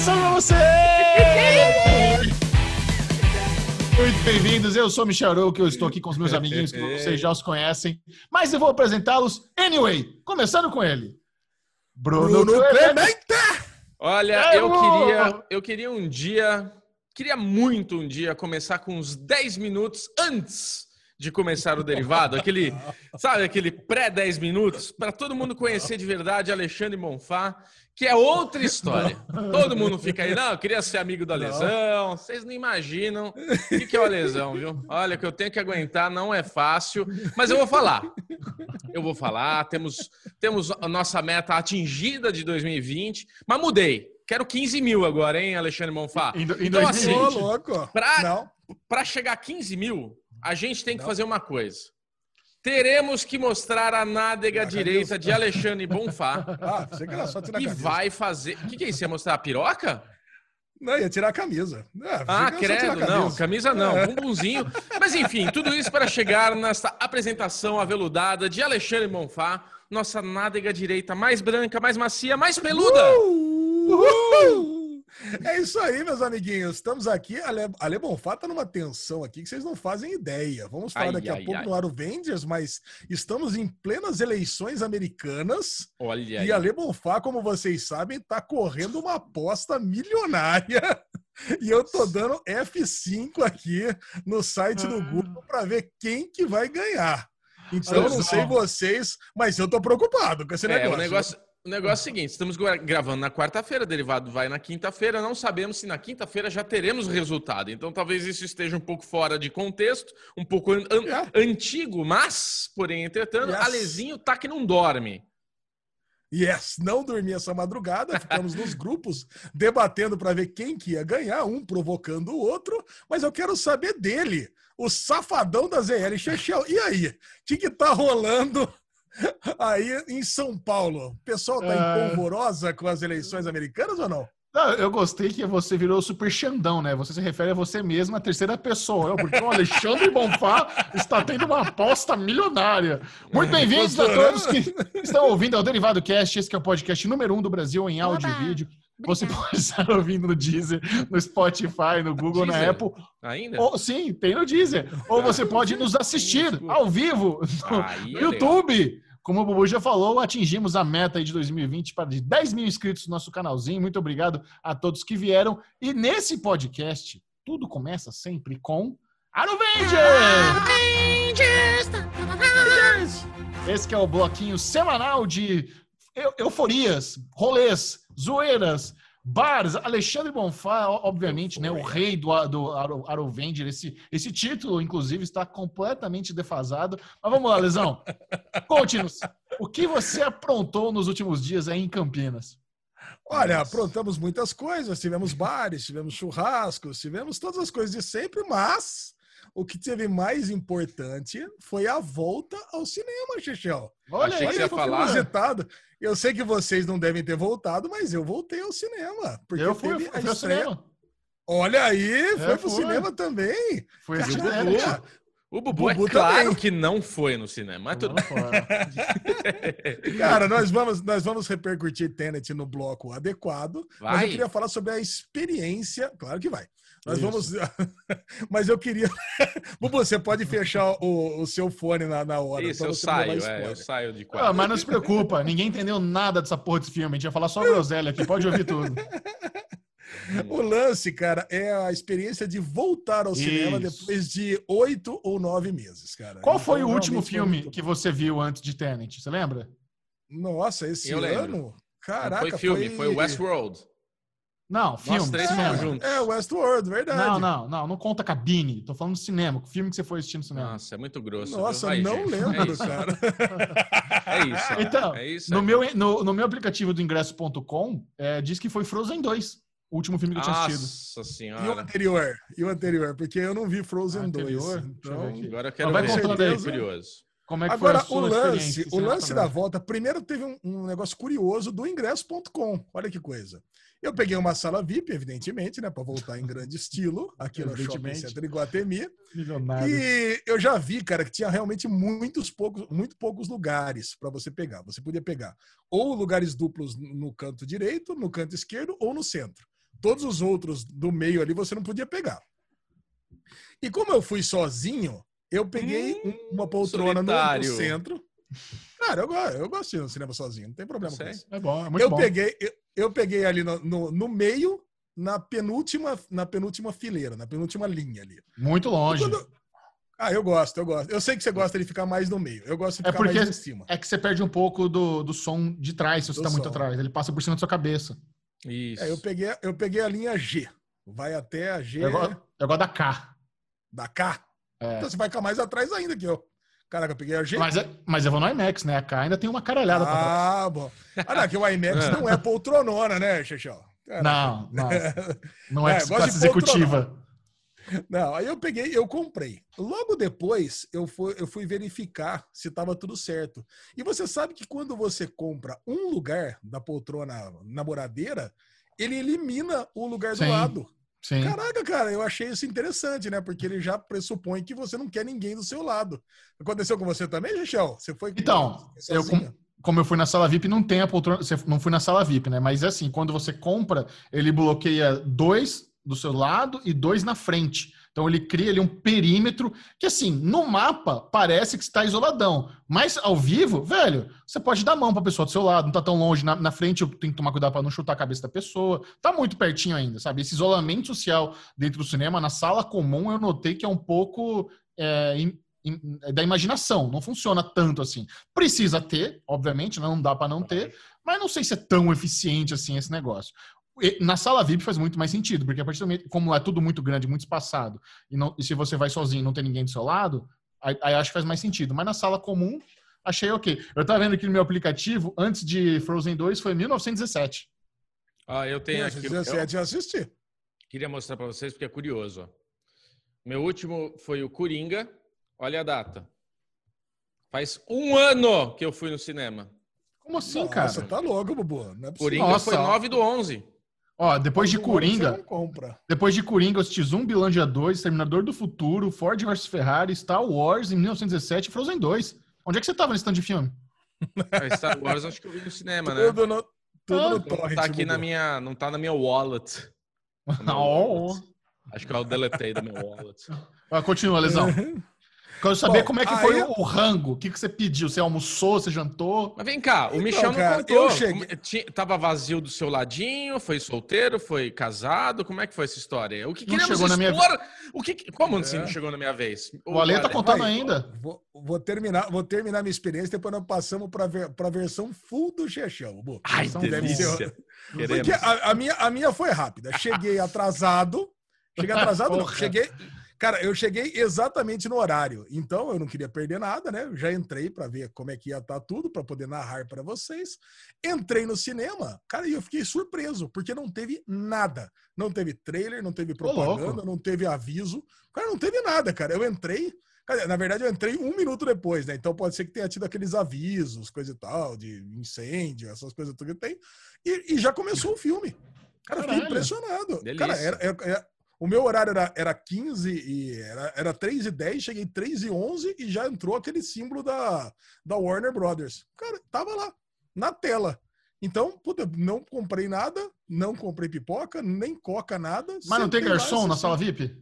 salve pra você! Muito bem-vindos, eu sou Michel Arouca, eu estou aqui com os meus amiguinhos que vocês já os conhecem, mas eu vou apresentá-los anyway, começando com ele. Bruno, Bruno Clemente! Olha, É, eu queria, eu queria um dia, queria muito um dia começar com uns 10 minutos antes de começar o derivado, aquele, sabe, aquele pré 10 minutos, para todo mundo conhecer de verdade Alexandre Bonfá, que é outra história. Todo mundo fica aí, não, eu queria ser amigo do Alesão, vocês não imaginam o que, que é o Alesão, viu? Olha, que eu tenho que aguentar não é fácil, mas eu vou falar. Eu vou falar, temos, temos a nossa meta atingida de 2020, mas mudei. Quero 15 mil agora, hein, Alexandre Monfá? Em, em Então, 2020. Ô, assim, louco. Pra- Não. Para chegar a 15 mil, a gente tem que Não. fazer uma coisa. Teremos que mostrar a nádega Ah, direita os- de Alexandre Bonfá, Ah, você que era só tirar camisa. vai fazer. O que, que é isso? Ia mostrar a piroca? Não, ia tirar a camisa. É, Ah, credo, tirar a não, camisa não, É. bumbumzinho. Mas enfim, tudo isso para chegar nesta apresentação aveludada de Alexandre Bonfá, nossa nádega direita mais branca, mais macia, mais peluda. Uhul! É isso aí, meus amiguinhos. Estamos aqui. Ale, Ale Bonfá tá numa tensão aqui que vocês não fazem ideia. Vamos falar Ai, daqui ai, a pouco ai. no Aro Vendors, mas estamos em plenas eleições americanas. Olha aí. E Ale Bonfá, como vocês sabem, tá correndo uma aposta milionária. E eu tô dando F5 aqui no site do Google para ver quem que vai ganhar. Então, eu não sei vocês, mas eu tô preocupado com esse É, negócio. o negócio, o negócio é o seguinte: estamos gra- gravando na quarta-feira, derivado vai na quinta-feira. Não sabemos se na quinta-feira já teremos resultado. Então, talvez isso esteja um pouco fora de contexto, um pouco an- Yeah. antigo, mas, porém, entretanto, Yes. Alezinho tá que não dorme. Yes, não dormi essa madrugada, ficamos nos grupos debatendo para ver quem que ia ganhar, um provocando o outro, mas eu quero saber dele, o safadão da ZL Chechel. E aí, o que que tá rolando aí em São Paulo? O pessoal tá Ah. em polvorosa com as eleições americanas ou não? Não, eu gostei que você virou super Xandão, né? Você se refere a você mesmo, a terceira pessoa, porque o Alexandre Bonfá está tendo uma aposta milionária. Muito bem-vindos a todos que estão ouvindo ao Derivado Cast, esse que é o podcast número um do Brasil em áudio e vídeo. Você pode estar ouvindo no Deezer, no Spotify, no Google, na Deezer? Apple. Ainda? Ou, sim, tem no Deezer. Ou você pode nos assistir ao vivo no é YouTube. Como o Bubu já falou, atingimos a meta de 2020 para de 10 mil inscritos no nosso canalzinho. Muito obrigado a todos que vieram. E nesse podcast, tudo começa sempre com Aruvengers! Esse que é o bloquinho semanal de eu- euforias, rolês, zoeiras, bars. Alexandre Bonfá, obviamente, né, o rei do, do Aro- Arovenger. Esse, esse título, inclusive, está completamente defasado. Mas vamos lá, Lesão. Conte-nos. O que você aprontou nos últimos dias aí em Campinas? Olha, aprontamos muitas coisas, tivemos bares, tivemos churrascos, tivemos todas as coisas de sempre, mas o que teve mais importante foi a volta ao cinema, Chechel. Olha Achei que aí, você ia foi falar. inusitado. Eu sei que vocês não devem ter voltado, mas eu voltei ao cinema. Porque eu fui, teve fui a ao estreia. cinema. Olha aí, foi pro fui. cinema também. Foi Caraca. Tenet. O Bubu, é Bubu claro também. que não foi no cinema, mas tudo Não fora. Cara, nós vamos, nós vamos repercutir Tenet no bloco adequado, mas eu Vai. queria falar sobre a experiência. Claro que vai. Nós vamos. mas eu queria. Bubu, você pode fechar o, o seu fone na, na hora. Isso, eu não saio, é, eu saio de Ah, quadro. mas não se preocupa, ninguém entendeu nada dessa porra desse filme. A gente ia falar só groselha aqui, pode ouvir tudo. O lance, cara, é a experiência de voltar ao cinema Isso. depois de oito ou nove meses, cara. Qual foi Então, o último foi filme muito- que você viu antes de Tenet? Você lembra? Nossa, esse Eu lembro. ano? Não Caraca, foi filme, foi Westworld. Não, filme. três cinema. fomos juntos. É, Westworld, verdade. Não, não, não, não conta cabine. Tô falando cinema. Filme que você foi assistir no cinema? Nossa, é muito grosso. Nossa? Vai, não gente, lembro, é cara. É isso. ó, Então, é isso. No aí. meu, no, no meu aplicativo do ingresso.com, é, diz que foi Frozen 2, o último filme que eu tinha assistido. Nossa E o senhora. anterior? E o anterior? Porque eu não vi Frozen Ah, 2. anterior? Então... Deixa eu ver aqui. Agora eu quero vai ver. contando aí. curioso. Como é que Agora, foi a o lance, o lance da volta, primeiro teve um, um negócio curioso do ingresso.com. Olha que coisa. Eu peguei uma sala VIP, evidentemente, né, para voltar em grande estilo, aqui no Shopping. Center Iguatemi. Milionário. E eu já vi, cara, que tinha realmente muitos poucos, muito poucos lugares para você pegar. Você podia pegar ou lugares duplos no canto direito, no canto esquerdo ou no centro. Todos os outros do meio ali você não podia pegar. E como eu fui sozinho, eu peguei Hum, um- uma poltrona no, no centro. Cara, eu, eu gosto de ir no cinema sozinho, não tem problema com isso. É bom, é muito Eu bom. peguei, eu, eu peguei ali no, no, no meio, na penúltima, na penúltima fileira, na penúltima linha ali. Muito longe. Ah, eu gosto, eu gosto. Eu sei que você gosta de ficar mais no meio. Eu gosto de É ficar porque- mais em cima. É que você perde um pouco do, do som de trás, se você Do tá muito atrás. Ele passa por cima da sua cabeça. Isso. É, eu peguei, eu peguei a linha G. Vai até a G Eu, gosto, eu gosto da K. da K. É. Então você vai ficar mais atrás ainda que eu. Caraca, eu peguei a G. Mas, é- mas eu vou no IMAX, né? A K ainda tem uma caralhada pra trás. Ah, bom. Ah, não, que o IMAX não é poltronona, né, Xexão? Não, não. Não é, É, classe executiva. Não, aí eu peguei, eu comprei. Logo depois, eu fui, eu fui verificar se estava tudo certo. E você sabe que quando você compra um lugar da poltrona namoradeira, ele elimina o lugar do Sim. lado. Sim. Caraca, cara, eu achei isso interessante, né? Porque ele já pressupõe que você não quer ninguém do seu lado. Aconteceu com você também, Michel? Você foi com- Então, eu sozinho? Como eu fui na sala VIP, não tem a poltrona. Você não fui na sala VIP, né? Mas é assim, quando você compra, ele bloqueia dois do seu lado e dois na frente. Então ele cria ali um perímetro que, assim, no mapa parece que está isoladão. Mas ao vivo, velho, você pode dar a mão pra pessoa do seu lado, não tá tão longe. Na, na frente eu tenho que tomar cuidado para não chutar a cabeça da pessoa. Tá muito pertinho ainda, sabe? Esse isolamento social dentro do cinema, na sala comum, eu notei que é um pouco. é, im- im- é da imaginação, não funciona tanto assim. Precisa ter, obviamente, né? não dá para não ter, mas não sei se é tão eficiente assim esse negócio. Na sala VIP faz muito mais sentido, porque a partir do momento, como é tudo muito grande, muito espaçado, e, não- e se você vai sozinho e não tem ninguém do seu lado, aí, aí acho que faz mais sentido. Mas na sala comum, achei ok. Eu tava vendo aqui no meu aplicativo, antes de Frozen 2, foi 1917. Ah, eu tenho aqui. Eu 17 eu assisti. queria mostrar para vocês porque é curioso. ó. Meu último foi o Coringa. Olha a data. Faz um ano que eu fui no cinema. Como assim, Nossa, cara? tá louco, Bubu. Não é possível. Coringa Nossa. foi 9 do 11. Ó, depois de Coringa, não compra. depois de Coringa, eu assisti Zumbilândia 2, Terminador do Futuro, Ford vs Ferrari, Star Wars em 1917 e Frozen 2. Onde é que você tava nesse tanto de filme? A Star Wars acho que eu vi no cinema, né? Tudo no, tudo Ah, no Não torrent. tá aqui na Bubu. minha, não tá na minha wallet. Oh. wallet. Acho que eu deletei da minha wallet. Ah, continua, Lesão. Quero saber Bom, como é que aí- foi o rango. O que, que você pediu? Você almoçou? Você jantou? Mas vem cá, o Então, Michel não cara, contou. eu cheguei- tinha- Tava vazio do seu ladinho? Foi solteiro? Foi casado? Como é que foi essa história? O que Não queremos chegou na minha expor? O que, como assim É. não chegou na minha vez? O Ale tá Ale- contando Vai, ainda. Vou, vou terminar, vou terminar minha experiência, depois nós passamos para ver, a versão full do Chechão. Ai, delícia. ser- a, a minha, a minha foi rápida. Cheguei atrasado. Cheguei atrasado, não. Cheguei. Cara, eu cheguei exatamente no horário. Então eu não queria perder nada, né? Eu já entrei para ver como é que ia estar tudo, para poder narrar para vocês. Entrei no cinema, cara, e eu fiquei surpreso, porque não teve nada. Não teve trailer, não teve propaganda, não teve aviso. Cara, não teve nada, cara. Eu entrei. Na verdade, eu entrei um minuto depois, né? Então pode ser que tenha tido aqueles avisos, coisa e tal, de incêndio, essas coisas tudo que tem. E, e já começou o filme. Cara, eu fiquei impressionado. Delícia. Cara, era, era- era- o meu horário era, era 15 e era, era 3 e 10, cheguei 3 e 11 e já entrou aquele símbolo da, da Warner Brothers. Cara, tava lá, na tela. Então, puta, não comprei nada, não comprei pipoca, nem coca, nada. Mas não tem garçom na sala VIP?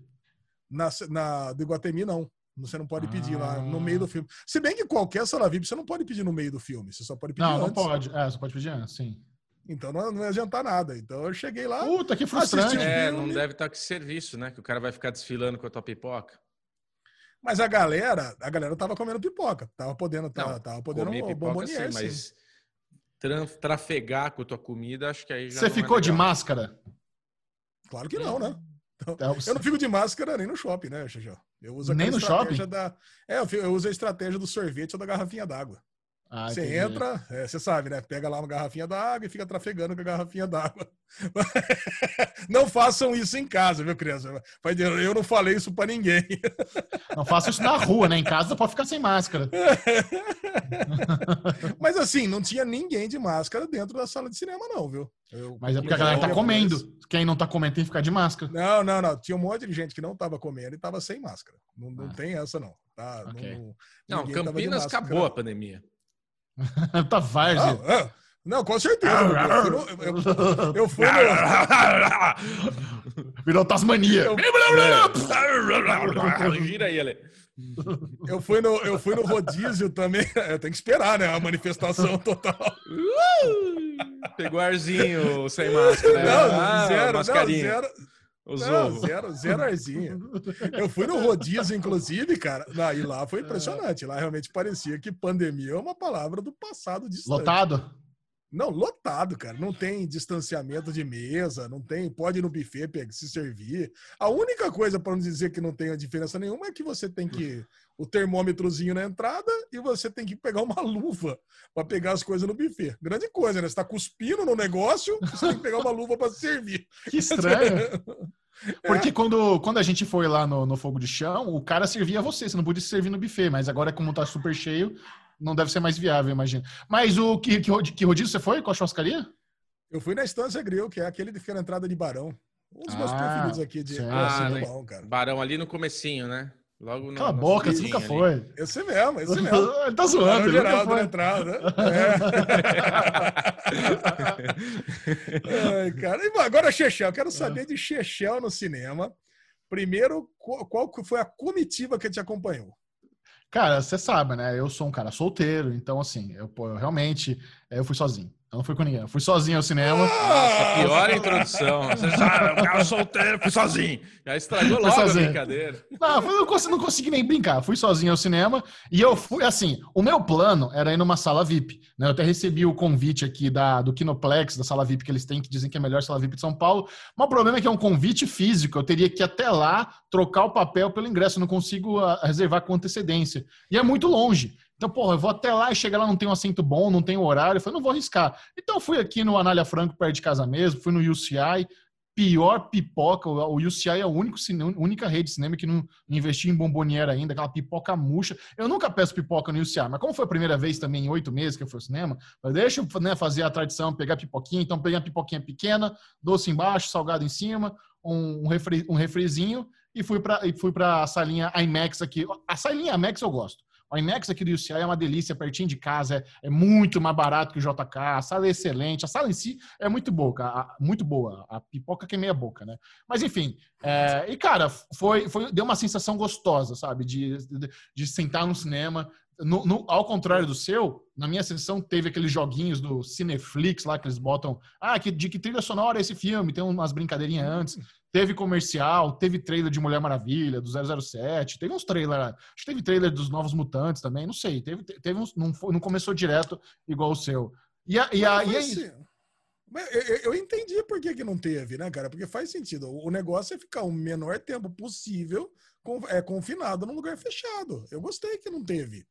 Na, na, do Iguatemi, não. Você não pode pedir lá no Ah. meio do filme. Se bem que qualquer sala VIP, você não pode pedir no meio do filme. Você só pode pedir Não, não antes. pode. É, você pode pedir antes, sim. Então não, não ia adiantar nada. Então eu cheguei lá. Puta, que frustrante. É, filme. não deve estar com esse serviço, né? Que o cara vai ficar desfilando com a tua pipoca. Mas a galera, a galera tava comendo pipoca. Tava podendo, tava, Não, tava podendo Comer um pipoca sim, mas trafegar com a tua comida, acho que aí já Você não é ficou de legal. máscara? Claro que não, né? É, Eu não fico de máscara nem no shopping, né, Xixi? Eu uso Nem no estratégia shopping? Da... É, eu, fico- eu uso a estratégia do sorvete ou da garrafinha d'água. Ah, Você entendi. entra, é, você sabe, né? Pega lá uma garrafinha d'água e fica trafegando com a garrafinha d'água. não façam isso em casa, viu, criança? Eu não falei isso pra ninguém. Não faça isso na rua, né? Em casa pode ficar sem máscara. Mas assim, não tinha ninguém de máscara dentro da sala de cinema, não, viu? Eu- Mas é porque a galera tá comendo. Quem não tá comendo tem que ficar de máscara. Não, não, não. Tinha um monte de gente que não tava comendo e tava sem máscara. Não, não Ah. tem essa, não. Tá, Ok. não, Não, Campinas acabou a pandemia. tá várzea. Ah, ah, Não, com certeza. Eu fui no, eu, eu fui no, Virou Tasmania. Gira aí, Ale. eu, fui no, eu fui no rodízio também. Eu tenho que esperar, né? A manifestação total. Pegou arzinho sem máscara. Não, Ah, zero, não, zero, não, zero, zero arzinha. Eu fui no rodízio, inclusive, cara. Lá, e lá foi impressionante. Lá realmente parecia que pandemia é uma palavra do passado distante. Lotado? Não, lotado, cara. Não tem distanciamento de mesa, não tem. Pode ir no buffet pegar, se servir. A única coisa, para não dizer que não tem diferença nenhuma, é que você tem que. O termômetrozinho na entrada e você tem que pegar uma luva para pegar as coisas no buffet. Grande coisa, né? Você tá cuspindo no negócio, você tem que pegar uma luva para servir. Que estranho. Porque quando, quando a gente foi lá no, no fogo de chão, o cara servia você, você não podia se servir no buffet, mas agora, como tá super cheio, não deve ser mais viável, imagina. Mas o que, que, que rodízio você foi? Qual a churrascaria? Eu fui na Estância Grill, que é aquele que fica na entrada de Barão. Um dos meus Ah, preferidos aqui de Ah, le- bom, cara. Barão ali no comecinho, né? Logo no, Cala a boca, você nunca ali. foi. Esse mesmo, esse mesmo. Ele tá Barão zoando, ele nunca Geraldo na foi. entrada. É. Ai, cara. E, agora, Chechel, eu quero saber de Chechel no cinema. Primeiro, qual, foi a comitiva que te acompanhou? Cara, você sabe, né? Eu sou um cara solteiro, então assim, eu, eu realmente eu fui sozinho. Não fui com ninguém. Eu fui sozinho ao cinema. Nossa, pior introdução. Você sabe, o cara solteiro, fui sozinho. Já estragou logo a brincadeira. Não, eu não consegui, não consegui nem brincar. Fui sozinho ao cinema e eu fui assim. O meu plano era ir numa sala VIP. Né? Eu até recebi o convite aqui da, do Kinoplex, da sala VIP que eles têm, que dizem que é a melhor sala VIP de São Paulo. Mas o problema é que é um convite físico. Eu teria que ir até lá trocar o papel pelo ingresso. Eu não consigo ah, reservar com antecedência. E é muito longe. Então, porra, eu vou até lá e chegar lá, não tem um assento bom, não tem horário. Eu falei, não vou arriscar. Então, fui aqui no Anália Franco, perto de casa mesmo, fui no UCI. Pior pipoca, o UCI é a cine- única rede de cinema que não investiu em bomboniera ainda, aquela pipoca murcha. Eu nunca peço pipoca no UCI, mas como foi a primeira vez também em oito meses que eu fui ao cinema, eu deixa eu né, fazer a tradição, pegar pipoquinha. Então, peguei uma pipoquinha pequena, doce embaixo, salgado em cima, um, um, refri, um refrizinho e fui para a salinha IMAX aqui. A salinha IMAX eu gosto. O IMAX aqui do UCI é uma delícia, pertinho de casa, é, é muito mais barato que o JK, a sala é excelente, a sala em si é muito boa, a- muito boa, a pipoca que é meia boca, né? Mas enfim, é, e cara, foi, foi, deu uma sensação gostosa, sabe? De, de, de sentar no cinema. No, no- ao contrário do seu, na minha sessão teve aqueles joguinhos do Cineflix lá que eles botam. Ah, que, de que trilha sonora é esse filme? Tem umas brincadeirinhas antes. Teve comercial, teve trailer de Mulher Maravilha, do 007, teve uns trailers, acho que teve trailer dos Novos Mutantes também, não sei, teve, teve uns, não, não começou direto igual o seu. E, a, e, a, e Mas, aí, assim, eu, entendi por que, que não teve, né, cara? Porque faz sentido. O negócio é ficar o menor tempo possível é, confinado num lugar fechado. Eu gostei que não teve.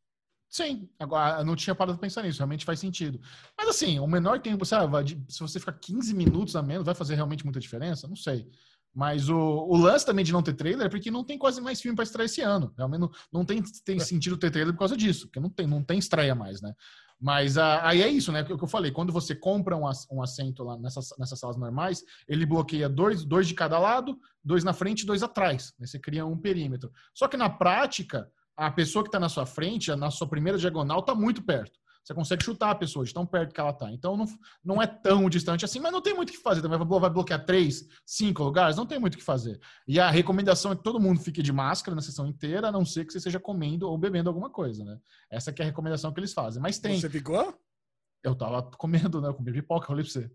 Sim, agora eu não tinha parado pra pensar nisso, realmente faz sentido. Mas assim, o menor tempo, sabe, de- se você ficar 15 minutos a menos, vai fazer realmente muita diferença? Não sei. Mas o, o lance também de não ter trailer é porque não tem quase mais filme para estrear esse ano. Realmente não, não tem, tem sentido ter trailer por causa disso, porque não tem, não tem estreia mais, né? Mas ah, aí é isso, né? O que eu falei, quando você compra um, um assento lá nessas, nessas salas normais, ele bloqueia dois, dois de cada lado, dois na frente e dois atrás. Né? Você cria um perímetro. Só que na prática, a pessoa que está na sua frente, na sua primeira diagonal, está muito perto. Você consegue chutar a pessoa de tão perto que ela está. Então não, não é tão distante assim, mas não tem muito o que fazer. Também vai blo- vai bloquear três, cinco lugares, não tem muito o que fazer. E a recomendação é que todo mundo fique de máscara na sessão inteira, a não ser que você esteja comendo ou bebendo alguma coisa, né? Essa que é a recomendação que eles fazem. Mas tem. Você ficou? Eu tava comendo, né? Eu comi pipoca, eu falei pra você.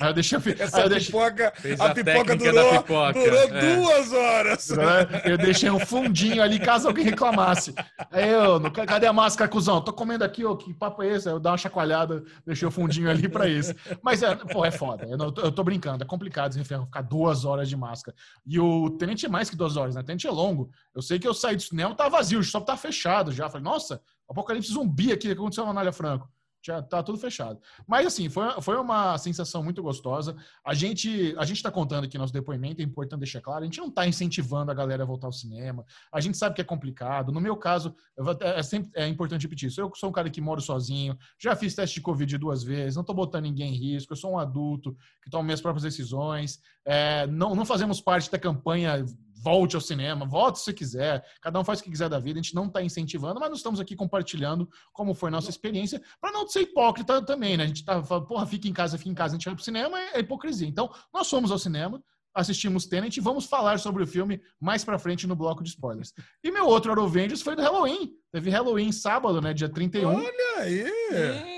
Aí eu deixei. Aí Essa eu deixei pipoca, a, a pipoca durou, da pipoca, durou é. duas horas. né? Eu deixei um fundinho ali caso alguém reclamasse. Aí eu, cadê a máscara, cuzão? Tô comendo aqui, ó, que papo é esse? Aí Eu dou uma chacoalhada, deixei o fundinho ali pra isso. Mas é, pô, é foda. Eu, não- eu tô brincando, é complicado esse inferno, ficar duas horas de máscara. E o Tenente é mais que duas horas, né? O Tenente é longo. Eu sei que eu saí do cinema, tá vazio, o shopping tá fechado já. Falei, nossa, apocalipse zumbi aqui, o que aconteceu na Anália Franco? Já tá tudo fechado. Mas assim, foi, foi uma sensação muito gostosa. A gente a gente está contando aqui nosso depoimento, é importante deixar claro, a gente não está incentivando a galera a voltar ao cinema. A gente sabe que é complicado. No meu caso, é, sempre é importante repetir isso. Eu sou um cara que moro sozinho, já fiz teste de Covid duas vezes, não estou botando ninguém em risco, eu sou um adulto que toma minhas próprias decisões. É, não, não fazemos parte da campanha volte ao cinema, volte se você quiser, cada um faz o que quiser da vida, a gente não está incentivando, mas nós estamos aqui compartilhando como foi a nossa experiência, para não ser hipócrita também, né? A gente tá falando, porra, fica em casa, fica em casa, a gente vai pro cinema, é hipocrisia. Então, nós fomos ao cinema, assistimos Tenet e vamos falar sobre o filme mais pra frente no bloco de spoilers. E meu outro Arovengers foi do Halloween. Teve Halloween sábado, né? Dia 31. Olha aí!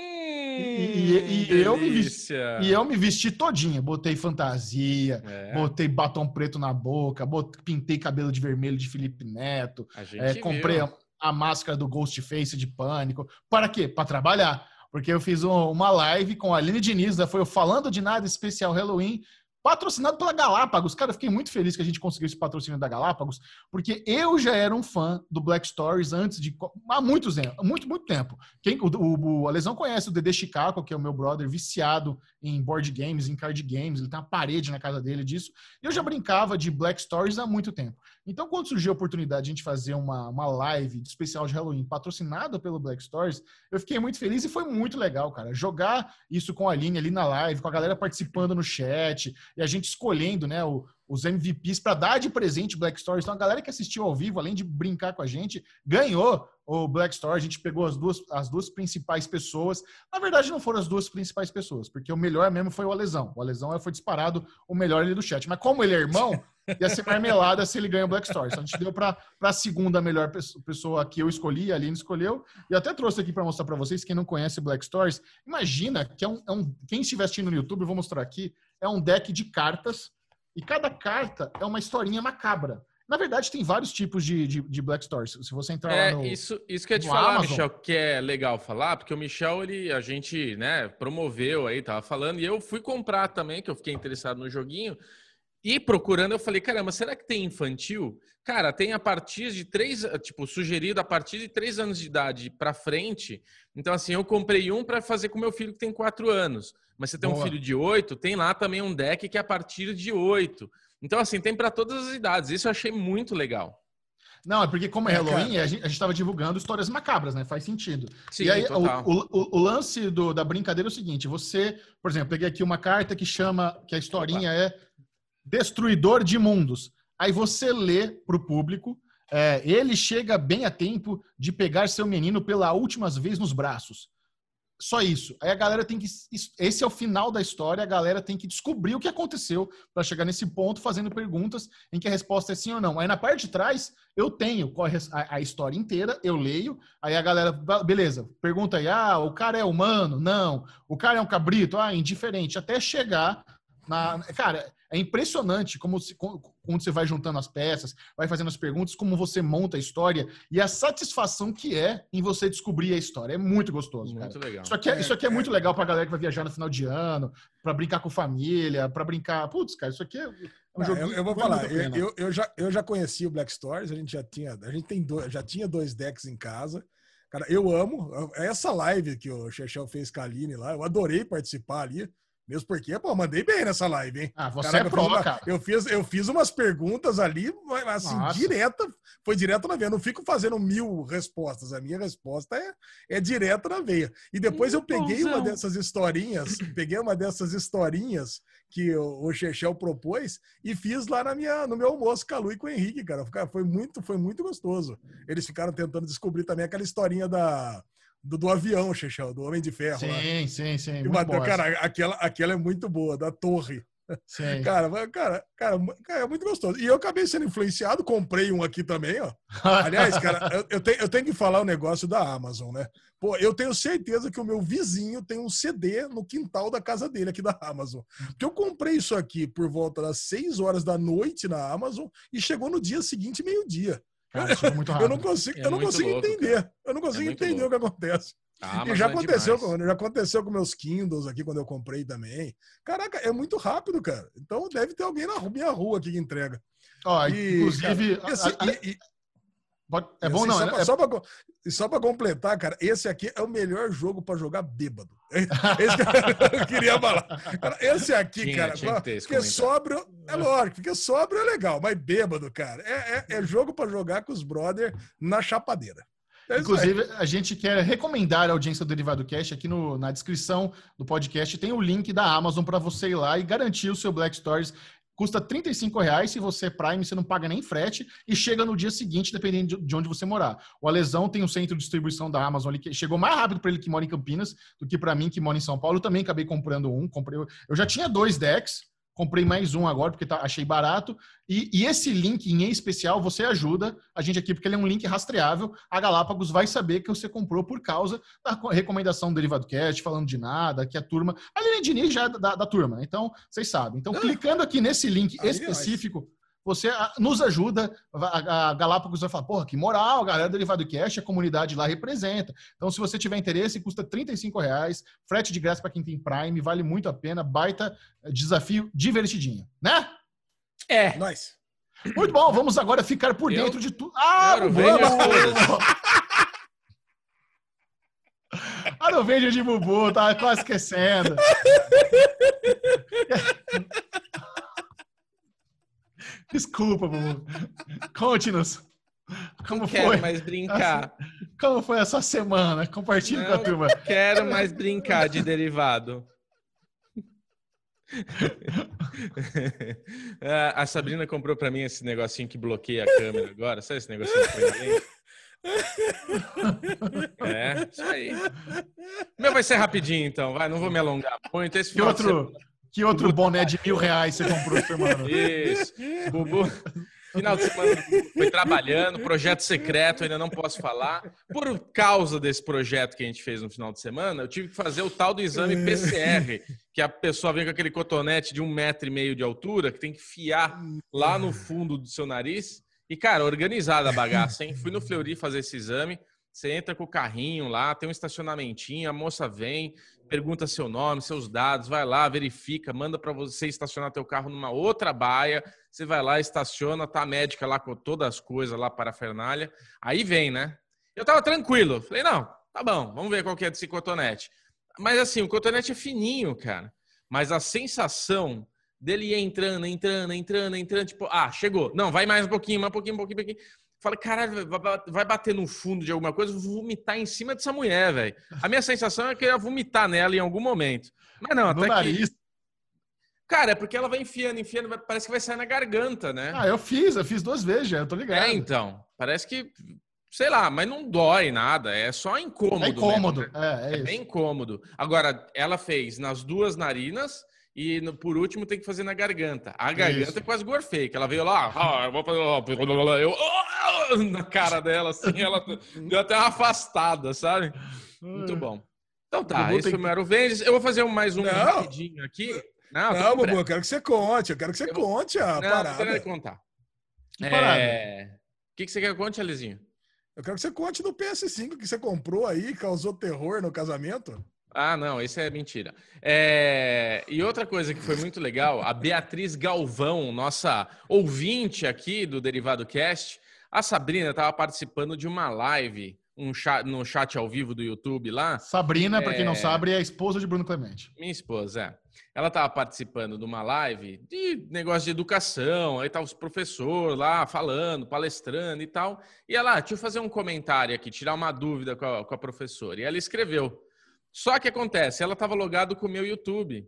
E, e- eu me vesti, e eu me vesti todinha. Botei fantasia, É, botei batom preto na boca, bot- pintei cabelo de vermelho de Felipe Neto, é, comprei a, a máscara do Ghostface de pânico. Para quê? Para trabalhar. Porque eu fiz um- uma live com a Aline Diniz, da foi o Falando de Nada especial Halloween, patrocinado pela Galápagos. Cara, fiquei muito feliz que a gente conseguiu esse patrocínio da Galápagos, porque eu já era um fã do Black Stories antes de. há muitos anos, muito, muito tempo. Quem, o, o, o Alesão conhece o Dede Chicago, que é o meu brother, viciado em board games, em card games. Ele tem uma parede na casa dele disso. E eu já brincava de Black Stories há muito tempo. Então, quando surgiu a oportunidade de a gente fazer uma, uma live de especial de Halloween patrocinada pelo Black Stories, eu fiquei muito feliz e foi muito legal, cara. Jogar isso com a Aline ali na live, com a galera participando no chat e a gente escolhendo, né, o- os MVPs para dar de presente Black Stories. Então, a galera que assistiu ao vivo, além de brincar com a gente, ganhou o Black Story. A gente pegou as duas, as duas principais pessoas. Na verdade, não foram as duas principais pessoas, porque o melhor mesmo foi o Alesão. O Alesão foi disparado o melhor ali do chat. Mas como ele é irmão, ia ser marmelada se ele ganha o Black Stories. Então, a gente deu para a segunda melhor pesso- pessoa que eu escolhi, a Aline escolheu. E até trouxe aqui para mostrar para vocês, quem não conhece Black Stories, imagina que é um, é um- Quem estiver assistindo no YouTube, eu vou mostrar aqui, é um deck de cartas. E cada carta é uma historinha macabra. Na verdade, tem vários tipos de, de, de Black Stories. Se você entrar É, lá no. isso, isso que eu ia te falar, Amazon. Michel, que é legal falar, porque o Michel, ele, a gente, né, promoveu aí, tava falando, e eu fui comprar também, que eu fiquei interessado no joguinho, e procurando, eu falei, caramba, será que tem infantil? Cara, tem a partir de três, tipo, sugerido a partir de três anos de idade pra frente. Então, assim, eu comprei um para fazer com meu filho que tem quatro anos. Mas você tem um Boa. filho de oito, tem lá também um deck que é a partir de oito. Então, assim, tem para todas as idades. Isso eu achei muito legal. Não, é porque como é É, Halloween, a gente estava divulgando histórias macabras, né? Faz sentido. Sim, e aí, o- o- o lance do- da brincadeira é o seguinte: você, por exemplo, peguei aqui uma carta que chama, que a historinha é Destruidor de Mundos. Aí você lê para o público, é, ele chega bem a tempo de pegar seu menino pela última vez nos braços. Só isso. Aí a galera tem que. Esse é o final da história, a galera tem que descobrir o que aconteceu para chegar nesse ponto, fazendo perguntas em que a resposta é sim ou não. Aí na parte de trás, eu tenho a a, história inteira, eu leio, aí a galera, "Ba- beleza, pergunta aí, ah, o cara é humano? Não. O cara é um cabrito? Ah, indiferente. Até chegar na. Cara, é impressionante como se, como- quando você vai juntando as peças, vai fazendo as perguntas, como você monta a história e a satisfação que é em você descobrir a história. É muito gostoso, cara. Muito legal. Isso aqui, é, É, isso aqui é é. muito legal pra galera que vai viajar no final de ano, pra brincar com família, pra brincar. Putz, cara, isso aqui é um Não, jogo. eu, eu vou falar, eu, eu, eu já, eu já conheci o Black Stories, a gente já tinha, a gente tem dois, já tinha dois decks em casa. Cara, eu amo essa live que o Chechel fez com a Aline lá, eu adorei participar ali. Mesmo porque, pô, mandei bem nessa live, hein? Ah, você Caraca, é pro, eu cara. Eu fiz, eu fiz umas perguntas ali, mas, assim, Nossa. direta, foi direto na veia. Eu não fico fazendo mil respostas. A minha resposta é, é direta na veia. E depois eu peguei uma dessas historinhas, peguei uma dessas historinhas que o, o Chechel propôs e fiz lá na minha, no meu almoço com a Lu e com o Henrique, cara. Cara, Foi muito, foi muito gostoso. Eles ficaram tentando descobrir também aquela historinha da, do, do avião, Chechel, do Homem de Ferro. lá. Sim, sim, sim. E bateu, cara, aquela, aquela é muito boa, da torre. Sim. Cara, cara, cara, cara, é muito gostoso. E eu acabei sendo influenciado, comprei um aqui também, ó. Aliás, cara, eu, eu tenho, eu tenho que falar o negócio da Amazon, né? Pô, eu tenho certeza que o meu vizinho tem um CD no quintal da casa dele aqui da Amazon. Porque eu comprei isso aqui por volta das 6 horas da noite na Amazon e chegou no dia seguinte, meio-dia. Cara, isso é muito Eu não consigo, É eu não consigo louco, entender. Eu não consigo muito entender o que acontece. A E já é aconteceu, com, já aconteceu com meus Kindles aqui quando eu comprei também. Caraca, é muito rápido, cara. Então deve ter alguém na minha rua aqui que entrega. Ó, E, inclusive. cara, esse- a- a- e- e- pode- é bom, assim, não. Só, é- pra, é- só, pra, co- e só pra completar, cara, esse aqui é o melhor jogo pra jogar bêbado. Esse que eu queria falar. Esse aqui, Tinha- cara, tinha porque comentário. sóbrio, é lógico, porque sóbrio é legal, mas bêbado, cara, é, é, é jogo pra jogar com os brother na chapadeira. É. Inclusive, a gente quer recomendar a audiência do Derivado Cash aqui no, na descrição do podcast. Tem o link da Amazon para você ir lá e garantir o seu Black Stories. Custa 35 reais. Se você é Prime, você não paga nem frete e chega no dia seguinte, dependendo de onde você morar. O Alesão tem um centro de distribuição da Amazon ali que chegou mais rápido para ele que mora em Campinas do que para mim que mora em São Paulo. Eu também acabei comprando um. Comprei, eu já tinha dois decks Comprei mais um agora porque tá, achei barato. E, e, esse link em especial, você ajuda a gente aqui, porque ele é um link rastreável. A Galápagos vai saber que você comprou por causa da recomendação do Derivado Cast, falando de nada, que a turma. A Lilian Diniz já é da, da, turma, então vocês sabem. Então, ah, clicando aqui nesse link específico, você ah, nos ajuda. A Galápagos vai falar, porra, que moral, a galera do Derivado Cash, a comunidade lá representa. Então, se você tiver interesse, custa 35 reais, frete de graça para quem tem Prime, vale muito a pena, baita eh, desafio divertidinho, né? É. Nós. Muito bom, vamos agora ficar por Eu? dentro de tudo. Ah, vamos! Ah, no vídeo de Bubu, tá quase esquecendo. Desculpa, Bubu. Conte-nos. Como não quero foi? mais brincar. Como foi a sua semana? Compartilhe não com a turma. Quero mais brincar de derivado. a Sabrina comprou para mim esse negocinho que bloqueia a câmera agora. Sabe esse negocinho que foi É, isso aí. Meu vai ser rapidinho, então. Vai, não vou me alongar muito. Esse outro, que outro boné de mil reais você comprou semana? Isso. Bubu, final de semana foi trabalhando, projeto secreto, ainda não posso falar. Por causa desse projeto que a gente fez no final de semana, eu tive que fazer o tal do exame PCR, que a pessoa vem com aquele cotonete de um metro e meio de altura, que tem que fiar lá no fundo do seu nariz. E, cara, organizada a bagaça, hein? Fui no Fleury fazer esse exame. Você entra com o carrinho lá, tem um estacionamentinho, a moça vem, pergunta seu nome, seus dados, vai lá, verifica, manda para você estacionar teu carro numa outra baia. Você vai lá, estaciona, tá a médica lá com todas as coisas lá para a Fernalha. Aí vem, né? Eu tava tranquilo. Falei, não, tá bom, vamos ver qual que é desse cotonete. Mas assim, o cotonete é fininho, cara. Mas a sensação dele entrando, entrando, entrando, entrando, tipo, ah, chegou. Não, vai mais um pouquinho, mais um pouquinho, um pouquinho, um pouquinho. Fala, caralho, vai bater no fundo de alguma coisa, vou vomitar em cima dessa mulher, velho. A minha sensação é que eu ia vomitar nela em algum momento. Mas não, no até nariz. que... Cara, é porque ela vai enfiando, enfiando, parece que vai sair na garganta, né? Ah, eu fiz, eu fiz duas vezes já, eu tô ligado. É, então. Parece que, sei lá, mas não dói nada, é só incômodo. É incômodo, né? é, é, é bem incômodo. Agora, ela fez nas duas narinas e no, por último tem que fazer na garganta. A garganta Isso. é quase gorfei, que ela veio lá, ah, eu vou fazer, eu, oh, na cara dela, assim, ela deu até uma afastada, sabe? Muito bom. Então tá, esse foi o Mero Vendes. Eu vou fazer mais um não. rapidinho aqui. Não, não Bubu, eu quero que você conte, eu quero que você eu conte a não, parada. Não, contar. Que é... O que, que você quer que conte, Alizinho? Eu quero que você conte do PS5 que você comprou aí, causou terror no casamento. Ah, não, isso é mentira. É... E outra coisa que foi muito legal, a Beatriz Galvão, nossa ouvinte aqui do Derivado Cast, a Sabrina estava participando de uma live um chat, no chat ao vivo do YouTube lá. Sabrina, é... para quem não sabe, é a esposa de Bruno Clemente. Minha esposa, é. Ela estava participando de uma live de negócio de educação, aí tava os professores lá falando, palestrando e tal. E ela, ah, deixa eu fazer um comentário aqui, tirar uma dúvida com a, com a professora. E ela escreveu: só que acontece, ela estava logado com o meu YouTube,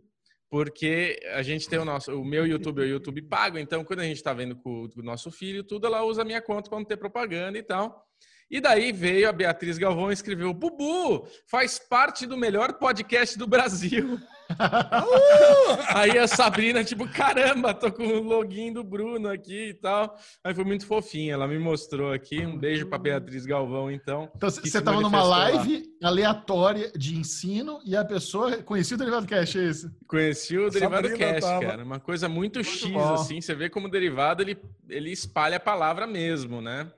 porque a gente tem o nosso, o meu YouTube é o YouTube pago, então quando a gente está vendo com, o nosso filho, tudo ela usa a minha conta para não ter propaganda e tal. E daí veio a Beatriz Galvão e escreveu: Bubu, faz parte do melhor podcast do Brasil. Aí a Sabrina, tipo, caramba, tô com o login do Bruno aqui e tal. Aí foi muito fofinha, ela me mostrou aqui. Um beijo pra Beatriz Galvão, então. Então você tava numa live lá. aleatória de ensino e a pessoa conhecia o Derivado Cash, é isso? Conheci o Derivado Cash, tava... cara. Uma coisa muito, muito X, bom. assim. Você vê como o derivado ele, ele espalha a palavra mesmo, né?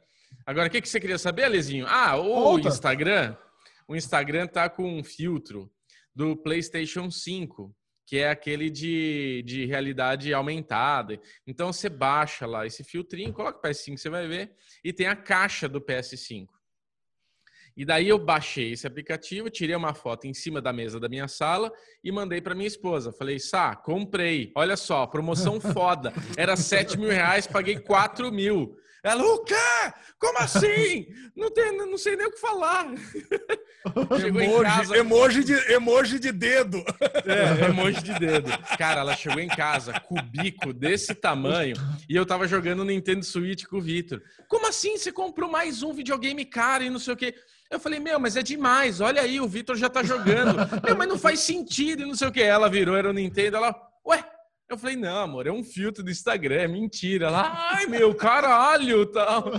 Agora, o que, que você queria saber, Alezinho? Ah, o. Instagram. O Instagram tá com um filtro do PlayStation 5, que é aquele de, de realidade aumentada. Então você baixa lá esse filtrinho, coloca o PS5, você vai ver, e tem a caixa do PS5. E daí eu baixei esse aplicativo, tirei uma foto em cima da mesa da minha sala e mandei para minha esposa. Falei, Sá, comprei. Olha só, promoção foda. Era 7 mil reais, paguei 4 mil. Ela, o quê? Como assim? Não, tem, não sei nem o que falar. chegou emoji, em casa. Emoji de, emoji de dedo. É, emoji de dedo. Cara, ela chegou em casa, cubico desse tamanho, e eu tava jogando Nintendo Switch com o Vitor. Como assim? Você comprou mais um videogame caro e não sei o quê? Eu falei, meu, mas é demais. Olha aí, o Vitor já tá jogando. meu, mas não faz sentido e não sei o que. Ela virou, era o Nintendo. Ela, ué, eu falei, não, amor, é um filtro do Instagram, é mentira. Ela, ai, meu, caralho, tal.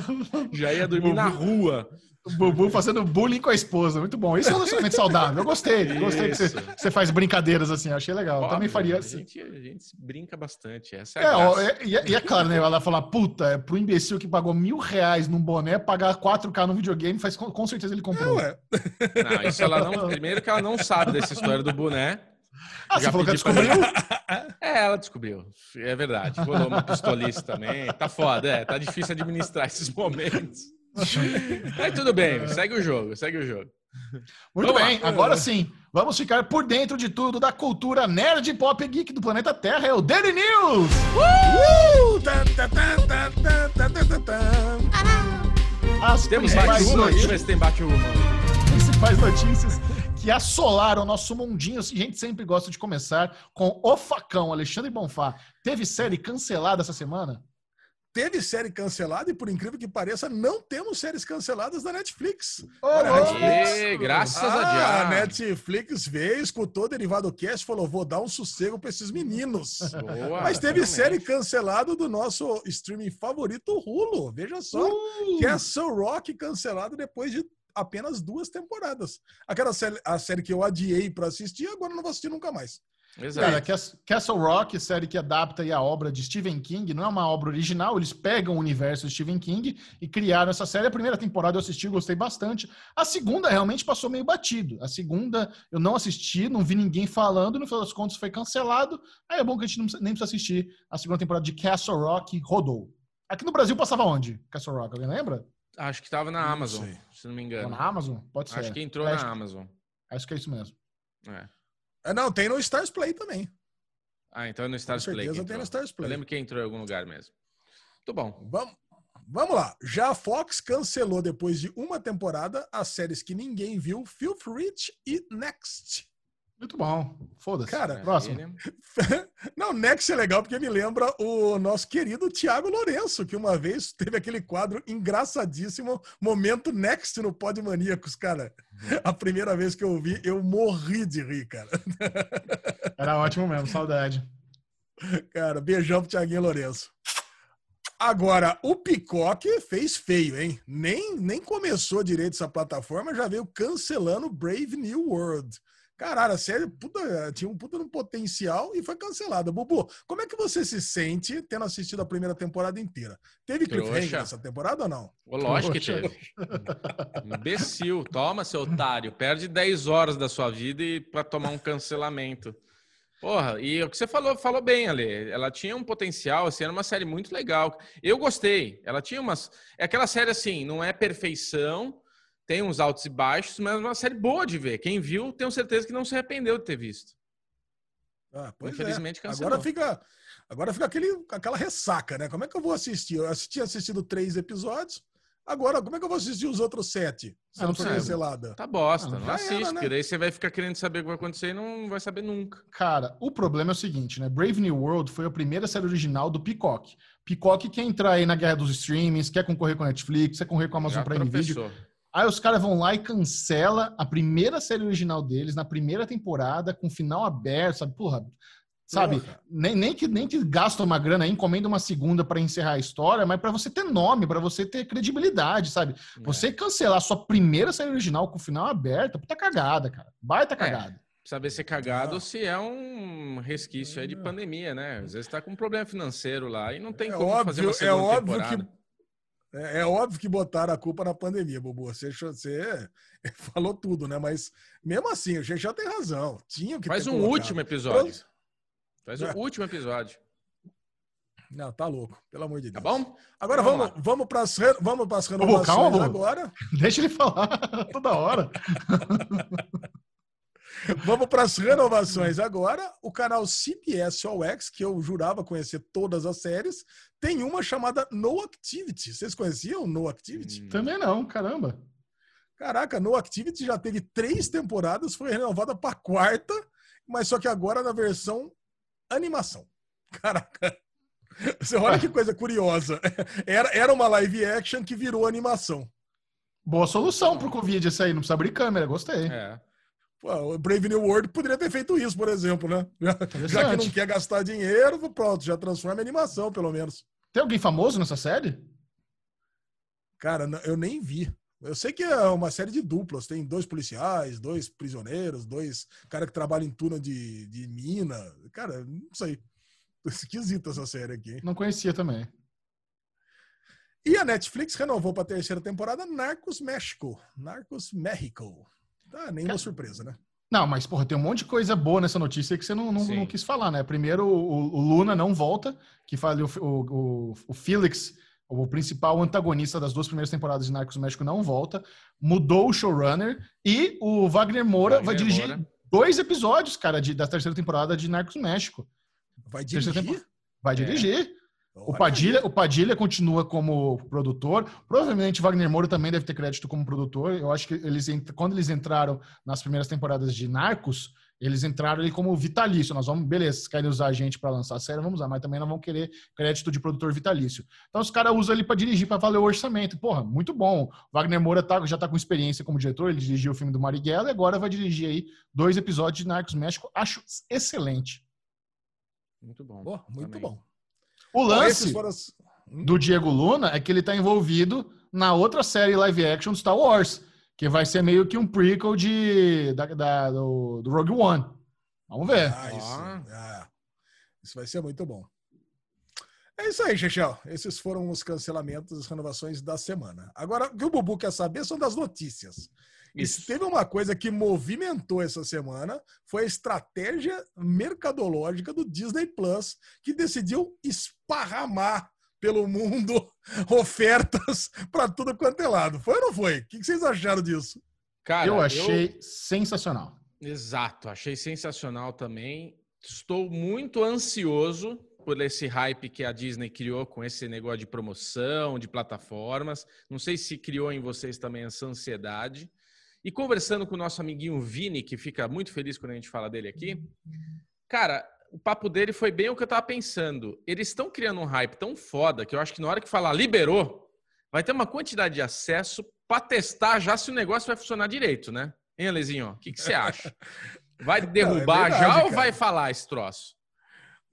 Já ia dormir na rua. O Bubu fazendo bullying com a esposa. Muito bom. Isso é um relacionamento saudável. Eu gostei. Gostei que você, você, faz brincadeiras assim. Achei legal. Óbvio, Também faria assim. A gente, a gente brinca bastante. Essa é, a é, e, é, e, é claro, né? Ela falar, puta, é pro imbecil que pagou mil reais num boné, pagar 4K no videogame, faz, com, com certeza ele comprou. Não, é. não, isso ela não. Primeiro que ela não sabe dessa história do boné. Ah, Já você falou que ela descobriu? É, ela descobriu. É verdade. Rolou uma pistolista também. Tá foda, é. Tá difícil administrar esses momentos. Aí tudo bem, segue o jogo, segue o jogo. Muito vamos bem, lá. agora sim, vamos ficar por dentro de tudo da cultura nerd pop geek do planeta Terra, é o Daily News! Uh! As Temos bate-uma? Deixa eu ver se tem bate-uma. Principais notícias que assolaram o nosso mundinho. A gente sempre gosta de começar com o facão, Alexandre Bonfá. Teve série cancelada essa semana? teve série cancelada e, por incrível que pareça, não temos séries canceladas da Netflix. Oh, Netflix. graças ah, a Deus. A Netflix veio, escutou o Derivado Cast falou: vou dar um sossego para esses meninos. Boa, Mas teve realmente. série cancelada do nosso streaming favorito, Hulu. Veja só. Uh. Castle Rock cancelado depois de apenas duas temporadas. Aquela série, a série que eu adiei para assistir, agora não vou assistir nunca mais. Exato. Cara, Castle Rock, série que adapta a obra de Stephen King, não é uma obra original, eles pegam o universo de Stephen King e criaram essa série. A primeira temporada eu assisti, gostei bastante. A segunda realmente passou meio batido. A segunda eu não assisti, não vi ninguém falando, no final das contas foi cancelado. Aí é bom que a gente não, nem precisa assistir. A segunda temporada de Castle Rock rodou. Aqui no Brasil passava onde? Castle Rock, alguém lembra? Acho que estava na Amazon, se não me engano. Na Amazon? Pode ser. Acho que entrou é, na Amazon. Acho que é isso mesmo. É. É, não, tem no Stars Play também. Ah, então é no Stars Com Play. tem no Stars Play. Eu lembro que entrou em algum lugar mesmo. Muito bom. Vamos, vamos lá. Já a Fox cancelou depois de uma temporada as séries que ninguém viu, Filth Rich e Next. Muito bom. Foda-se. Cara, próximo. Não, Next é legal porque me lembra o nosso querido Tiago Lourenço, que uma vez teve aquele quadro engraçadíssimo, Momento Next no Pod Maníacos, cara. A primeira vez que eu vi, eu morri de rir, cara. Era ótimo mesmo, saudade. Cara, beijão pro Tiaguinho Lourenço. Agora, o Picoque fez feio, hein? Nem, nem começou direito essa plataforma, já veio cancelando Brave New World. Caralho, a série puta, tinha um puta no potencial e foi cancelada. Bubu, como é que você se sente tendo assistido a primeira temporada inteira? Teve cliffhanger essa temporada ou não? lógico que teve. Imbecil. Toma, seu otário. Perde 10 horas da sua vida e para tomar um cancelamento. Porra, e o que você falou, falou bem, Ale. Ela tinha um potencial, assim, era uma série muito legal. Eu gostei. Ela tinha umas. É aquela série assim, não é perfeição, tem uns altos e baixos, mas é uma série boa de ver. Quem viu, tenho certeza que não se arrependeu de ter visto. Ah, Infelizmente, é. cancelou. Agora fica, agora fica aquele, aquela ressaca, né? Como é que eu vou assistir? Eu tinha assistido três episódios. Agora, como é que eu vou assistir os outros sete? Se ah, não for cancelada. Tá bosta, ah, não, não assiste, era, né? porque daí você vai ficar querendo saber o que vai acontecer e não vai saber nunca. Cara, o problema é o seguinte, né? Brave New World foi a primeira série original do Peacock. Peacock quer entrar aí na guerra dos streamings, quer concorrer com a Netflix, quer concorrer com a Amazon Já Prime Video. Aí os caras vão lá e cancela a primeira série original deles na primeira temporada, com final aberto, sabe? Porra, sabe? Nem, nem, que, nem que gasta uma grana, encomenda uma segunda para encerrar a história, mas para você ter nome, para você ter credibilidade, sabe? É. Você cancelar a sua primeira série original com final aberto, puta cagada, cara. Baita é. cagada. É. Saber ser cagado se é um resquício aí de pandemia, né? Às vezes tá com um problema financeiro lá e não tem é como óbvio, fazer uma segunda é óbvio temporada. Que é, é, óbvio que botaram a culpa na pandemia, Bubu. Você, você falou tudo, né? Mas mesmo assim, o já tem razão. Tinha que Faz um colocado. último episódio. Faz é. um último episódio. Não, tá louco, pelo amor de Tá Deus. bom? Agora Vamos vamos, vamos para as vamos pras Ô, renovações calma, agora. Deixa ele falar toda hora. Vamos para as renovações agora. O canal CBS All X, que eu jurava conhecer todas as séries, tem uma chamada No Activity. Vocês conheciam No Activity? Hum. Também não, caramba. Caraca, No Activity já teve três temporadas, foi renovada para quarta, mas só que agora na versão animação. Caraca. Você olha que coisa curiosa. Era, era uma live action que virou animação. Boa solução pro Covid essa aí, não precisa abrir câmera, gostei. É. Pô, o Brave New World poderia ter feito isso, por exemplo, né? Já, já que não quer gastar dinheiro, pronto, já transforma em animação, pelo menos. Tem alguém famoso nessa série? Cara, eu nem vi. Eu sei que é uma série de duplas. Tem dois policiais, dois prisioneiros, dois caras que trabalham em túnel de, de mina. Cara, não sei. Esquisita essa série aqui. Não conhecia também. E a Netflix renovou para a terceira temporada Narcos México. Narcos México. Tá, nenhuma surpresa, né? Não, mas, porra, tem um monte de coisa boa nessa notícia que você não, não, não quis falar, né? Primeiro, o, o Luna não volta, que fala o, o, o Felix, o principal antagonista das duas primeiras temporadas de Narcos México, não volta. Mudou o showrunner e o Wagner Moura vai Wagner dirigir Moura. dois episódios, cara, de, da terceira temporada de Narcos México. Vai dirigir? Vai É. dirigir. O Padilha, o Padilha continua como produtor. Provavelmente Wagner Moura também deve ter crédito como produtor. Eu acho que eles quando eles entraram nas primeiras temporadas de Narcos, eles entraram ali como vitalício. Nós vamos, beleza, se querem usar a gente para lançar a série, vamos usar, mas também não vão querer crédito de produtor vitalício. Então os caras usam ele para dirigir, para valer o orçamento. Porra, muito bom. Wagner Moura tá- já tá com experiência como diretor, ele dirigiu o filme do Marighella e agora vai dirigir aí dois episódios de Narcos México. Acho excelente. Muito bom. Pô, muito Também. bom. O esses lance foram as- do Diego Luna é que ele tá envolvido na outra série live action do Star Wars, que vai ser meio que um prequel de, da, da- do, do Rogue One. Vamos ver. Ah, isso, Ó. ah, isso vai ser muito bom. É isso aí, Chechel. Esses foram os cancelamentos, as renovações da semana. Agora, o que o Bubu quer saber são das notícias. E se teve uma coisa que movimentou essa semana, foi a estratégia mercadológica do Disney Plus, que decidiu esparramar pelo mundo ofertas para tudo quanto é lado. Foi ou não foi? O que vocês acharam disso? Cara, eu achei sensacional. Exato, achei sensacional também. Estou muito ansioso por esse hype que a Disney criou com esse negócio de promoção, de plataformas. Não sei se criou em vocês também essa ansiedade. E conversando com o nosso amiguinho Vini, que fica muito feliz quando a gente fala dele aqui, cara, o papo dele foi bem o que eu tava pensando. Eles estão criando um hype tão foda que eu acho que na hora que falar liberou, vai ter uma quantidade de acesso para testar já se o negócio vai funcionar direito, né? Hein, Alezinho? O que, que você acha? Vai derrubar verdade, já ou cara. vai falar esse troço?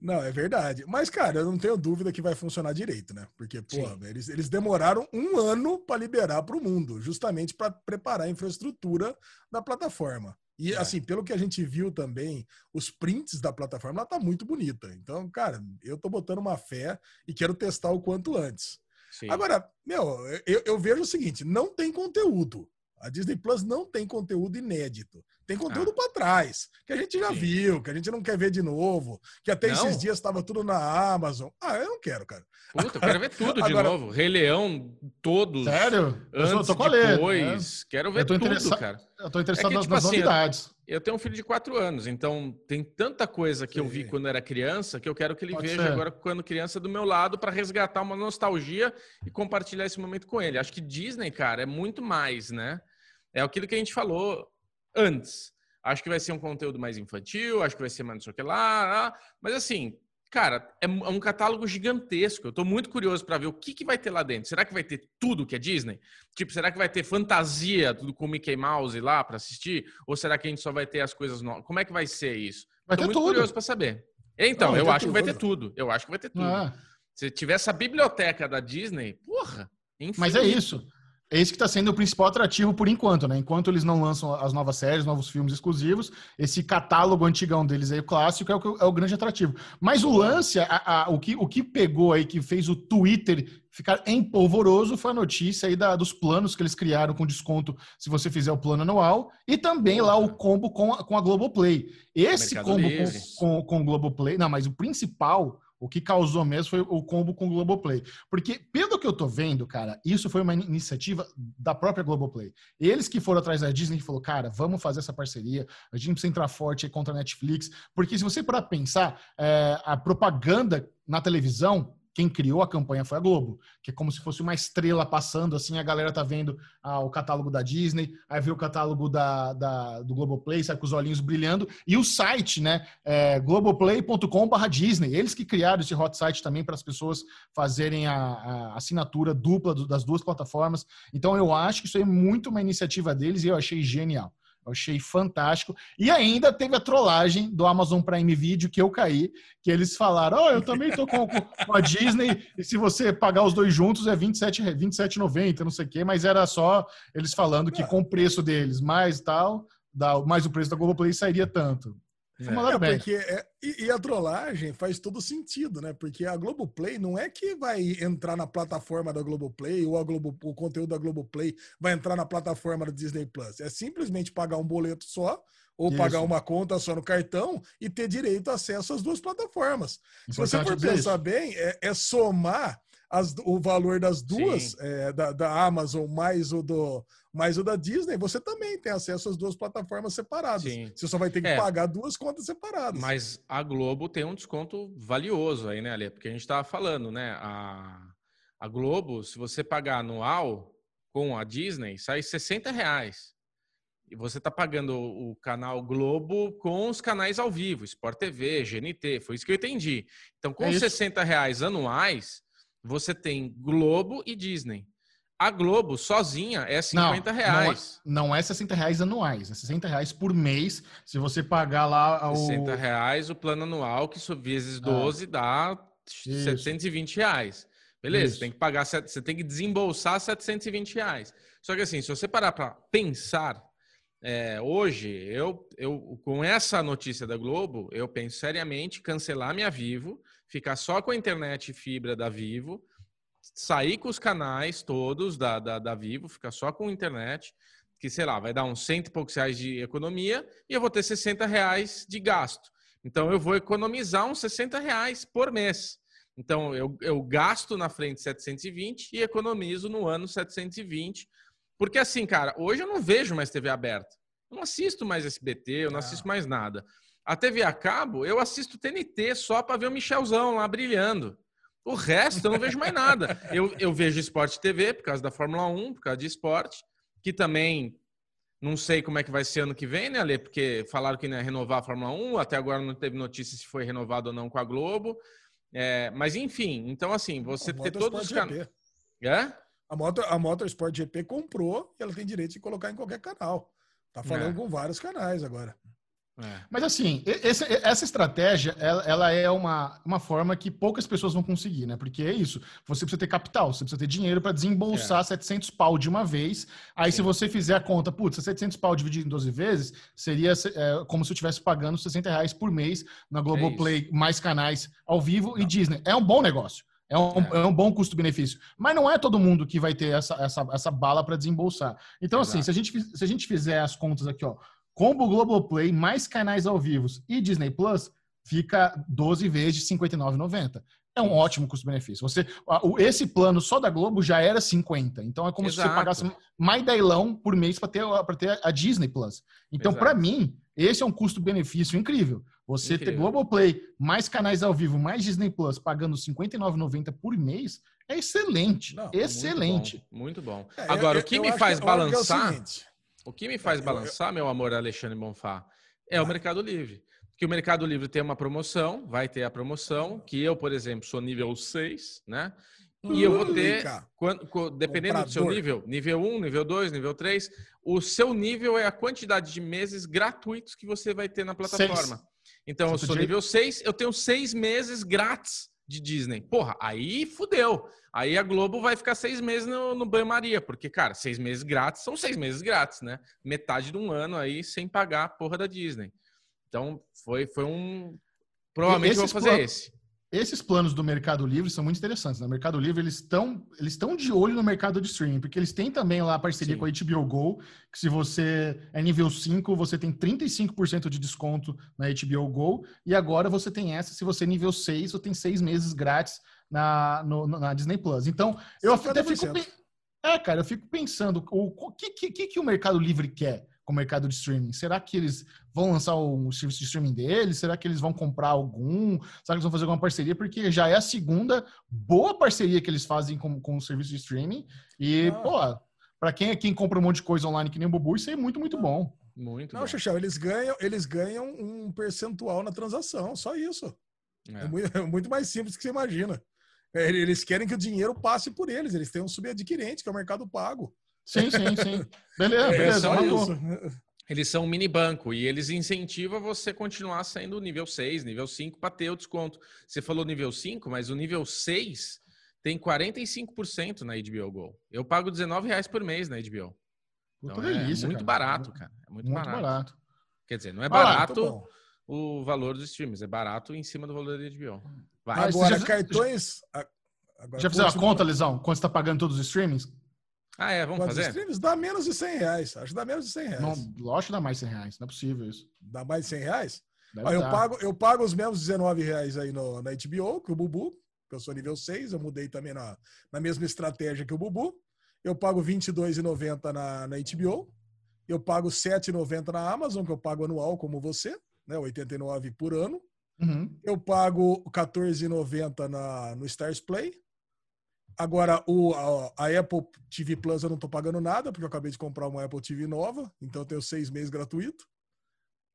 Não, é verdade. Mas, cara, eu não tenho dúvida que vai funcionar direito, né? Porque, pô, Sim. eles, eles demoraram um ano para liberar para o mundo, justamente para preparar a infraestrutura da plataforma. E, É. assim, pelo que a gente viu também, os prints da plataforma, ela tá muito bonita. Então, cara, eu tô botando uma fé e quero testar o quanto antes. Sim. Agora, meu, eu, eu vejo o seguinte: não tem conteúdo. A Disney Plus não tem conteúdo inédito. Tem conteúdo Ah. pra trás, que a gente já Sim. viu, que a gente não quer ver de novo, que até Não? esses dias estava tudo na Amazon. Ah, eu não quero, cara. Puta, eu quero ver tudo de Agora- novo. Rei Leão, todos. Sério? Eu Antes, tô com a Lê, né? depois. Quero ver Eu tô tudo, interessa- cara. Eu tô interessado É que, nas, tipo nas assim, novidades. Eu tenho um filho de quatro anos, então tem tanta coisa que eu vi Sim. quando era criança que eu quero que ele Pode veja ser. agora quando criança do meu lado para resgatar uma nostalgia e compartilhar esse momento com ele. Acho que Disney, cara, é muito mais, né? É aquilo que a gente falou antes. Acho que vai ser um conteúdo mais infantil, acho que vai ser mais não sei o que lá, mas assim, cara, é um é um catálogo gigantesco. Eu tô muito curioso para ver o que, que vai ter lá dentro. Será que vai ter tudo que é Disney? Tipo, será que vai ter fantasia, tudo com Mickey Mouse lá para assistir? Ou será que a gente só vai ter as coisas novas? Como é que vai ser isso? Vai Tô ter muito tudo. curioso para saber. Então, Não, eu acho que vai tudo. ter tudo. Eu acho que vai ter tudo. Ah, Se tiver essa biblioteca da Disney, porra, mas é isso. É isso que está sendo o principal atrativo por enquanto, né? Enquanto eles não lançam as novas séries, novos filmes exclusivos, esse catálogo antigão deles aí, o clássico, é o, é o grande atrativo. Mas o lance, a- a- o, que, o que pegou aí, que fez o Twitter ficar empolvoroso, foi a notícia aí da- dos planos que eles criaram com desconto se você fizer o plano anual, e também lá o combo com a, com a Globoplay. Esse combo com, com, com o Globoplay, não, mas o principal, O que causou mesmo foi o combo com o Globoplay. Porque, pelo que eu tô vendo, cara, isso foi uma iniciativa da própria Globoplay. Eles que foram atrás da Disney e falou, cara, vamos fazer essa parceria, a gente precisa entrar forte contra a Netflix. Porque se você para pensar, é, a propaganda na televisão quem criou a campanha foi a Globo, que é como se fosse uma estrela passando, assim, a galera tá vendo ah, o catálogo da Disney, aí vê o catálogo da, da, do Globoplay, sai com os olhinhos brilhando, e o site, né, é globoplay.com.br Disney, eles que criaram esse hot site também para as pessoas fazerem a, a assinatura dupla do, das duas plataformas, então eu acho que isso é muito uma iniciativa deles e eu achei genial. Eu achei fantástico. E ainda teve a trollagem do Amazon Prime Video que eu caí, que eles falaram: oh, eu também tô com, com, a Disney, e se você pagar os dois juntos é 27, 27,90, não sei o quê, mas era só eles falando que com o preço deles mais tal, mais o preço da Globoplay sairia tanto. É, é porque é, e, e, a trollagem faz todo sentido, né? Porque a Globoplay não é que vai entrar na plataforma da Globoplay ou a Globo, o conteúdo da Globoplay vai entrar na plataforma do Disney Plus. É simplesmente pagar um boleto só ou Isso. pagar uma conta só no cartão e ter direito a acesso às duas plataformas. Se você for pensar bem, é, é somar as, o valor das duas, é, da, da, Amazon mais o, do, mais o da Disney, você também tem acesso às duas plataformas separadas. Sim. Você só vai ter que é, pagar duas contas separadas. Mas a Globo tem um desconto valioso aí, né, Ale? Porque a gente estava falando, né? A, a Globo, se você pagar anual com a Disney, sai 60 reais. E você está pagando o canal Globo com os canais ao vivo, Sport TV, GNT, foi isso que eu entendi. Então, com é 60 reais anuais, você tem Globo e Disney. A Globo sozinha é 50 não, reais. Não é, não é 60 reais anuais, é 60 reais por mês. Se você pagar lá o. 60 reais o plano anual, que vezes 12 ah, dá isso. 720 reais. Beleza, tem que pagar, você tem que desembolsar 720 reais. Só que assim, se você parar para pensar, é, hoje, eu, eu, com essa notícia da Globo, eu penso seriamente cancelar minha Vivo, ficar só com a internet fibra da Vivo, sair com os canais todos da, da, da Vivo, ficar só com internet, que sei lá, vai dar uns cento e poucos reais de economia e eu vou ter 60 reais de gasto. Então eu vou economizar uns 60 reais por mês. Então eu, eu gasto na frente 720 e economizo no ano 720. Porque assim, cara, hoje eu não vejo mais TV aberta. Eu não assisto mais SBT, eu não ah. assisto mais nada. A TV a cabo, eu assisto TNT só para ver o Michelzão lá brilhando. O resto eu não vejo mais nada. Eu, eu vejo Esporte TV por causa da Fórmula 1, por causa de esporte, que também não sei como é que vai ser ano que vem, né, Ale? Porque falaram que ia renovar a Fórmula 1, até agora não teve notícia se foi renovado ou não com a Globo. É, mas enfim, então assim, você ter todos os canais. É? A, Motor, a Motorsport GP comprou e ela tem direito de colocar em qualquer canal. Tá falando é. com vários canais agora. É. Mas assim, esse, essa estratégia, ela, ela, é uma, uma forma que poucas pessoas vão conseguir, né? Porque é isso, você precisa ter capital, você precisa ter dinheiro para desembolsar é. 700 pau de uma vez. Aí Sim. se você fizer a conta, putz, 700 pau dividido em 12 vezes, seria é, como se eu estivesse pagando 60 reais por mês na Globoplay, é mais canais ao vivo Não. e Disney. É um bom negócio. É um, é. é um bom custo-benefício. Mas não é todo mundo que vai ter essa, essa, essa bala para desembolsar. Então, Exato. assim, se a, gente, se a gente fizer as contas aqui, ó, Combo Globoplay, mais canais ao vivo e Disney Plus, fica 12 vezes de R$ 59,90. É um ótimo custo-benefício. Você, esse plano só da Globo já era 50. Então é como Exato. se você pagasse mais dailão por mês para ter, ter a Disney Plus. Então, para mim, esse é um custo-benefício incrível. Você incrível. ter Globoplay, mais canais ao vivo, mais Disney Plus, pagando R$ 59,90 por mês, é excelente. Não, excelente. Muito bom. Muito bom. É, Agora, eu, o que me faz que, balançar. É o, que me faz balançar, meu amor Alexandre Bonfá, é o Mercado Livre que o Mercado Livre tem uma promoção, vai ter a promoção, que eu, por exemplo, sou nível 6, né? E eu vou ter, quando, dependendo do seu nível, nível 1, nível 2, nível 3, o seu nível é a quantidade de meses gratuitos que você vai ter na plataforma. Seis. Então, eu sou nível 6, eu tenho seis meses grátis de Disney. Porra, aí fudeu. Aí a Globo vai ficar seis meses no, no banho-maria, porque, cara, seis meses grátis são seis meses grátis, né? Metade de um ano aí sem pagar a porra da Disney. Então, foi, foi um. Provavelmente eu vou fazer esse. Esses planos do Mercado Livre são muito interessantes. No né? Mercado Livre, eles estão eles estão de olho no mercado de streaming, porque eles têm também lá a parceria Sim. com a HBO Go, que se você é nível 5, você tem 35% de desconto na HBO Go, e agora você tem essa, se você é nível 6, você tem seis meses grátis na, no, na Disney Plus. Então, eu até fico... É, cara, eu fico pensando, o que, que, que o Mercado Livre quer? Com o mercado de streaming? Será que eles vão lançar o serviço de streaming deles? Será que eles vão comprar algum? Será que eles vão fazer alguma parceria? Porque já é a segunda boa parceria que eles fazem com, com o serviço de streaming. E, ah. pô, para quem, quem compra um monte de coisa online que nem o Bubu, isso é muito, muito bom. Muito Não, Xaxão, eles ganham, eles ganham um percentual na transação, só isso. É, é, muito, é muito, mais simples que você imagina. É, eles querem que o dinheiro passe por eles, eles têm um subadquirente, que é o mercado pago. Sim, sim, sim. Beleza, é, beleza. É. Eles são um mini banco e eles incentivam você continuar sendo nível 6, nível 5 para ter o desconto. Você falou nível 5, mas o nível 6 tem 45% na HBO Go. Eu pago R$19,00 por mês na HBO. Então, é delícia, muito cara. barato, cara. É muito, muito barato. barato. Quer dizer, não é barato o valor dos streams, é barato em cima do valor da HBO. Vai. Agora, já, cartões. Agora, já fizeram a conta, Lesão? Quando você está pagando todos os streamings? Ah, é? Vamos fazer? streams dá menos de 100 reais. Acho que dá menos de 100 reais. Não, lógico que dá mais de 100 reais. Não é possível isso. Dá mais de 100 reais? Ó, eu, pago, eu pago os mesmos 19 reais aí no, na HBO, que o Bubu, que eu sou nível 6. Eu mudei também na, na mesma estratégia que o Bubu. Eu pago R$22,90 na, na HBO. Eu pago R$7,90 na Amazon, que eu pago anual, como você, né? 89 por ano. Uhum. Eu pago R$14,90 no Stars Play. Agora, o, a, a, Apple TV Plus eu não estou pagando nada, porque eu acabei de comprar uma Apple TV nova, então eu tenho seis meses gratuito.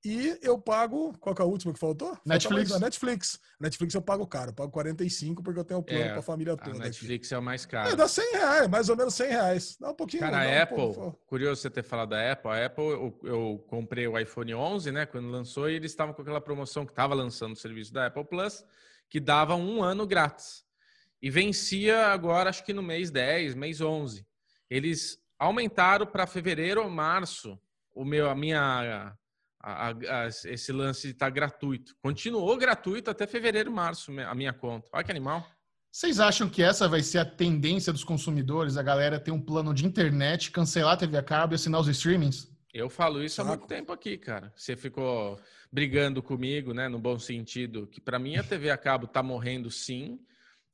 E eu pago. Qual que é a última que faltou? Netflix. Falta Netflix. Netflix eu pago caro, eu pago 45 porque eu tenho o plano é, para a família toda. A Netflix aqui. é o mais caro. É, dá 100 reais, mais ou menos 100 reais. Dá um pouquinho. Cara, a Apple, um curioso você ter falado da Apple. A Apple, eu, eu, comprei o iPhone 11, né, quando lançou, e eles estavam com aquela promoção que estava lançando o serviço da Apple Plus, que dava um ano grátis e vencia agora, acho que no mês 10, mês 11. Eles aumentaram para fevereiro ou março o meu, a minha, a, a, esse lance está gratuito. Continuou gratuito até fevereiro, março a minha conta. Olha que animal. Vocês acham que essa vai ser a tendência dos consumidores? A galera ter um plano de internet, cancelar a TV a cabo e assinar os streamings? Eu falo isso há muito tempo aqui, cara. Você ficou brigando comigo, né, no bom sentido, que para mim a TV a cabo tá morrendo sim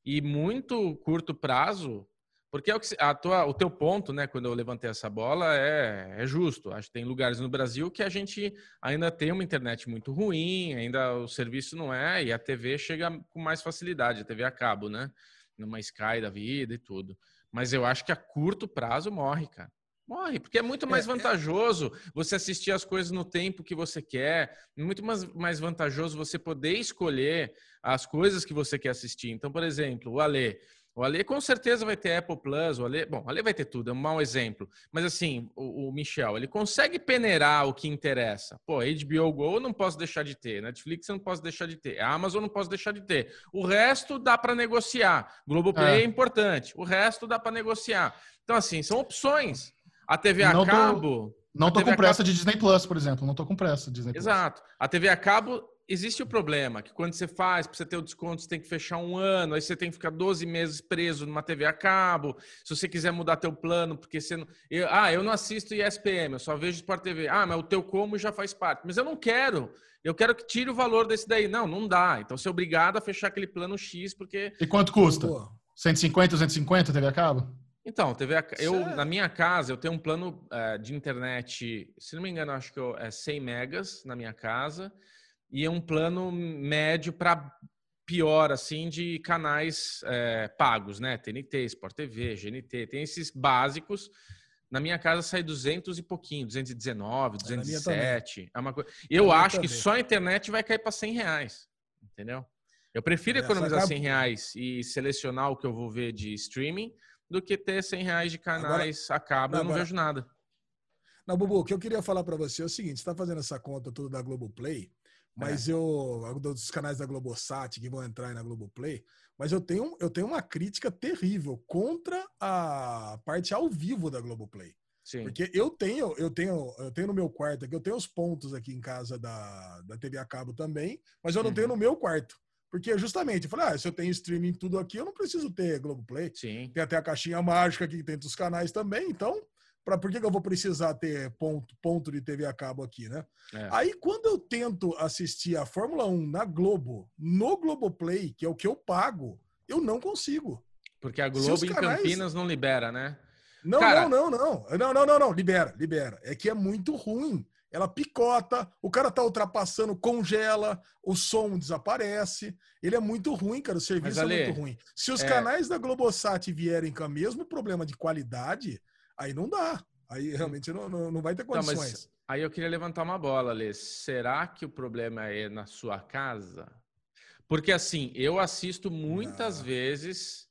e muito curto prazo, porque é o, a tua, o teu ponto, né, quando eu levantei essa bola, é, é justo. Acho que tem lugares no Brasil que a gente ainda tem uma internet muito ruim, ainda o serviço não é, e a TV chega com mais facilidade, a TV a cabo, né? Numa Sky da vida e tudo. Mas eu acho que a curto prazo morre, cara. Morre, porque é muito mais é, é. vantajoso você assistir as coisas no tempo que você quer, muito mais, mais vantajoso você poder escolher as coisas que você quer assistir. Então, por exemplo, o Ale. O Ale com certeza vai ter Apple Plus, o Ale, bom, o Ale vai ter tudo, é um mau exemplo. Mas assim, o, o, Michel, ele consegue peneirar o que interessa. Pô, HBO Go eu não posso deixar de ter, Netflix eu não posso deixar de ter, Amazon eu não posso deixar de ter. O resto dá para negociar. Globoplay é. é importante, o resto dá para negociar. Então assim, são opções. A TV a não cabo. Tô, não tô com pressa cabo... de Disney Plus, por exemplo. Não tô com pressa de Disney Plus. Exato. A TV a cabo existe o problema que quando você faz, para você ter o desconto, você tem que fechar um ano, aí você tem que ficar 12 meses preso numa TV a cabo. Se você quiser mudar teu plano, porque você não. Eu, ah, eu não assisto ESPM, eu só vejo Sport TV. Ah, mas o teu como já faz parte. Mas eu não quero. Eu quero que tire o valor desse daí. Não, não dá. Então você é obrigado a fechar aquele plano X, porque. E quanto custa? Pô. 150, 250 TV a cabo? Então, TV a... eu na minha casa eu tenho um plano uh, de internet, se não me engano, acho que eu, é 100 megas na minha casa e é um plano médio para pior assim de canais é, pagos, né? TNT, Sport TV, GNT, tem esses básicos. Na minha casa sai 200 e pouquinho, 219, 207. É uma coisa. Eu acho também. que só a internet vai cair para 100 reais, entendeu? Eu prefiro economizar 100 reais e selecionar o que eu vou ver de streaming do que ter 100 reais de canais agora, a cabo. eu não agora, vejo nada. Não, Bubu, o que eu queria falar para você é o seguinte: você está fazendo essa conta toda da Globoplay, mas é. eu. dos canais da Globosat que vão entrar aí na Globoplay, mas eu tenho, eu tenho uma crítica terrível contra a parte ao vivo da Globoplay. Sim. Porque eu tenho, eu tenho, eu tenho no meu quarto aqui, eu tenho os pontos aqui em casa da, da TV a cabo também, mas eu não uhum. tenho no meu quarto. Porque justamente, eu falei, ah, se eu tenho streaming tudo aqui, eu não preciso ter Globoplay. Sim. Tem até a caixinha mágica aqui dentro dos canais também, então, para por que, que eu vou precisar ter ponto, ponto de TV a cabo aqui, né? É. Aí, quando eu tento assistir a Fórmula 1 na Globo, no Globoplay, que é o que eu pago, eu não consigo. Porque a Globo os em canais- Campinas não libera, né? Não, Cara- não, não, não. Não, não, não, não. Libera, libera. É que é muito ruim. Ela picota, o cara tá ultrapassando, congela, o som desaparece. Ele é muito ruim, cara. O serviço Mas, é Ale, muito ruim. Se os é- canais da Globosat vierem com o mesmo problema de qualidade, aí não dá. Aí realmente não, não, não vai ter Então, mas condições. aí eu queria levantar uma bola, Lê. Será que o problema é na sua casa? Porque assim, eu assisto muitas Não. vezes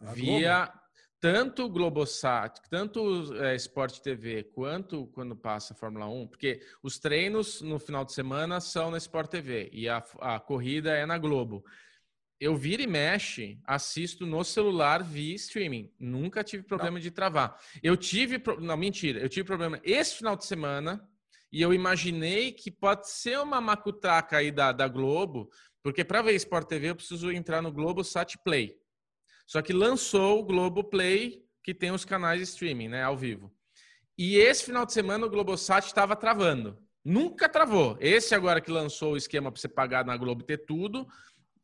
A via tanto o Globosat, tanto é, Sport TV, quanto quando passa a Fórmula 1, porque os treinos no final de semana são na Sport TV e a, a corrida é na Globo. Eu vira e mexe, assisto no celular via streaming. Nunca tive problema de travar. Eu tive. pro- Não, mentira. Eu tive problema esse final de semana e eu imaginei que pode ser uma macutraca aí da, da Globo, porque para ver Sport TV eu preciso entrar no Globo Sat Play. Só que lançou o Globo Play, que tem os canais de streaming, né, ao vivo. E esse final de semana o Globosat estava travando. Nunca travou. Esse agora que lançou o esquema para você pagar na Globo ter tudo,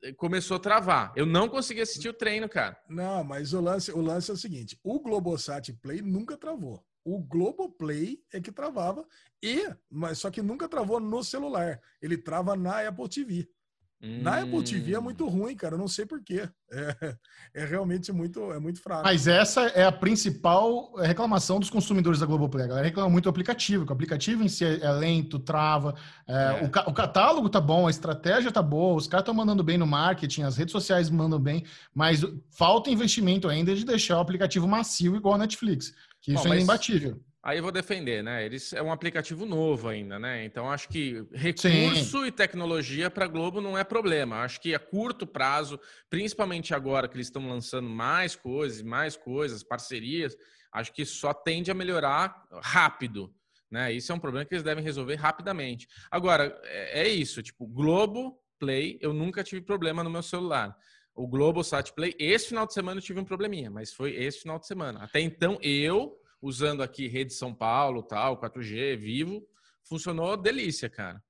eh, começou a travar. Eu não consegui assistir o treino, cara. Não, mas o lance, o lance é o seguinte: o Globosat Play nunca travou. O Globoplay é que travava, e, mas só que nunca travou no celular. Ele trava na Apple TV. Na Apple TV é Hum. muito ruim, cara. Eu não sei porquê. É, é realmente muito, é muito fraco. Mas essa é a principal reclamação dos consumidores da Globoplay. A galera reclama muito do aplicativo, que o aplicativo em si é lento, trava. é, É. O, ca- o catálogo tá bom, a estratégia tá boa, os caras estão mandando bem no marketing, as redes sociais mandam bem, mas falta investimento ainda de deixar o aplicativo macio igual a Netflix, que Bom, isso ainda é imbatível. Aí eu vou defender, né? Eles é um aplicativo novo ainda, né? Então acho que recurso e tecnologia para Globo não é problema. Acho que a curto prazo, principalmente agora que eles estão lançando mais coisas, mais coisas, parcerias, acho que só tende a melhorar rápido, né? Isso é um problema que eles devem resolver rapidamente. Agora é, é isso, tipo Globo Play, eu nunca tive problema no meu celular. O Globo Sat Play, esse final de semana eu tive um probleminha, mas foi esse final de semana. Até então eu usando aqui rede São Paulo, tal, 4G, vivo, funcionou delícia, cara.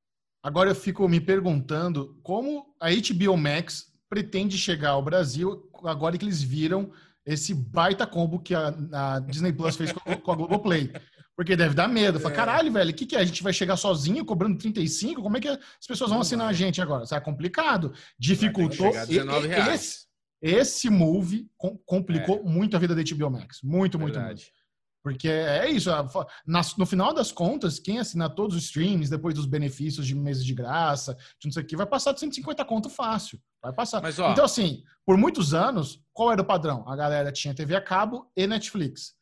Agora eu fico me perguntando como a HBO Max pretende chegar ao Brasil agora que eles viram esse baita combo que a, a Disney Plus fez com, com a Globoplay. Porque deve dar medo. Fala, É. caralho, velho, o que, que é? A gente vai chegar sozinho cobrando 35? Como é que as pessoas vão assinar a gente agora? Isso é complicado. Dificultou. chegar a 19 reais. Esse, esse move com- complicou muito a vida da HBO Max. Muito, muito, muito. Porque é isso, fa- nas- no final das contas, quem assinar todos os streams, depois dos benefícios de meses de graça, de não sei o que, vai passar de 150 conto fácil. Vai passar. Mas, ó, Então, assim, por muitos anos, qual era o padrão? A galera tinha TV a cabo e Netflix.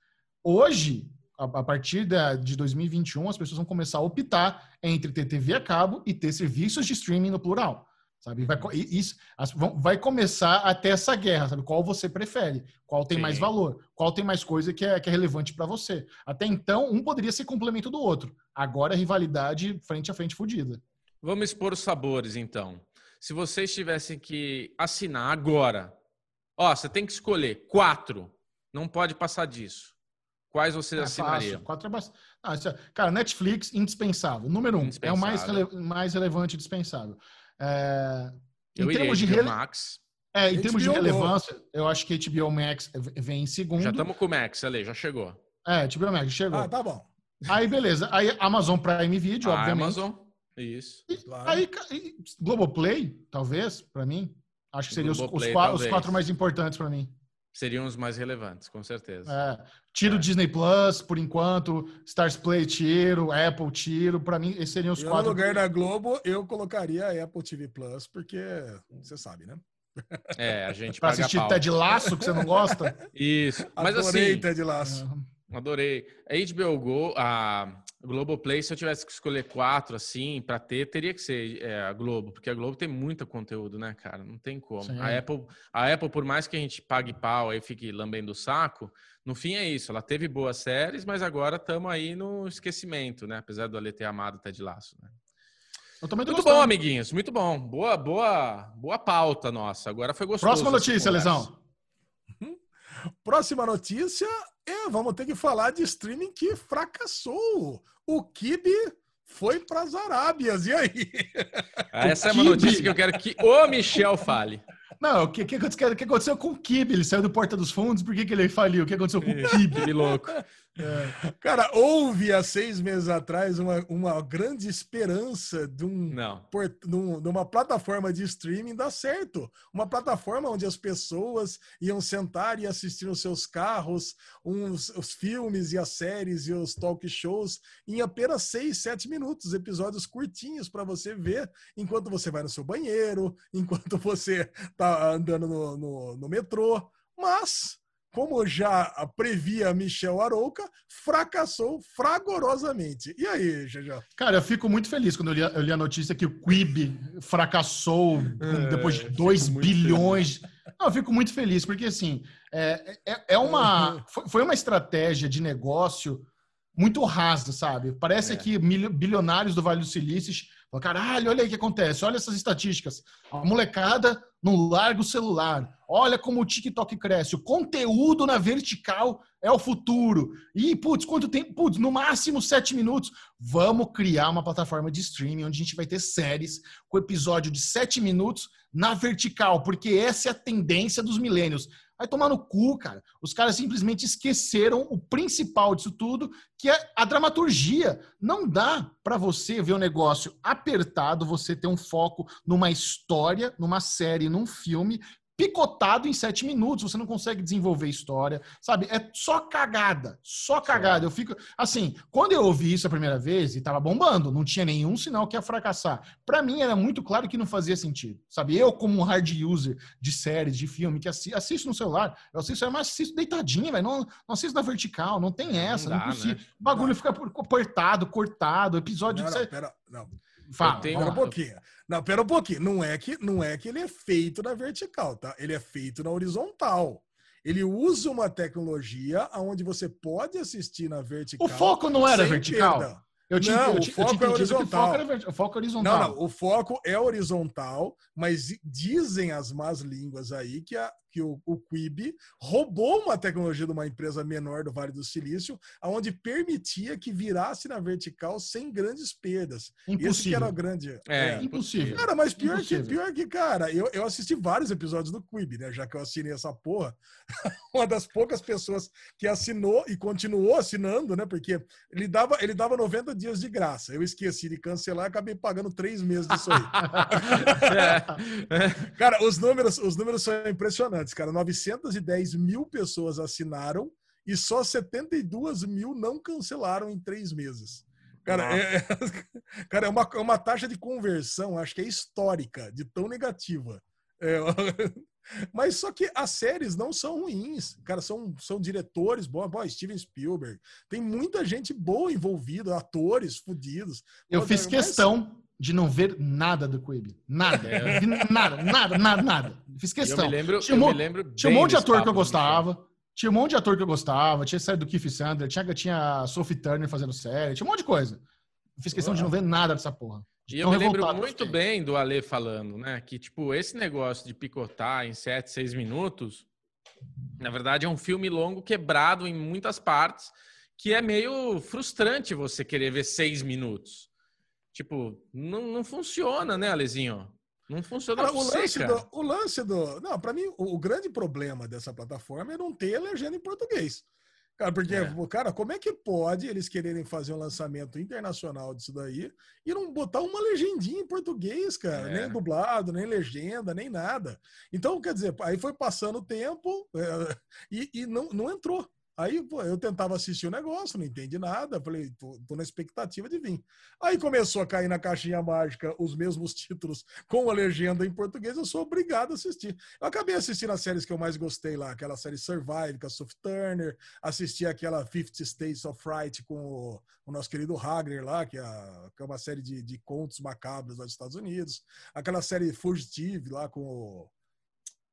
Hoje, a, partir de 2021, as pessoas vão começar a optar entre ter TV a cabo e ter serviços de streaming no plural. Sabe? Vai, isso, vai começar até essa guerra, sabe? Qual você prefere? Qual tem Sim. mais valor? Qual tem mais coisa que é, que é relevante para você? Até então, um poderia ser complemento do outro. Agora, rivalidade frente a frente fudida. vamos expor os sabores, então. Se vocês tivessem que assinar agora, ó, você tem que escolher quatro. Não pode passar disso. Quais vocês É assinariam? fácil, quatro é bast- Ah, é- Cara, Netflix, indispensável. Número um. É o mais, Indispensável. rele- mais relevante e dispensável. É, Eu em termos de, rele- Max. é, em termos de relevância, eu acho que HBO Max vem em segundo. Já estamos com o Max, ali, já chegou. É, HBO Max chegou. Ah, tá bom. Aí, beleza. Aí, Amazon Prime Video, A obviamente. Amazon. Isso. Claro. Aí, e Globoplay, talvez, pra mim. Acho que seriam os, os os quatro mais importantes pra mim. Seriam os mais relevantes, com certeza. É, tiro É. Disney Plus, por enquanto. Stars Play, tiro. Apple, tiro. Pra mim, esses seriam os Eu, no quatro. lugar da Globo, eu colocaria a Apple TV Plus, porque você sabe, né? É, a gente Pra paga assistir pau. Ted Laço, que você não gosta. Isso. Mas Adorei assim, Ted Laço. adorei. A HBO Go, a Globoplay, se eu tivesse que escolher quatro, assim, pra ter, teria que ser é, a Globo, porque a Globo tem muito conteúdo, né, cara? Não tem como. Sim. A Apple, a Apple, por mais que a gente pague pau aí fique lambendo o saco, no fim é isso. Ela teve boas séries, mas agora estamos aí no esquecimento, né? Apesar do Ale ter amado Ted Laço, né? Eu também tô Muito gostando. bom, amiguinhos. Muito bom. Boa, boa, boa pauta nossa. Agora foi gostoso. Próxima notícia. Lesão. Próxima notícia é, vamos ter que falar de streaming que fracassou. O Kibe foi para as Arábias. E aí? Ah, Essa é uma Kibe. notícia que eu quero que o Michel fale. Não, o que, que, que, que aconteceu com o Kibe? Ele saiu do Porta dos Fundos, por que, que ele faliu? O que aconteceu com o Kibe? Que louco. Cara, houve há seis meses atrás uma, uma grande esperança de um por, num- numa plataforma de streaming dar certo. Uma plataforma onde as pessoas iam sentar e assistir nos seus carros uns, os filmes e as séries e os talk shows em apenas seis, sete minutos, episódios curtinhos para você ver enquanto você vai no seu banheiro, enquanto você tá andando no, no, no metrô. Mas, como já previa Michel Arouca, fracassou fragorosamente. E aí, Jajá? Cara, eu fico muito feliz quando eu li, a- eu li a notícia que o Quibi fracassou com- depois de fico 2 muito bilhões. Não, eu fico muito feliz, porque assim, é, é, é uma. Foi, foi uma estratégia de negócio muito rasa, sabe? Parece É. que bilionários do Vale do Silício falam, caralho, olha aí o que acontece, olha essas estatísticas. A molecada não larga o celular. Olha como o TikTok cresce. O conteúdo na vertical é o futuro. E, putz, quanto tempo? Putz, no máximo sete minutos. Vamos criar uma plataforma de streaming onde a gente vai ter séries com episódio de sete minutos na vertical, porque essa é a tendência dos milênios. Vai tomar no cu, cara. Os caras simplesmente esqueceram o principal disso tudo, que é a dramaturgia. Não dá para você ver o negócio apertado, você ter um foco numa história, numa série, num filme picotado em sete minutos, você não consegue desenvolver história, sabe? É só cagada, só cagada. Eu fico assim, quando eu ouvi isso a primeira vez e tava bombando, não tinha nenhum sinal que ia fracassar. Para mim era muito claro que não fazia sentido, sabe? Eu como um hard user de séries, de filme que assi- assisto no celular, eu assisto, mas assisto deitadinho, velho, não, não assisto na vertical, não tem essa, não, dá, é possível. né? O bagulho fica por- cortado, cortado, episódio Não, de não, série. pera, não. Fala, tenho- Pera um pouquinho. Não, pera um pouquinho. Não é que não é que ele é feito na vertical, tá? Ele é feito na horizontal. Ele usa uma tecnologia onde você pode assistir na vertical. O foco não era vertical? perda. Eu tinha, Não, eu o foco tinha é que o horizontal. foco era o foco é horizontal. Não, não, o foco é horizontal, mas dizem as más línguas aí que, a, que o, o Quibi roubou uma tecnologia de uma empresa menor do Vale do Silício, onde permitia que virasse na vertical sem grandes perdas. Esse que Impossível. era o grande. É, Impossível. Cara, mas pior que, Impossível. pior que, cara, eu, eu assisti vários episódios do Quibi, né? Já que eu assinei essa porra. Uma das poucas pessoas que assinou e continuou assinando, né? Porque ele dava, ele dava 90 dias de graça. Eu esqueci de cancelar e acabei pagando três meses disso aí. Cara, os números, os números são impressionantes, cara. 910 mil pessoas assinaram e só 72 mil não cancelaram em três meses. Cara, é, é- cara, é uma, é uma taxa de conversão, acho que é histórica, de tão negativa. É, mas só que as séries não são ruins, cara, são, são diretores bons, bom, Steven Spielberg, tem muita gente boa envolvida, atores fudidos. Eu Pô, fiz mas- questão de não ver nada do Quibi. Nada. É. Nada, nada, nada, nada. Fiz Eu questão. me lembro, Tinha eu um me monte- lembro Tinha um monte de ator que eu gostava. Tinha um monte de ator que eu gostava. Tinha série do Keith Sander, tinha, tinha a Sophie Turner fazendo série, tinha um monte de coisa. Eu fiz questão de não ver nada dessa porra. E eu me lembro eu muito bem do Ale falando, né? Que, tipo, esse negócio de picotar em 7, 6 minutos, na verdade, é um filme longo quebrado em muitas partes, que é meio frustrante você querer ver 6 minutos. Tipo, não, não funciona, né, Alezinho? Não funciona Cara, o, lance do, o lance do. Não, pra mim, o, o grande problema dessa plataforma é não ter legenda em português. Cara, porque, É. cara, como é que pode eles quererem fazer um lançamento internacional disso daí e não botar uma legendinha em português, cara? É. Nem dublado, nem legenda, nem nada. Então, quer dizer, aí foi passando o tempo é, e, e não, não entrou. Aí, pô, eu tentava assistir o negócio, não entendi nada. Falei, tô, tô na expectativa de vir. Aí começou a cair na caixinha mágica os mesmos títulos com a legenda em português, eu sou obrigado a assistir. Eu acabei assistindo as séries que eu mais gostei lá, aquela série Survive com a Sophie Turner, assisti aquela 50 States of Fright com o, o nosso querido Hagner lá, que é, que é uma série de, de contos macabros lá dos Estados Unidos, aquela série Fugitive lá com o,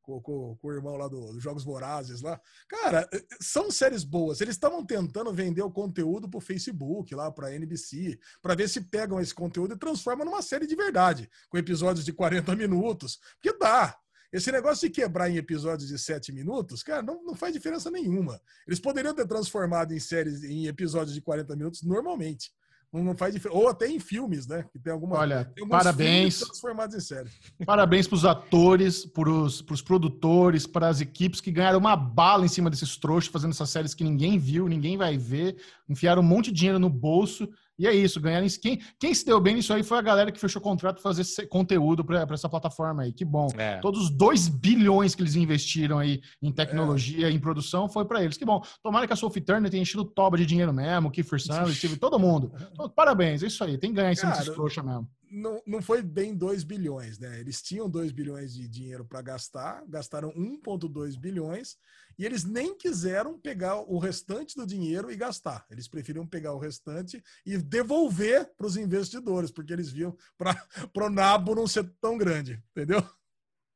com, com, com o irmão lá dos do Jogos Vorazes lá. Cara, eh, são séries boas. Eles estavam tentando vender o conteúdo pro Facebook, lá pra NBC, para ver se pegam esse conteúdo e transformam numa série de verdade, com episódios de 40 minutos. Porque dá. Esse negócio de quebrar em episódios de 7 minutos, cara, não, não faz diferença nenhuma. Eles poderiam ter transformado em séries, em episódios de 40 minutos normalmente. Não faz diferença. Ou até em filmes, né? Que tem alguma. Olha, tem parabéns. Transformados em série. Parabéns para os atores, para os produtores, para as equipes que ganharam uma bala em cima desses trouxas, fazendo essas séries que ninguém viu, ninguém vai ver, enfiaram um monte de dinheiro no bolso e é isso, ganharam. Quem, quem se deu bem nisso aí foi a galera que fechou contrato para fazer conteúdo para essa plataforma aí. Que bom. É. Todos os 2 bilhões que eles investiram aí em tecnologia, é. em produção, foi para eles. Que bom. Tomara que a Sophie Turner tenha enchido toba de dinheiro mesmo, Kiefer Sanders, todo mundo. Então, parabéns, é isso aí. Tem que ganhar em cima desses trouxa mesmo não, não foi bem 2 bilhões, né? Eles tinham 2 bilhões de dinheiro para gastar, gastaram 1,2 bilhões e eles nem quiseram pegar o restante do dinheiro e gastar. Eles preferiram pegar o restante e devolver para os investidores, porque eles viam para o nabo não ser tão grande, entendeu?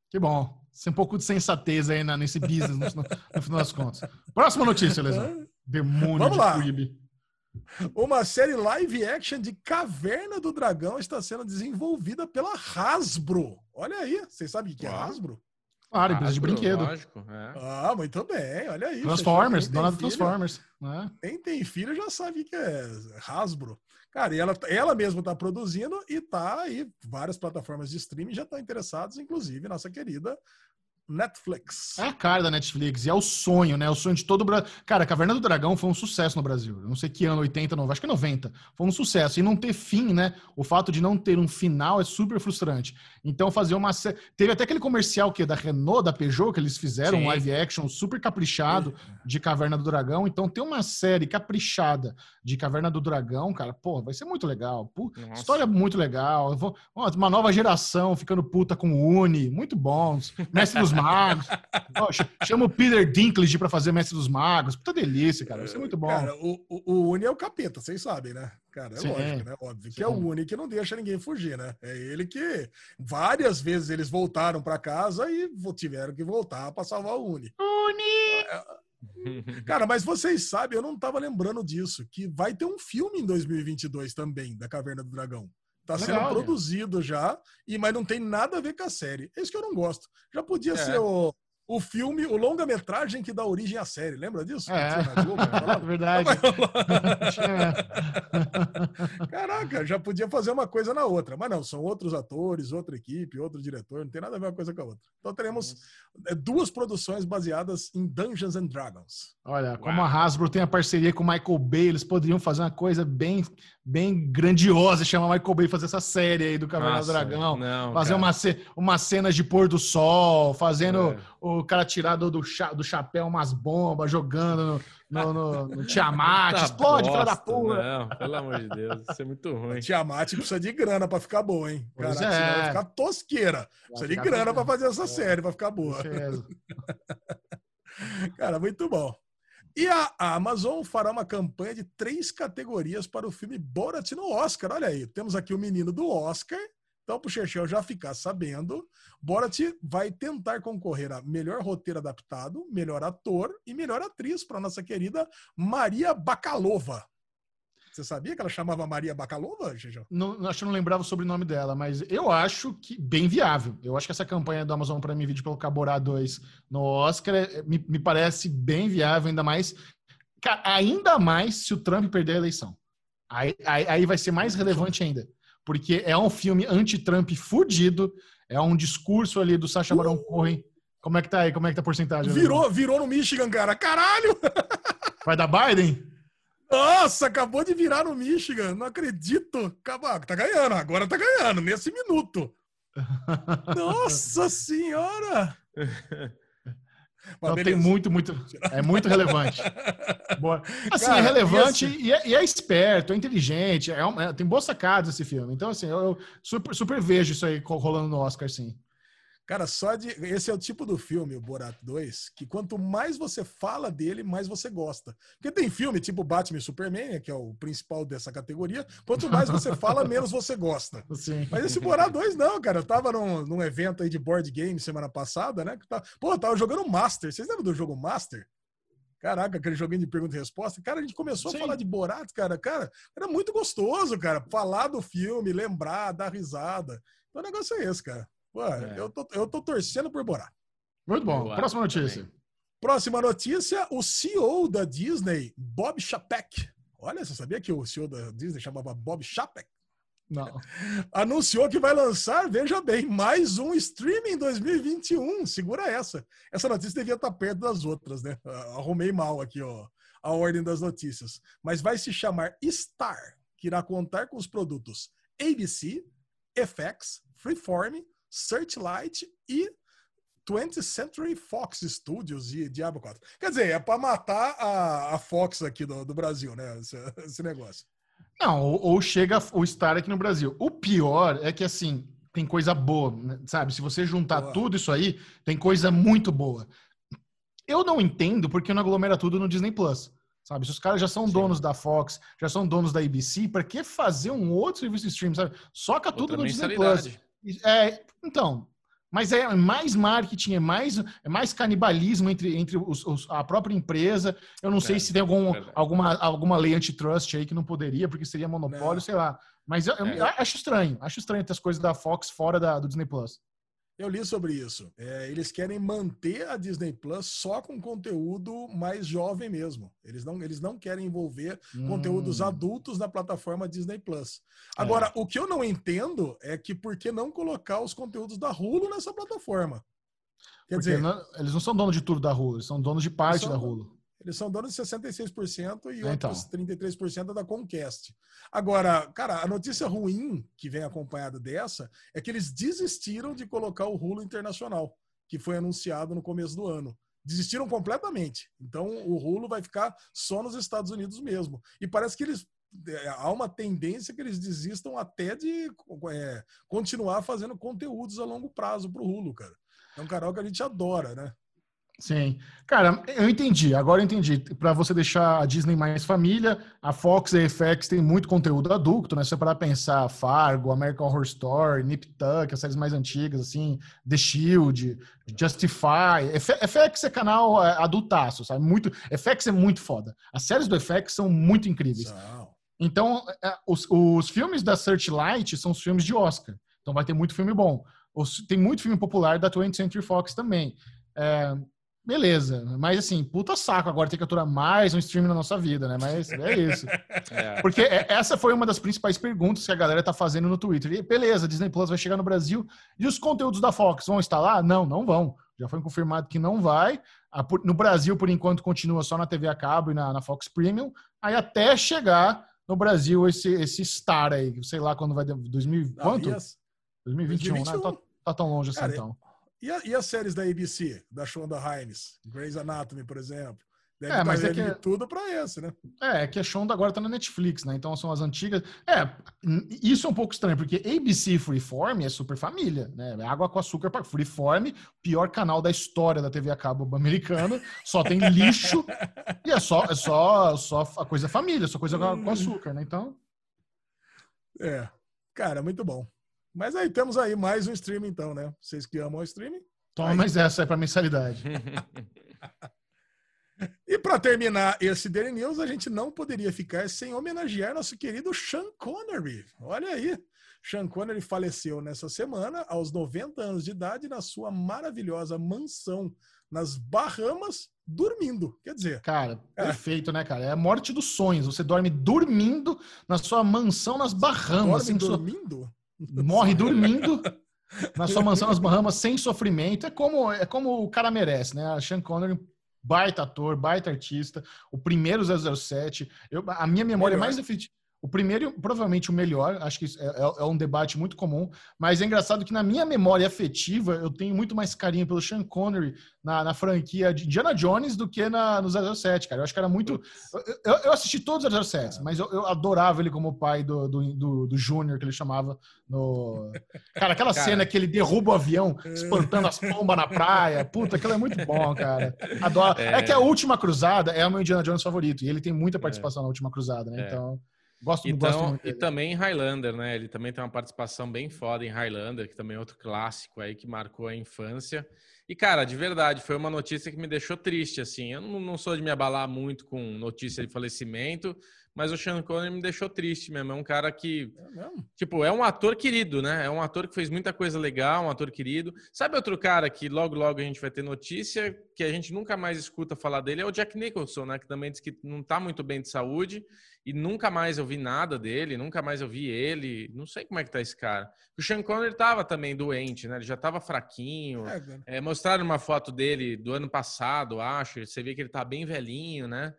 Que bom. Tem um pouco de sensatez aí nesse business, no, no, final das contas. Próxima notícia, Lesão. Demônio Vamos de lá. Uma série live action de Caverna do Dragão está sendo desenvolvida pela Hasbro. Olha aí, vocês sabem o que é Hasbro? Claro, empresa de brinquedo. Lógico, é. Ah, muito bem, olha aí. Transformers, dona do Transformers. Né? Quem tem filho já sabe o que é Hasbro. Cara, e ela, ela mesma está produzindo e tá aí, várias plataformas de streaming já estão interessadas, inclusive nossa querida Netflix. É a cara da Netflix, e é o sonho, né? O sonho de todo o Brasil. Cara, Caverna do Dragão foi um sucesso no Brasil. Eu não sei que ano, 80, 90, acho que 90. Foi um sucesso. E não ter fim, né? O fato de não ter um final é super frustrante. Então, fazer uma. Teve até aquele comercial que da Renault, da Peugeot, que eles fizeram, Sim. um live action super caprichado de Caverna do Dragão. Então, ter uma série caprichada de Caverna do Dragão, cara, pô, vai ser muito legal. Pô, história muito legal. Uma nova geração ficando puta com o Uni, muito bons. Mestre dos Magos. chama o Peter Dinklage para fazer Mestre dos Magos. Puta delícia, cara. Vai ser muito bom. Cara, o, o, Uni é o capeta, vocês sabem, né? Cara, é Sim, lógico, né? Óbvio Sim. que é o Uni que não deixa ninguém fugir, né? É ele que várias vezes eles voltaram para casa e tiveram que voltar para salvar o Uni. Uni! Cara, mas vocês sabem, eu não tava lembrando disso, que vai ter um filme em 2022 também, da Caverna do Dragão. Tá Legal, sendo produzido já, e mas não tem nada a ver com a série. É isso que eu não gosto. Já podia é. ser o, o filme, o longa-metragem que dá origem à série. Lembra disso? É, Globo, verdade. Caraca, já podia fazer uma coisa na outra. Mas não, são outros atores, outra equipe, outro diretor, não tem nada a ver uma coisa com a outra. Então teremos é, duas produções baseadas em Dungeons and Dragons. Olha, Uau. como a Hasbro tem a parceria com o Michael Bay, eles poderiam fazer uma coisa bem, bem grandiosa, chamar Michael Bay fazer essa série aí do Cavaleiro do Dragão. Não, fazer uma, uma cenas de pôr do sol, fazendo é. o cara tirar do, do, cha, do chapéu umas bombas, jogando no, no, no, no Tiamat. Tá Explode, filha da porra. Não, pelo amor de Deus, isso é muito ruim. Tiamat precisa de grana pra ficar bom, hein? Caraca, é. vai ficar tosqueira. Precisa de grana pra fazer essa é. série, pra ficar boa. Cara, muito bom. E a Amazon fará uma campanha de três categorias para o filme Borat no Oscar. Olha aí, temos aqui o menino do Oscar. Então, para o Chechel já ficar sabendo, Borat vai tentar concorrer a melhor roteiro adaptado, melhor ator e melhor atriz para nossa querida Maria Bakalova. Você sabia que ela chamava Maria Chechel? Não, acho que não lembrava o sobrenome dela, mas eu acho que bem viável. Eu acho que essa campanha do Amazon Prime Video pelo Caborá 2 no Oscar é, me, me parece bem viável, ainda mais ainda mais se o Trump perder a eleição. Aí, aí, aí vai ser mais relevante ainda porque é um filme anti-Trump fudido, é um discurso ali do Sacha Baron uh! Cohen. Como é que tá aí? Como é que tá a porcentagem? Virou, virou no Michigan, cara. Caralho! Vai dar Biden? Nossa, acabou de virar no Michigan. Não acredito. Acabou, tá ganhando, agora tá ganhando, nesse minuto. Nossa senhora! Então tem muito, muito. É muito relevante. Boa. Assim, Cara, é relevante e, assim... e, é, e, é, esperto, é inteligente, é, é tem boas sacadas esse filme. Então, assim, eu, eu super, super, vejo isso aí rolando no Oscar, sim. Cara, só de. Esse é o tipo do filme, o Borat 2, que quanto mais você fala dele, mais você gosta. Porque tem filme tipo Batman e Superman, que é o principal dessa categoria. Quanto mais você fala, menos você gosta. Sim. Mas esse Borat 2, não, cara. Eu tava num, num evento aí de board game semana passada, né? Que tá, pô, eu tava jogando Master. Vocês lembram do jogo Master? Caraca, aquele joguinho de pergunta e resposta. Cara, a gente começou Sim. a falar de Borat, cara. Cara, era muito gostoso, cara. Falar do filme, lembrar, dar risada. Então o negócio é esse, cara. Pô, É. eu, tô, eu tô torcendo por Borat. Muito bom. Boa, Próxima notícia. também. Próxima notícia: o CEO da Disney, Bob Chapek. Olha, você sabia que o CEO da Disney chamava Bob Chapek? Não. Anunciou que vai lançar, veja bem, mais um streaming em 2021. Segura essa. Essa notícia devia estar perto das outras, né? Ah, Arrumei mal aqui, ó, a ordem das notícias. Mas vai se chamar Star, que irá contar com os produtos ABC, FX, Freeform, Searchlight e 20th Century Fox Studios e Diablo 4. Quer dizer, é para matar a, a Fox aqui do, do Brasil, né? Esse, esse negócio. Não, ou, ou chega o Star aqui no Brasil. O pior é que, assim, tem coisa boa, né? sabe? Se você juntar Boa. tudo isso aí, tem coisa muito boa. Eu não entendo porque não aglomera tudo no Disney Plus. Sabe? Se os caras já são Sim. donos da Fox, já são donos da ABC, pra que fazer um outro serviço de streaming, sabe? Soca tudo Outra no Disney Plus. É, então, mas é mais marketing, é mais, é mais canibalismo entre, entre os- os- a própria empresa. Eu não sei É, se tem algum, alguma, alguma lei antitrust aí que não poderia, porque seria monopólio, Não. sei lá. Mas eu, eu É. acho estranho, acho estranho ter as coisas da Fox fora da, do Disney Plus. Eu li sobre isso. É, eles querem manter a Disney Plus só com conteúdo mais jovem mesmo. Eles não, eles não querem envolver conteúdos Hum. adultos na plataforma Disney Plus. Agora, o que eu não entendo é que por que não colocar os conteúdos da Hulu nessa plataforma? Quer Porque dizer, não- eles não são donos de tudo da Hulu, eles são donos de parte são da Hulu. Eles são donos de 66% e então. outros 33% é da Comcast. Agora, cara, a notícia ruim que vem acompanhada dessa é que eles desistiram de colocar o Hulu Internacional, que foi anunciado no começo do ano. Desistiram completamente. Então, o Hulu vai ficar só nos Estados Unidos mesmo. E parece que eles. é, Há uma tendência que eles desistam até de é, continuar fazendo conteúdos a longo prazo para o Hulu, cara. É um canal que a gente adora, né? Sim. Cara, eu entendi, agora eu entendi. Para você deixar a Disney mais família, a Fox e a FX tem muito conteúdo adulto, né? Se você parar pensar, Fargo, American Horror Story, Nip Tuck, as séries mais antigas, assim, The Shield, Justify. F- FX é canal é, adultaço, sabe? Muito, FX é muito foda. As séries do FX são muito incríveis. Então, é, os, os filmes da Searchlight são os filmes de Oscar. Então vai ter muito filme bom. Os- tem muito filme popular da 20th Century Fox também. É, beleza. Mas assim, puta saco agora ter que aturar mais um streaming na nossa vida, né? Mas é isso. É. Porque é- essa foi uma das principais perguntas que a galera tá fazendo no Twitter. E, beleza, Disney Plus vai chegar no Brasil. E os conteúdos da Fox vão estar lá? Não, não vão. Já foi confirmado que não vai. No Brasil, por enquanto, continua só na TV a cabo e na, na Fox Premium. Aí até chegar no Brasil esse, esse Star aí, sei lá quando vai. 2000, Não, quanto? e as- 2021, né? 2021. Tá, tá tão longe assim, Cara, então. E, a- e as séries da ABC, da Shonda Rhimes, Grey's Anatomy, por exemplo? Deve, É, mas é que- tudo pra esse, né? É, é que a Shonda agora tá na Netflix, né? Então são as antigas. É, isso é um pouco estranho, porque ABC Freeform é super família, né? É Água com açúcar para Freeform, pior canal da história da TV a cabo americana, só tem lixo e é só, é só, só a coisa família, só coisa com com açúcar, né? Então, É. Cara, muito bom. Mas aí temos aí mais um streaming, então, né? Vocês que amam o streaming. toma Aí. mais essa é para mensalidade. E para terminar esse Daily News, a gente não poderia ficar sem homenagear nosso querido Sean Connery. Olha aí. Sean Connery faleceu nessa semana, aos 90 anos de idade, na sua maravilhosa mansão nas Bahamas, dormindo. Quer dizer, Cara, É. perfeito, né, cara? É a morte dos sonhos. Você dorme dormindo na sua mansão nas Bahamas, dorme so- dormindo? Morre dormindo na sua mansão nas Bahamas sem sofrimento. É como, é como o cara merece, né? A Sean Connery, baita ator, baita artista, o primeiro 007. Eu, a minha memória Melhor. mais efetiva. O primeiro, provavelmente o melhor, acho que é, é, é, um debate muito comum, mas é engraçado que na minha memória afetiva eu tenho muito mais carinho pelo Sean Connery na, na franquia de Indiana Jones do que na, no 007, cara. Eu acho que era muito. Eu, eu assisti todos os 007, mas eu, eu, adorava ele como pai do, do, do, do Júnior, que ele chamava no. Cara, aquela cara. cena que ele derruba o avião, espantando as pombas na praia. Puta, aquilo é muito bom, cara. Adoro. É, é que a última cruzada é o meu Indiana Jones favorito, e ele tem muita participação é. na última cruzada, né? É. Então. Gosto, então, gosto muito. E também em Highlander, né? Ele também tem uma participação bem foda em Highlander, que também é outro clássico aí que marcou a infância. E, cara, de verdade, foi uma notícia que me deixou triste, assim. Eu não, não sou de me abalar muito com notícia de falecimento, mas o Sean Connery me deixou triste mesmo. É um cara que, é tipo, é um ator querido, né? É um ator que fez muita coisa legal, um ator querido. Sabe outro cara que logo, logo a gente vai ter notícia, que a gente nunca mais escuta falar dele, é o Jack Nicholson, né? Que também diz que não tá muito bem de saúde e nunca mais eu vi nada dele, nunca mais eu vi ele. Não sei como é que tá esse cara. O Sean Connery tava também doente, né? Ele já tava fraquinho. É, é, mostraram uma foto dele do ano passado, acho. Você vê que ele tá bem velhinho, né?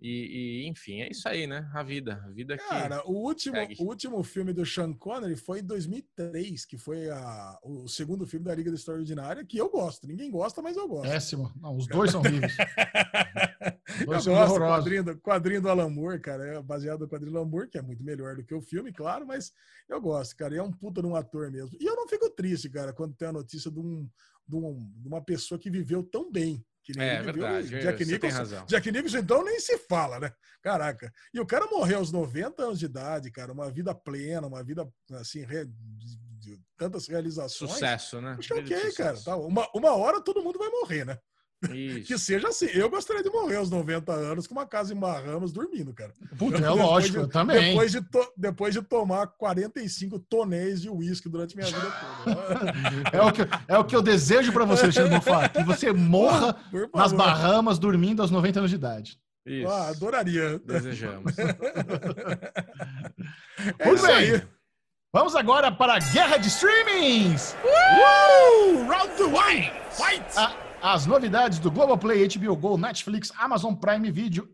E, e, enfim, é isso aí, né? A vida. A vida Cara, o último, o último filme do Sean Connery foi em 2003, que foi a, o segundo filme da Liga da História Ordinária, que eu gosto. Ninguém gosta, mas eu gosto. Péssimo. Não, os dois são horríveis. dois eu gosto do quadrinho, do quadrinho do Alan Moore, cara. É baseado no quadrinho do Alan Moore, que é muito melhor do que o filme, claro, mas eu gosto, cara. E é um puta de um ator mesmo. E eu não fico triste, cara, quando tem a notícia de, um, de, um, de uma pessoa que viveu tão bem que nem é verdade. Jack Nicholson, Jack Nicholson, então, nem se fala, né? Caraca. E o cara morreu aos 90 anos de idade, cara. Uma vida plena, uma vida, assim, re... tantas realizações. Sucesso, né? Acho ok, cara. Tá, uma, uma hora todo mundo vai morrer, né? Isso. Que seja assim. Eu gostaria de morrer aos 90 anos com uma casa em Bahamas dormindo, cara. Puta, é lógico, de, eu também. Depois de, to, depois de tomar 45 tonéis de uísque durante minha vida toda. é, o que, é o que eu desejo para você, Alexandre Bonfá, que você morra nas Bahamas dormindo aos 90 anos de idade. Isso. Ah, adoraria. Desejamos. é Muito bem. Vamos agora para a guerra de streamings! Uh! Round one! Fight! Ah, as novidades do Globoplay, HBO Go, Netflix, Amazon Prime Video,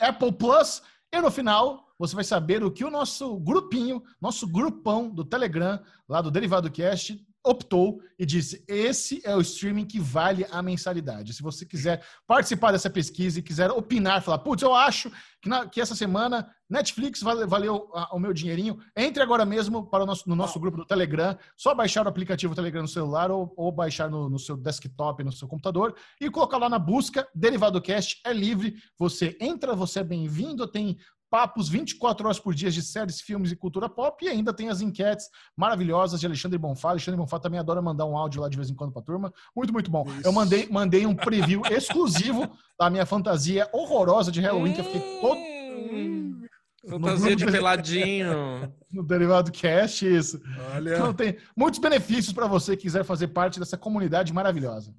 Apple Plus. E no final, você vai saber o que o nosso grupinho, nosso grupão do Telegram, lá do Derivado Cast, optou e disse: esse é o streaming que vale a mensalidade. Se você quiser participar dessa pesquisa e quiser opinar, falar, putz, eu acho que, na, que essa semana Netflix vale, valeu a, o meu dinheirinho, entre agora mesmo para o nosso, no nosso grupo do Telegram, só baixar o aplicativo Telegram no celular ou, ou baixar no, no, seu desktop, no seu computador e colocar lá na busca Derivado Cast, é livre, você entra, você é bem-vindo, tem papos 24 horas por dia de séries, filmes e cultura pop. E ainda tem as enquetes maravilhosas de Alexandre Bonfá. Alexandre Bonfá também adora mandar um áudio lá de vez em quando para a turma. Muito, muito bom. Isso. Eu mandei, mandei um preview exclusivo da minha fantasia horrorosa de Halloween, que eu fiquei todo. Hum, fantasia de peladinho. No Derivado Cast, isso. Olha. Então tem muitos benefícios para você que quiser fazer parte dessa comunidade maravilhosa.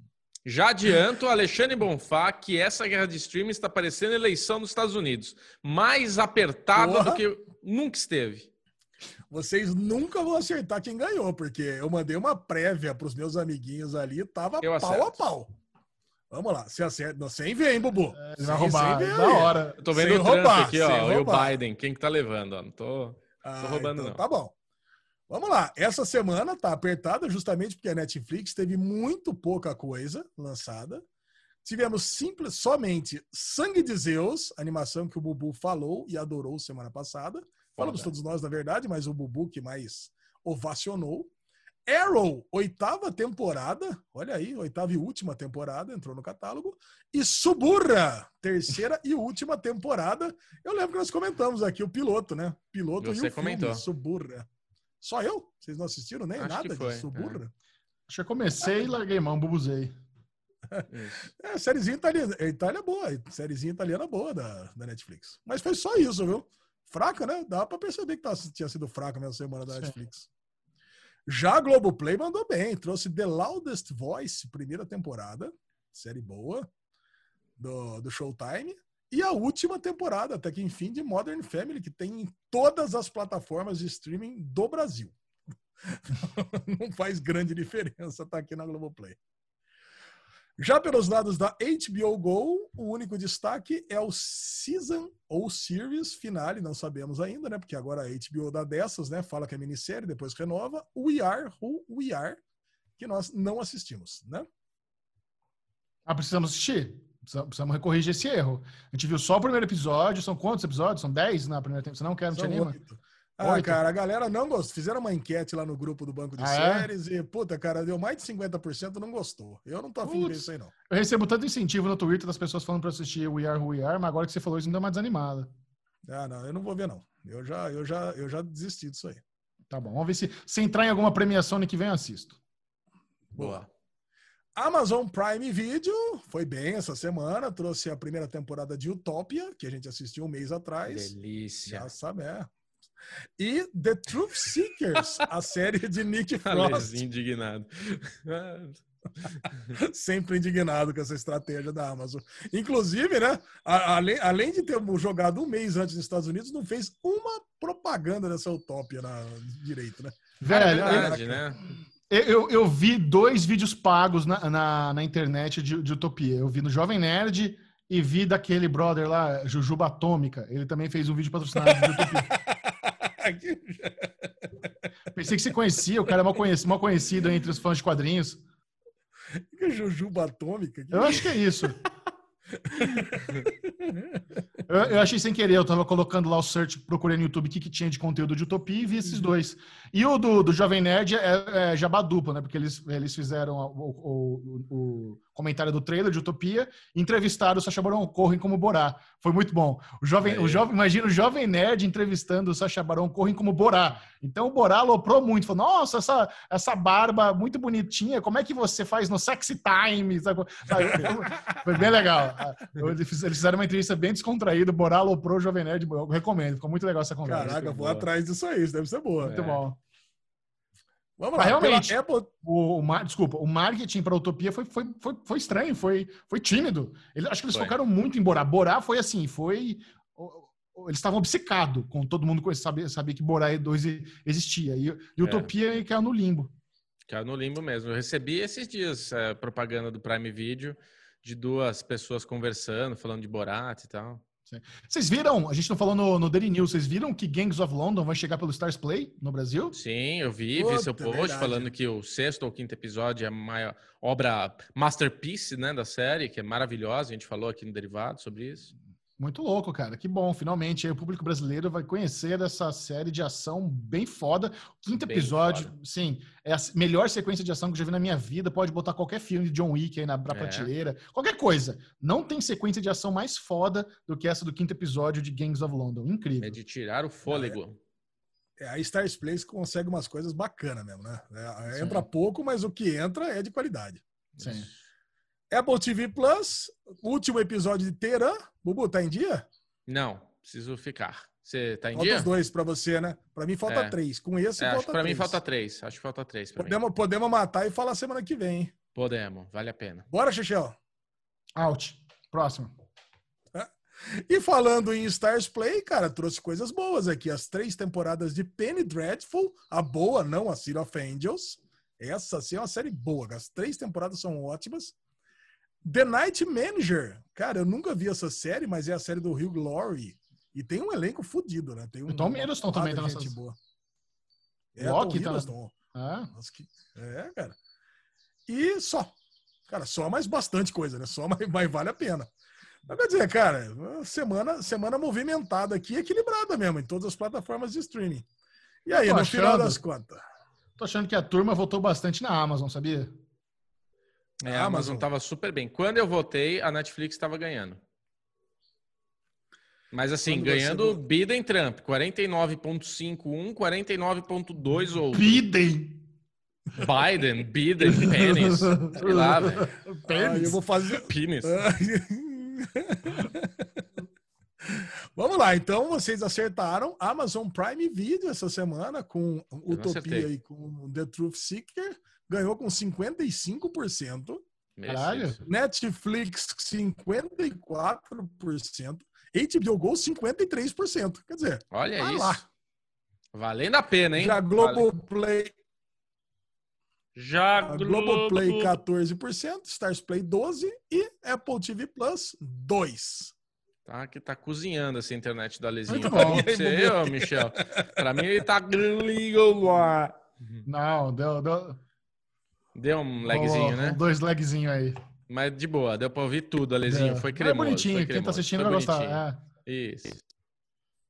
Já adianto, Alexandre Bonfá, que essa guerra de streaming está parecendo eleição nos Estados Unidos. Mais apertada Porra. do que nunca esteve. Vocês nunca vão acertar quem ganhou, porque eu mandei uma prévia para os meus amiguinhos ali, tava eu pau acerto. a pau. Vamos lá, se acerta. Não, sem ver, hein, Bubu? É, sem, vai roubar, sem ver da hora. Eu tô vendo sem o Trump roubar, aqui, ó, e o Biden. Quem que tá levando? Ó. Não tô, ah, tô roubando, então, não. Tá bom. Vamos lá, essa semana tá apertada justamente porque a Netflix teve muito pouca coisa lançada. Tivemos simples, somente Sangue de Zeus, animação que o Bubu falou e adorou semana passada. Falamos todos nós, na verdade, mas o Bubu que mais ovacionou. Arrow, oitava temporada, olha aí, oitava e última temporada, entrou no catálogo. E Suburra, terceira e última temporada. Eu lembro que nós comentamos aqui o piloto, né? Piloto Você e o comentou. filme, Suburra. Só eu? Vocês não assistiram nem Acho nada disso, burra? É. Acho que eu comecei e larguei mão, bubuzei. É, sériezinha italiana, é, Itália boa, sériezinha italiana boa da, da Netflix. Mas foi só isso, viu? Fraca, né? Dá pra perceber que tá, tinha sido fraca mesmo semana da Sim. Netflix. Já a Globoplay mandou bem, trouxe The Loudest Voice, primeira temporada, série boa, do, do Showtime. E a última temporada, até que enfim, de Modern Family, que tem em todas as plataformas de streaming do Brasil. Não faz grande diferença tá aqui na Globoplay. Já pelos lados da HBO Go, o único destaque é o Season ou Series Finale, não sabemos ainda, né? Porque agora a HBO dá dessas, né? Fala que é minissérie, depois renova. We Are Who We Are, que nós não assistimos, né? Ah, precisamos assistir. Precisamos recorrigir esse erro. A gente viu só o primeiro episódio. São quantos episódios? São 10 na primeira temporada? Você não quer, não tinha nenhuma? Ah, Oito. cara, a galera não gostou. Fizeram uma enquete lá no grupo do Banco de ah, é? Séries é? e, puta, cara, deu mais de 50% não gostou. Eu não tô afim Putz, de ver isso aí, não. Eu recebo tanto incentivo no Twitter das pessoas falando pra assistir We Are Who We Are, mas agora que você falou isso, me deu uma desanimada. Ah, não, eu não vou ver, não. Eu já, eu já, eu já desisti disso aí. Tá bom, vamos ver se, se entrar em alguma premiação ano que vem, eu assisto. Boa. Amazon Prime Video foi bem essa semana, trouxe a primeira temporada de Utopia, que a gente assistiu um mês atrás. Delícia. Já sabe, é. E The Truth Seekers, a série de Nick Frost. indignado. Sempre indignado com essa estratégia da Amazon. Inclusive, né? Além, além de ter jogado um mês antes nos Estados Unidos, não fez uma propaganda dessa Utopia na direito, né? Velho, é verdade, né? Eu, eu vi dois vídeos pagos na, na, na internet de, de, Utopia. Eu vi no Jovem Nerd e vi daquele brother lá, Jujuba Atômica. Ele também fez um vídeo patrocinado de Utopia. Pensei que você conhecia, o cara é mal conhecido, mal conhecido entre os fãs de quadrinhos. Que Jujuba Atômica? Eu acho que é isso. Eu, eu, achei sem querer, eu tava colocando lá o search, procurei no YouTube o que, que tinha de conteúdo de Utopia e vi esses uhum. dois. E o do, do Jovem Nerd é, é jabá dupla, né? Porque eles, eles fizeram o, o, o, comentário do trailer de Utopia entrevistaram o Sacha Baron Cohen como Borá. Foi muito bom. O jovem, é. o jovem, imagina o Jovem Nerd entrevistando o Sacha Baron Cohen como Borá. Então o Borá aloprou muito, falou, nossa, essa, essa barba muito bonitinha, como é que você faz no Sexy Time? Foi bem legal. Eles fizeram uma entrevista bem descontraída, o Borá aloprou o Jovem Nerd, eu recomendo, ficou muito legal essa conversa. Caraca, vou atrás disso aí, isso deve ser boa. Muito é. bom. Vamos lá. Mas realmente, Apple... o, o, desculpa, o marketing para a Utopia foi, foi, foi, foi, estranho, foi, foi tímido. Ele, acho que eles foi. focaram muito em Borá. Borá foi assim, foi. Eles estavam obcecados com todo mundo sabia, sabia que Borá 2 existia. E, e é. Utopia é. caiu no limbo. Caiu no limbo mesmo. Eu recebi esses dias é, propaganda do Prime Video de duas pessoas conversando, falando de Borat e tal. Vocês viram, a gente não falou no, no Daily News, vocês viram que Gangs of London vai chegar pelo Stars Play no Brasil? Sim, eu vi, Puta, vi seu post falando que o sexto ou quinto episódio é a maior obra masterpiece né, da série, que é maravilhosa, a gente falou aqui no Derivado sobre isso. Muito louco, cara. Que bom. Finalmente o público brasileiro vai conhecer essa série de ação bem foda. Quinto bem episódio, foda. sim, é a melhor sequência de ação que eu já vi na minha vida. Pode botar qualquer filme de John Wick aí na, na é. prateleira. Qualquer coisa. Não tem sequência de ação mais foda do que essa do quinto episódio de Gangs of London. Incrível. É de tirar o fôlego. É, a Stars Place consegue umas coisas bacanas mesmo, né? É, entra pouco, mas o que entra é de qualidade. Sim. Apple TV Plus, último episódio de Teran. Bubu, tá em dia? Não, preciso ficar. Você tá em falta dia? Falta os dois pra você, né? Pra mim falta é. três. Com esse, é, falta acho que pra três. mim falta três. Acho que falta três. Podemos, mim. podemos matar e falar semana que vem, hein? Podemos, vale a pena. Bora, Xixel. Out. Próximo. E falando em Stars Play, cara, trouxe coisas boas aqui. As três temporadas de Penny Dreadful, a boa, não a City of Angels. Essa sim é uma série boa. As três temporadas são ótimas. The Night Manager. Cara, eu nunca vi essa série, mas é a série do Hugh Laurie. E tem um elenco fodido, né? Tem um, o Tom Hiddleston também tá nessa... boa. É, Loki Tom tá Hiddleston. Tá... É, cara. E só. Cara, só mais bastante coisa, né? Só, mas, mas vale a pena. Mas quer dizer, cara, semana, semana movimentada aqui, equilibrada mesmo, em todas as plataformas de streaming. E aí, no achando, final das contas? Tô achando que a turma votou bastante na Amazon, sabia? É, a Amazon estava super bem. Quando eu votei, a Netflix estava ganhando. Mas assim, Quando ganhando você... Biden Trump, 49.51, 49.2 ou Biden. Biden, Biden, pênis. Sei lá, velho. Ah, eu vou fazer pênis. Vamos lá, então vocês acertaram Amazon Prime Video essa semana com Utopia e com The Truth Seeker ganhou com 55%. Caralho. Netflix 54%. HBO Go 53%. Quer dizer, olha isso. Lá. Valendo a pena, hein? Já Globoplay. Já A Globoplay 14%, Stars Play 12% e Apple TV Plus 2%. Tá, que tá cozinhando essa internet do Alezinho. Muito bom. Pra Você, ô, Michel. Pra mim ele tá. Não, deu, deu Deu um lagzinho, oh, né? Dois lagzinhos aí. Mas de boa, deu pra ouvir tudo, Alezinho. Deu. Foi É cremoso. bonitinho, foi quem tá cremoso, assistindo foi vai gostar. é. Isso.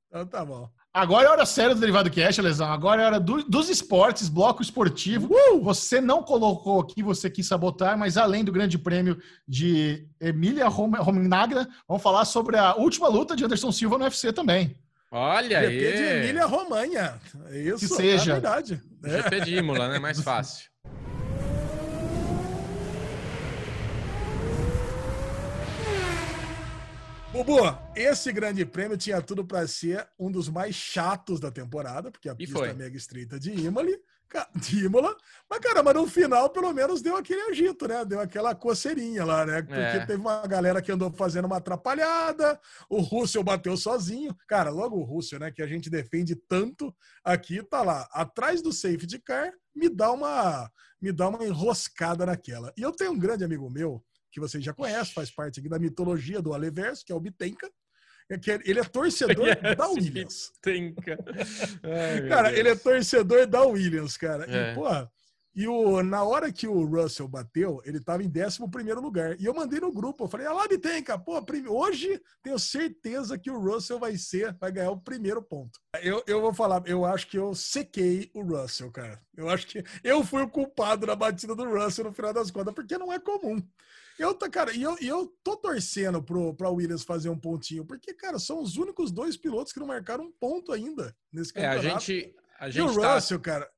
Então tá bom. Agora é hora séria do Derivado Cash, Lesão. Agora é hora do- dos esportes, bloco esportivo. Você não colocou aqui, você quis sabotar, mas além do grande prêmio de Emília Rom- Romagna, vamos falar sobre a última luta de Anderson Silva no UFC também. Olha aí. GP de Emília Romanha. Isso, Que seja. é verdade. É. GP de Imola, né? Mais fácil. Bubu, esse grande prêmio tinha tudo para ser um dos mais chatos da temporada, porque a E pista foi. mega estreita de de Imola. Mas, cara, mas no final, pelo menos, deu aquele agito, né? Deu aquela coceirinha lá, né? Porque É. teve uma galera que andou fazendo uma atrapalhada, o Russell bateu sozinho. Cara, logo o Russell, né? Que a gente defende tanto aqui, tá lá, atrás do safety car, me dá uma, me dá uma enroscada naquela. E eu tenho um grande amigo meu, que vocês já conhecem, faz parte aqui da mitologia do Aleverso, que é o Bitenca. é que Ele é torcedor da Williams. Tenca. Ai, Cara, Deus. ele é torcedor da Williams, cara. É. E, porra, e o, na hora que o Russell bateu, ele tava em 11 primeiro lugar. E eu mandei no grupo, eu falei, ah lá, Bitenca, pô, hoje tenho certeza que o Russell vai ser, vai ganhar o primeiro ponto. Eu, eu vou falar, eu acho que eu sequei o Russell, cara. Eu acho que eu fui o culpado na batida do Russell no final das contas, porque não é comum. Eu, tá, cara, e eu, eu tô torcendo pro, pra Williams fazer um pontinho, porque, cara, são os únicos dois pilotos que não marcaram um ponto ainda nesse É, a campeonato. gente. A E o gente tá, Russell, cara,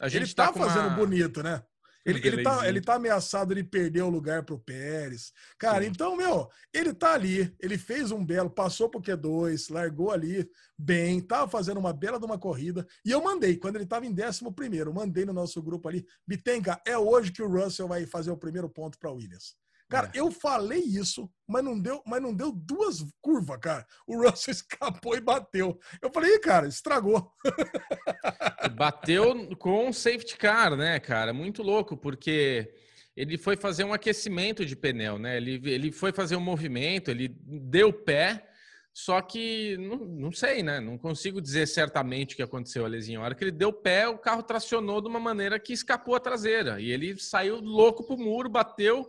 a gente ele tá, com fazendo uma- bonito, né? Ele, ele, tá, ele tá ameaçado de perder o lugar pro Pérez. Cara, Sim. então, meu, ele tá ali, ele fez um belo, passou pro Q2, largou ali bem, tava fazendo uma bela de uma corrida. E eu mandei, quando ele tava em 11 primeiro, mandei no nosso grupo ali, Bitenca, é hoje que o Russell vai fazer o primeiro ponto pra Williams. Cara, É. eu falei isso, mas não deu, mas não deu duas curvas, cara. O Russell escapou e bateu. Eu falei, "Ih, cara, estragou. Bateu com um safety car, né, cara? Muito louco, porque ele foi fazer um aquecimento de pneu, né? Ele, ele foi fazer um movimento, ele deu pé, só que não, não sei, né? Não consigo dizer certamente o que aconteceu, Alezinho. A hora que ele deu pé, o carro tracionou de uma maneira que escapou a traseira. E ele saiu louco pro muro, bateu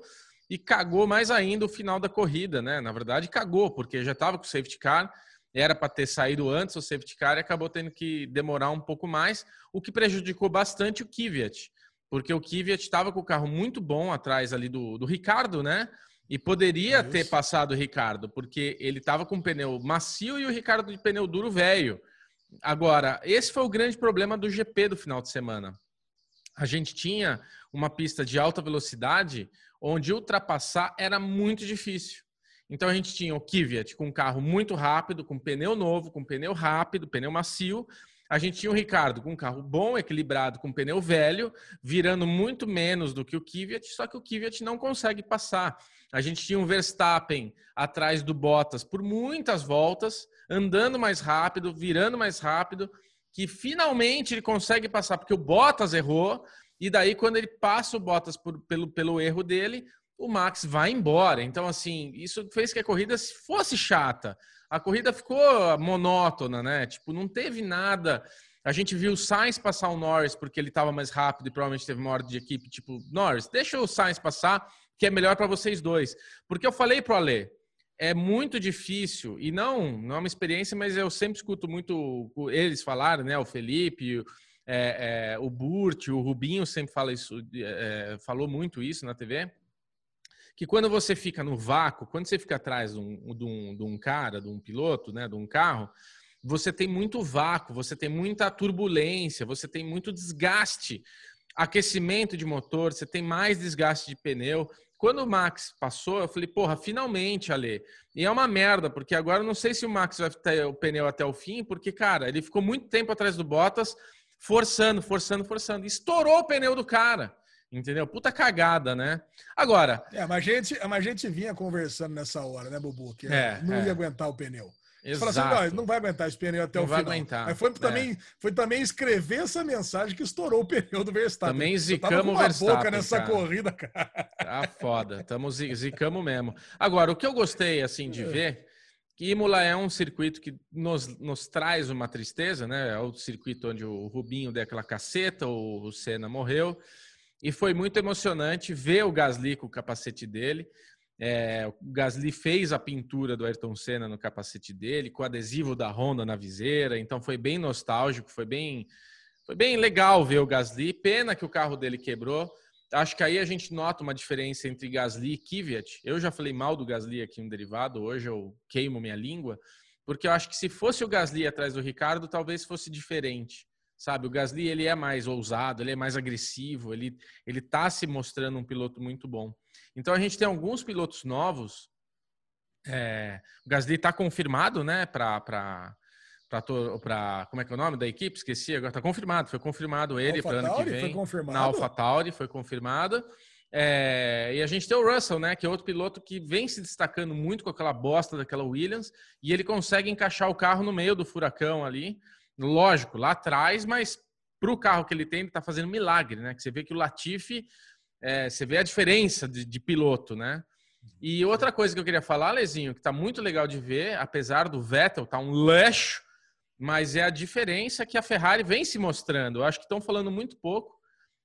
e cagou mais ainda o final da corrida, né? Na verdade, cagou, porque já estava com o safety car, era para ter saído antes o safety car e acabou tendo que demorar um pouco mais, o que prejudicou bastante o Kvyat, porque o Kvyat estava com o carro muito bom atrás ali do, do Ricardo, né? E poderia Isso. ter passado o Ricardo, porque ele estava com pneu macio e o Ricardo de pneu duro velho. Agora, esse foi o grande problema do GP do final de semana. A gente tinha uma pista de alta velocidade onde ultrapassar era muito difícil. Então a gente tinha o Kvyat com um carro muito rápido, com pneu novo, com pneu rápido, pneu macio. A gente tinha o Ricardo com um carro bom, equilibrado, com pneu velho, virando muito menos do que o Kvyat, só que o Kvyat não consegue passar. A gente tinha um Verstappen atrás do Bottas por muitas voltas, andando mais rápido, virando mais rápido, que finalmente ele consegue passar, porque o Bottas errou, e daí quando ele passa o Bottas por- pelo, pelo erro dele, o Max vai embora. Então, assim, isso fez que a corrida fosse chata. A corrida ficou monótona, né? Tipo, não teve nada. A gente viu o Sainz passar o Norris porque ele estava mais rápido e provavelmente teve uma ordem de equipe, tipo, Norris, deixa o Sainz passar, que é melhor para vocês dois. Porque eu falei pro Ale, é muito difícil, e não, não é uma experiência, mas eu sempre escuto muito eles falarem, né? O Felipe, é, é, o Burt, o Rubinho sempre fala isso, é, falou muito isso na TV que quando você fica no vácuo, quando você fica atrás de um, de um, de um cara, de um piloto, né, de um carro, você tem muito vácuo, você tem muita turbulência, você tem muito desgaste, aquecimento de motor, você tem mais desgaste de pneu. Quando o Max passou, eu falei, porra, finalmente, Ale. E é uma merda, porque agora eu não sei se o Max vai ter o pneu até o fim, porque, cara, ele ficou muito tempo atrás do Bottas, forçando, forçando, forçando. Estourou o pneu do cara. Entendeu? Puta cagada, né? Agora, É, mas a gente, mas a gente vinha conversando nessa hora, né, Bubu? Que É, não é. ia aguentar o pneu. Você fala assim, Exato. não, não vai aguentar esse pneu até Não o vai final. aguentar, Mas foi é. também, foi também escrever essa mensagem que estourou o pneu do Verstappen. Também zicamos o Verstappen, boca nessa cara. corrida, cara. Tá foda. Tamo zi- zicamos mesmo. Agora, o que eu gostei, assim, de ver, que Imola é um circuito que nos, nos traz uma tristeza, né? É o circuito onde o Rubinho deu aquela caceta, o, Senna morreu. E foi muito emocionante ver o Gasly com o capacete dele. É, o Gasly fez a pintura do Ayrton Senna no capacete dele, com o adesivo da Honda na viseira. Então foi bem nostálgico, foi bem, foi bem legal ver o Gasly. Pena que o carro dele quebrou. Acho que aí a gente nota uma diferença entre Gasly e Kvyat. Eu já falei mal do Gasly aqui no derivado, hoje eu queimo minha língua, porque eu acho que se fosse o Gasly atrás do Ricardo, talvez fosse diferente. Sabe, o Gasly ele é mais ousado, ele é mais agressivo, ele ele tá se mostrando um piloto muito bom. Então a gente tem alguns pilotos novos. é, o Gasly está confirmado, né, para para como é que é o nome da equipe? Esqueci agora. Está confirmado, foi confirmado ele para ano que vem foi confirmado. na AlphaTauri, foi confirmada. É, e a gente tem o Russell, né, que é outro piloto que vem se destacando muito com aquela bosta daquela Williams, e ele consegue encaixar o carro no meio do furacão ali. Lógico, lá atrás, mas para o carro que ele tem, ele está fazendo milagre, né? Que você vê que o Latifi, é, você vê a diferença de, de piloto, né? E outra coisa que eu queria falar, Lezinho, que tá muito legal de ver, apesar do Vettel tá um leixo, mas é a diferença que a Ferrari vem se mostrando. Eu acho que estão falando muito pouco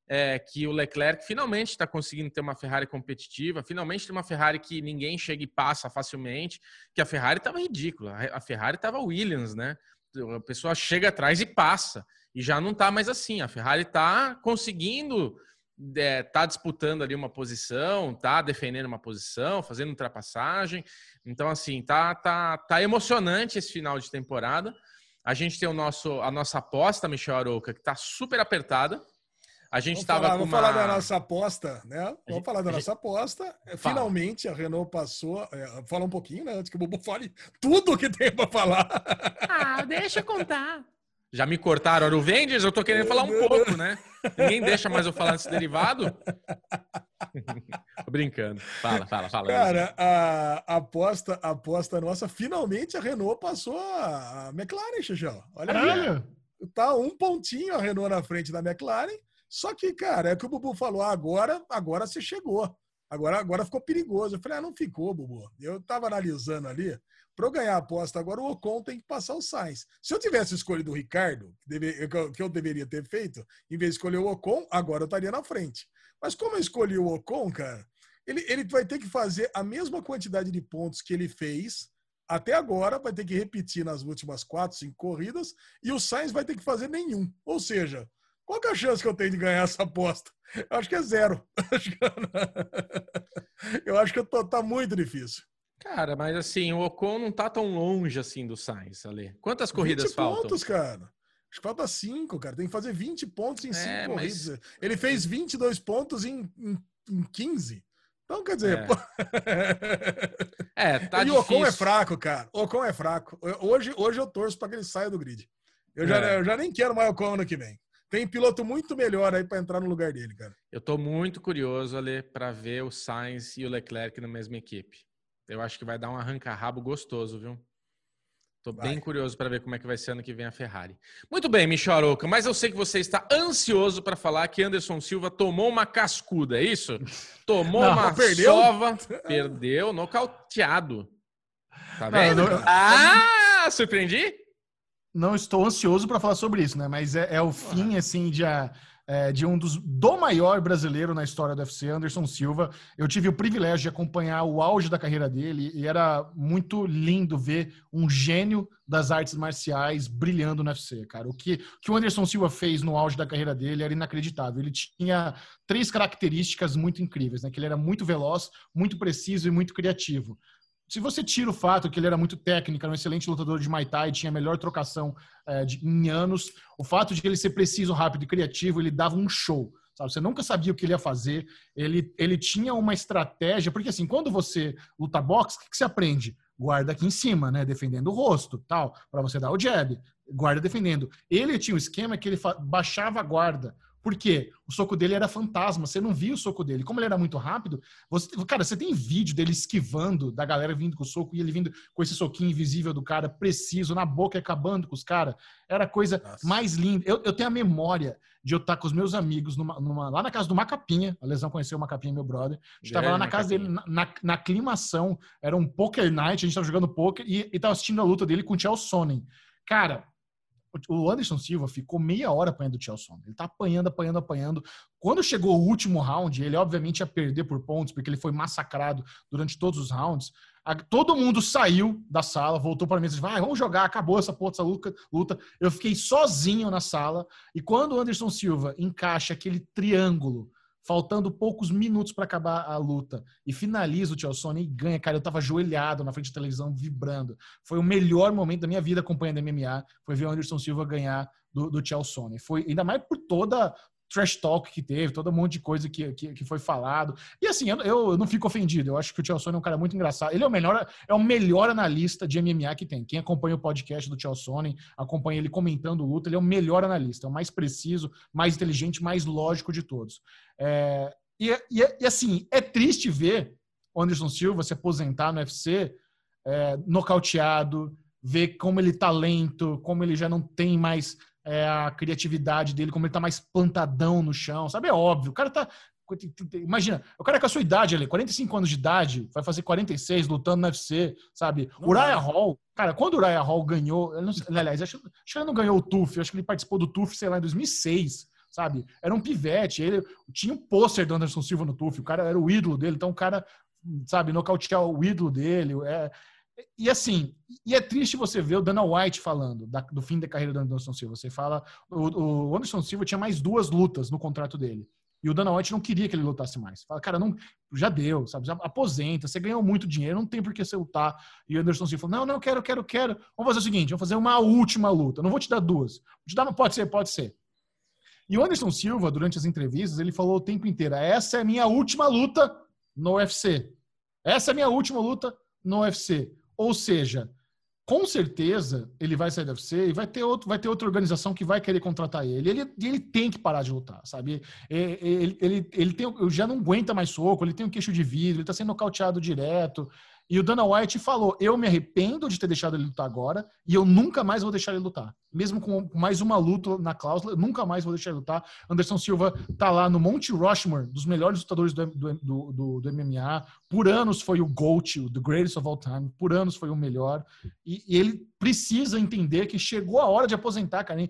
é, que o Leclerc finalmente está conseguindo ter uma Ferrari competitiva, finalmente tem uma Ferrari que ninguém chega e passa facilmente, que a Ferrari estava ridícula, a Ferrari estava Williams, né? A pessoa chega atrás e passa, e já não está mais assim. A Ferrari está conseguindo, está disputando ali uma posição, está defendendo uma posição, fazendo ultrapassagem. Então, assim, tá, tá, tá emocionante esse final de temporada. A gente tem o nosso, a nossa aposta, Michel Arouca, que está super apertada. A gente estava com vamos uma... falar da nossa aposta, né? Vamos gente- falar da nossa aposta. Fala. Finalmente a Renault passou. É, fala um pouquinho, né? Antes que o Bubu fale tudo que tem para falar. Ah, deixa eu contar. Já me cortaram o Vendors, eu tô querendo falar um pouco, né? Ninguém deixa mais eu falar desse derivado. Tô brincando. Fala, fala, fala. Cara, a, a aposta, a aposta nossa, finalmente a Renault passou a, McLaren, Xixão. Olha aí. Caralho! Tá um pontinho a Renault na frente da McLaren. Só que, cara, é o que o Bubu falou. Agora, agora você chegou. Agora, agora ficou perigoso. Eu falei, ah, não ficou, Bubu. Eu tava analisando ali. Para eu ganhar a aposta agora, o Ocon tem que passar o Sainz. Se eu tivesse escolhido o Ricardo, que eu deveria ter feito, em vez de escolher o Ocon, agora eu estaria na frente. Mas como eu escolhi o Ocon, cara, ele, ele vai ter que fazer a mesma quantidade de pontos que ele fez até agora, vai ter que repetir nas últimas quatro, cinco corridas, e o Sainz vai ter que fazer nenhum. Ou seja, qual que é a chance que eu tenho de ganhar essa aposta? Eu acho que é zero. Eu acho que eu tô- tá muito difícil. Cara, mas assim, o Ocon não tá tão longe assim do Sainz, Ale. Quantas corridas 20 faltam? pontos, cara. Acho que falta 5, cara. Tem que fazer 20 pontos em 5 É, mas- corridas. Ele fez 22 pontos em, em, em 15. Então, quer dizer, É. pô, É, tá e o Ocon é fraco, cara. O Ocon é fraco. Hoje, hoje eu torço para que ele saia do grid. Eu já, É. eu já nem quero mais o Ocon ano que vem. Tem piloto muito melhor aí para entrar no lugar dele, cara. Eu tô muito curioso, Ale, para ver o Sainz e o Leclerc na mesma equipe. Eu acho que vai dar um arranca-rabo gostoso, viu? Tô Vai. bem curioso para ver como é que vai ser ano que vem a Ferrari. Muito bem, Michel Arouca, mas eu sei que você está ansioso para falar que Anderson Silva tomou uma cascuda, é isso? Tomou Não, uma perdeu? sova, perdeu, nocauteado. Tá Não, vendo? eu não- Ah, surpreendi? não estou ansioso para falar sobre isso, né? Mas é, é o fim, assim, de, a- é, de um dos do maior brasileiro na história do UFC, Anderson Silva. Eu tive o privilégio de acompanhar o auge da carreira dele e era muito lindo ver um gênio das artes marciais brilhando no UFC, cara. O que, o que o Anderson Silva fez no auge da carreira dele era inacreditável. Ele tinha três características muito incríveis, né? Que ele era muito veloz, muito preciso e muito criativo. Se você tira o fato que ele era muito técnico, era um excelente lutador de Muay Thai, tinha a melhor trocação eh, de- em anos, o fato de ele ser preciso, rápido e criativo, ele dava um show. Sabe? Você nunca sabia o que ele ia fazer. Ele, ele tinha uma estratégia, porque assim, quando você luta boxe, o que, que você aprende? Guarda aqui em cima, né? Defendendo o rosto, tal, para você dar o jab. Guarda defendendo. Ele tinha um esquema que ele baixava a guarda, Por quê? O soco dele era fantasma, você não via o soco dele. Como ele era muito rápido, você, cara, você tem vídeo dele esquivando da galera vindo com o soco e ele vindo com esse soquinho invisível do cara, preciso, na boca, acabando com os caras. Era a coisa Nossa. mais linda. Eu, eu tenho a memória de eu estar com os meus amigos numa, numa, lá na casa do Macapinha. A Lesão conheceu o Macapinha, meu brother. A gente tava lá na casa dele, na, na, na, aclimação. Era um poker night, a gente tava jogando poker e, e tava assistindo a luta dele com o Chelsea Sonnen. Cara, o Anderson Silva ficou meia hora apanhando o Chelsea. Ele tá apanhando, apanhando, apanhando. Quando chegou o último round, ele obviamente ia perder por pontos, porque ele foi massacrado durante todos os rounds. Todo mundo saiu da sala, voltou para mim e disse: vai, vamos jogar, acabou essa porra, essa luta. Eu fiquei sozinho na sala. E quando o Anderson Silva encaixa aquele triângulo faltando poucos minutos para acabar a luta e finaliza o Tchalsone e ganha, cara, eu tava ajoelhado na frente da televisão vibrando. Foi o melhor momento da minha vida acompanhando MMA, foi ver o Anderson Silva ganhar do, do Tchalsone. Foi ainda mais por toda trash talk que teve, todo um monte de coisa que, que, que foi falado. E assim, eu, eu, não fico ofendido. Eu acho que o Tchau Sonnen é um cara muito engraçado. Ele é o melhor, é o melhor analista de MMA que tem. Quem acompanha o podcast do Tchau Sonnen, acompanha ele comentando luta, ele é o melhor analista, é o mais preciso, mais inteligente, mais lógico de todos. É, e, e, e, assim, é triste ver o Anderson Silva se aposentar no UFC é, nocauteado, ver como ele tá lento, como ele já não tem mais é, a criatividade dele, como ele tá mais plantadão no chão, sabe? É óbvio. O cara tá. Imagina, o cara com a sua idade ali, 45 anos de idade, vai fazer 46 lutando no UFC, sabe? o Raya Hall, cara, quando o Raya Hall ganhou, não, aliás, acho, acho, que ele não ganhou o TUF, acho que ele participou do TUF, sei lá, em 2006, sabe? Era um pivete, ele tinha um pôster do Anderson Silva no TUF, o cara era o ídolo dele, então o cara, sabe, nocautear o ídolo dele, é, e assim, e é triste você ver o Dana White falando da, do fim da carreira do Anderson Silva. Você fala, o, o, Anderson Silva tinha mais duas lutas no contrato dele. E o Dana White não queria que ele lutasse mais. Fala, cara, não, já deu, sabe? Já aposenta, você ganhou muito dinheiro, não tem por que você lutar. E o Anderson Silva falou: não, não, quero, quero, quero. Vamos fazer o seguinte: vamos fazer uma última luta. Não vou te dar duas. Vou te dar, pode ser, pode ser. E o Anderson Silva, durante as entrevistas, ele falou o tempo inteiro: essa é a minha última luta no UFC. Essa é a minha última luta no UFC. Ou seja, com certeza ele vai sair do UFC e vai ter, outro, vai ter outra organização que vai querer contratar ele. Ele, ele tem que parar de lutar, sabe? Ele, ele, ele, tem, já não aguenta mais soco, ele tem um queixo de vidro, ele está sendo nocauteado direto. E o Dana White falou: Eu me arrependo de ter deixado ele lutar agora e eu nunca mais vou deixar ele lutar. Mesmo com mais uma luta na cláusula, nunca mais vou deixar ele lutar. Anderson Silva tá lá no Monte Rushmore, dos melhores lutadores do, do, do, do MMA. Por anos foi o GOAT, o The Greatest of All Time. Por anos foi o melhor. E, e ele precisa entender que chegou a hora de aposentar, cara.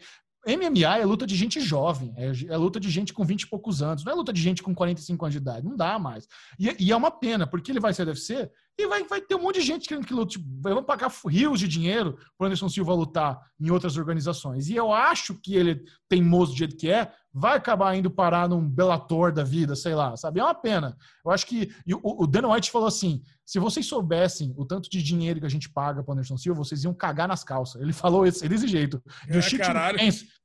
MMA é luta de gente jovem, é, é, luta de gente com 20 e poucos anos, não é luta de gente com 45 anos de idade, não dá mais. E, e é uma pena, porque ele vai ser UFC e vai, vai ter um monte de gente querendo que lute. Vão pagar rios de dinheiro para Anderson Silva lutar em outras organizações. E eu acho que ele, teimoso do jeito que é, vai acabar indo parar num Bellator da vida, sei lá, sabe? É uma pena. Eu acho que. o, o Dan White falou assim: se vocês soubessem o tanto de dinheiro que a gente paga para Anderson Silva, vocês iam cagar nas calças. Ele falou esse, desse jeito. É,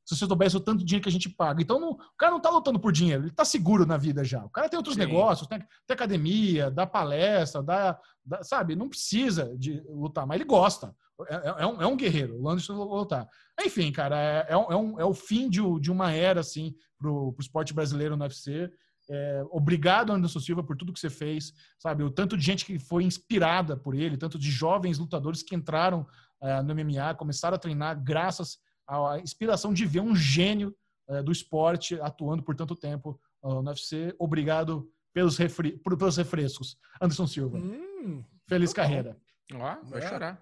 se você soubesse o tanto de dinheiro que a gente paga. Então, não, o cara não tá lutando por dinheiro, ele tá seguro na vida já. O cara tem outros Sim. negócios, tem, tem, academia, dá palestra, dá, sabe? Não precisa de lutar, mas ele gosta. É, é, é um, é um, guerreiro, o Landerson lutar. Enfim, cara, é, é, um, é, o fim de, de, uma era, assim, pro, pro esporte brasileiro no UFC. É, obrigado, Anderson Silva, por tudo que você fez, sabe? O tanto de gente que foi inspirada por ele, tanto de jovens lutadores que entraram é, no MMA, começaram a treinar graças a inspiração de ver um gênio é, do esporte atuando por tanto tempo uh, no UFC. Obrigado pelos, refri pelos refrescos, Anderson Silva. Hum, Feliz carreira. Ó, vai é. chorar.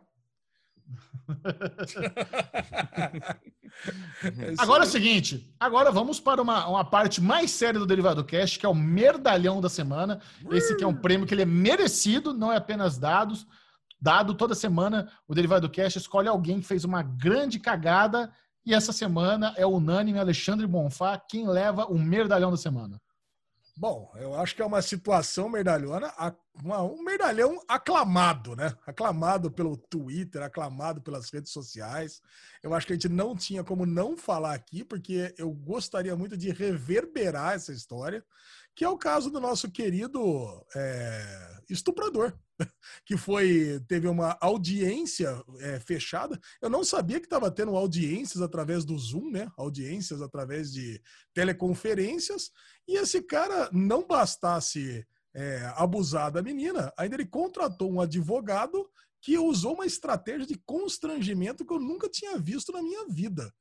agora é o seguinte, agora vamos para uma, uma parte mais séria do Derivado Cast, que é o merdalhão da semana. Esse que é um prêmio que ele é merecido, não é apenas dados, dado toda semana, o Derivado Cash escolhe alguém que fez uma grande cagada e essa semana é unânime Alexandre Bonfá quem leva o merdalhão da semana. Bom, eu acho que é uma situação merdalhona, um merdalhão aclamado, né? Aclamado pelo Twitter, aclamado pelas redes sociais. Eu acho que a gente não tinha como não falar aqui, porque eu gostaria muito de reverberar essa história que é o caso do nosso querido é, estuprador, que foi teve uma audiência é, fechada. Eu não sabia que estava tendo audiências através do Zoom, né? Audiências através de teleconferências. E esse cara não bastasse é, abusar da menina, ainda ele contratou um advogado que usou uma estratégia de constrangimento que eu nunca tinha visto na minha vida.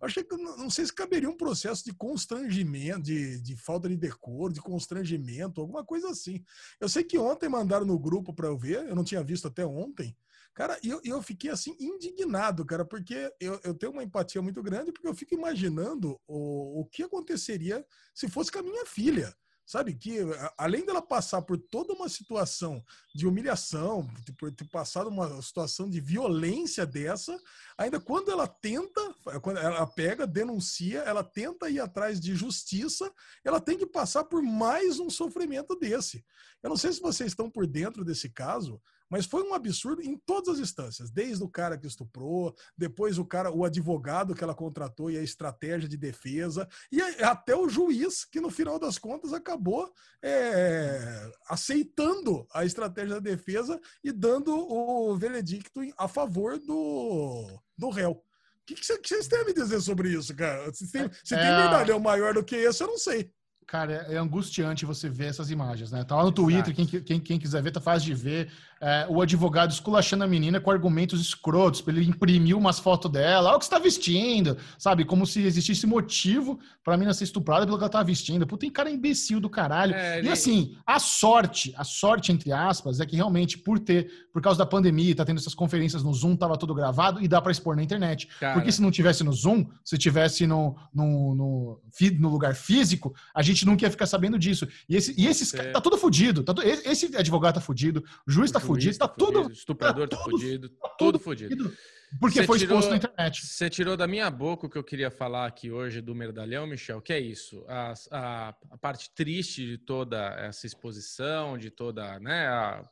Achei que não sei se caberia um processo de constrangimento, de, de falta de decoro, de constrangimento, alguma coisa assim. Eu sei que ontem mandaram no grupo para eu ver, eu não tinha visto até ontem. Cara, eu, eu fiquei assim indignado, cara, porque eu, eu tenho uma empatia muito grande, porque eu fico imaginando o, o que aconteceria se fosse com a minha filha sabe? Que além dela passar por toda uma situação de humilhação, por ter passado uma situação de violência dessa, ainda quando ela tenta, quando ela pega, denuncia, ela tenta ir atrás de justiça, ela tem que passar por mais um sofrimento desse. Eu não sei se vocês estão por dentro desse caso, mas foi um absurdo em todas as instâncias, desde o cara que estuprou, depois o cara, o advogado que ela contratou e a estratégia de defesa, e até o juiz que no final das contas acabou é, aceitando a estratégia da defesa e dando o veredicto a favor do, do réu. O que, vocês têm a me dizer sobre isso, cara? Se tem, se tem é... medalhão maior do que esse, eu não sei. Cara, é angustiante você ver essas imagens, né? Tá lá no Twitter, quem, quem, quem, quiser ver, tá fácil de ver. É, o advogado esculachando a menina com argumentos escrotos, pra ele imprimir umas fotos dela, olha o que você tá vestindo, sabe? Como se existisse motivo pra menina ser estuprada pelo que ela tá vestindo. Puta, tem cara imbecil do caralho. É, ele... E assim, a sorte, a sorte, entre aspas, é que realmente, por ter, por causa da pandemia, tá tendo essas conferências no Zoom, tava tudo gravado e dá pra expor na internet. Cara... Porque se não tivesse no Zoom, se tivesse no, no, no, no lugar físico, a gente gente nunca ia ficar sabendo disso. E, esse, e esses é. tá tudo fudido. Tá, esse advogado tá fudido, o juiz o tá fudido, tá, tá tudo. Estuprador tá, tá fudido, tá tudo fudido. Porque foi tirou, exposto na internet. Você tirou da minha boca o que eu queria falar aqui hoje do Merdalhão, Michel, que é isso. A, a, a parte triste de toda essa exposição, de toda, né, a,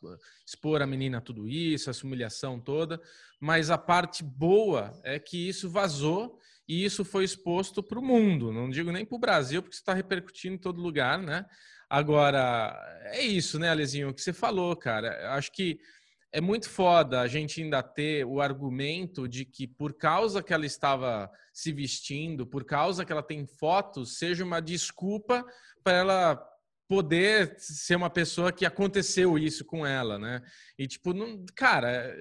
expor a menina tudo isso, essa humilhação toda. Mas a parte boa é que isso vazou e isso foi exposto para o mundo. Não digo nem para o Brasil, porque está repercutindo em todo lugar, né? Agora, é isso, né, Alezinho, o que você falou, cara. Acho que é muito foda a gente ainda ter o argumento de que por causa que ela estava se vestindo, por causa que ela tem fotos, seja uma desculpa para ela poder ser uma pessoa que aconteceu isso com ela, né? E tipo, não, cara,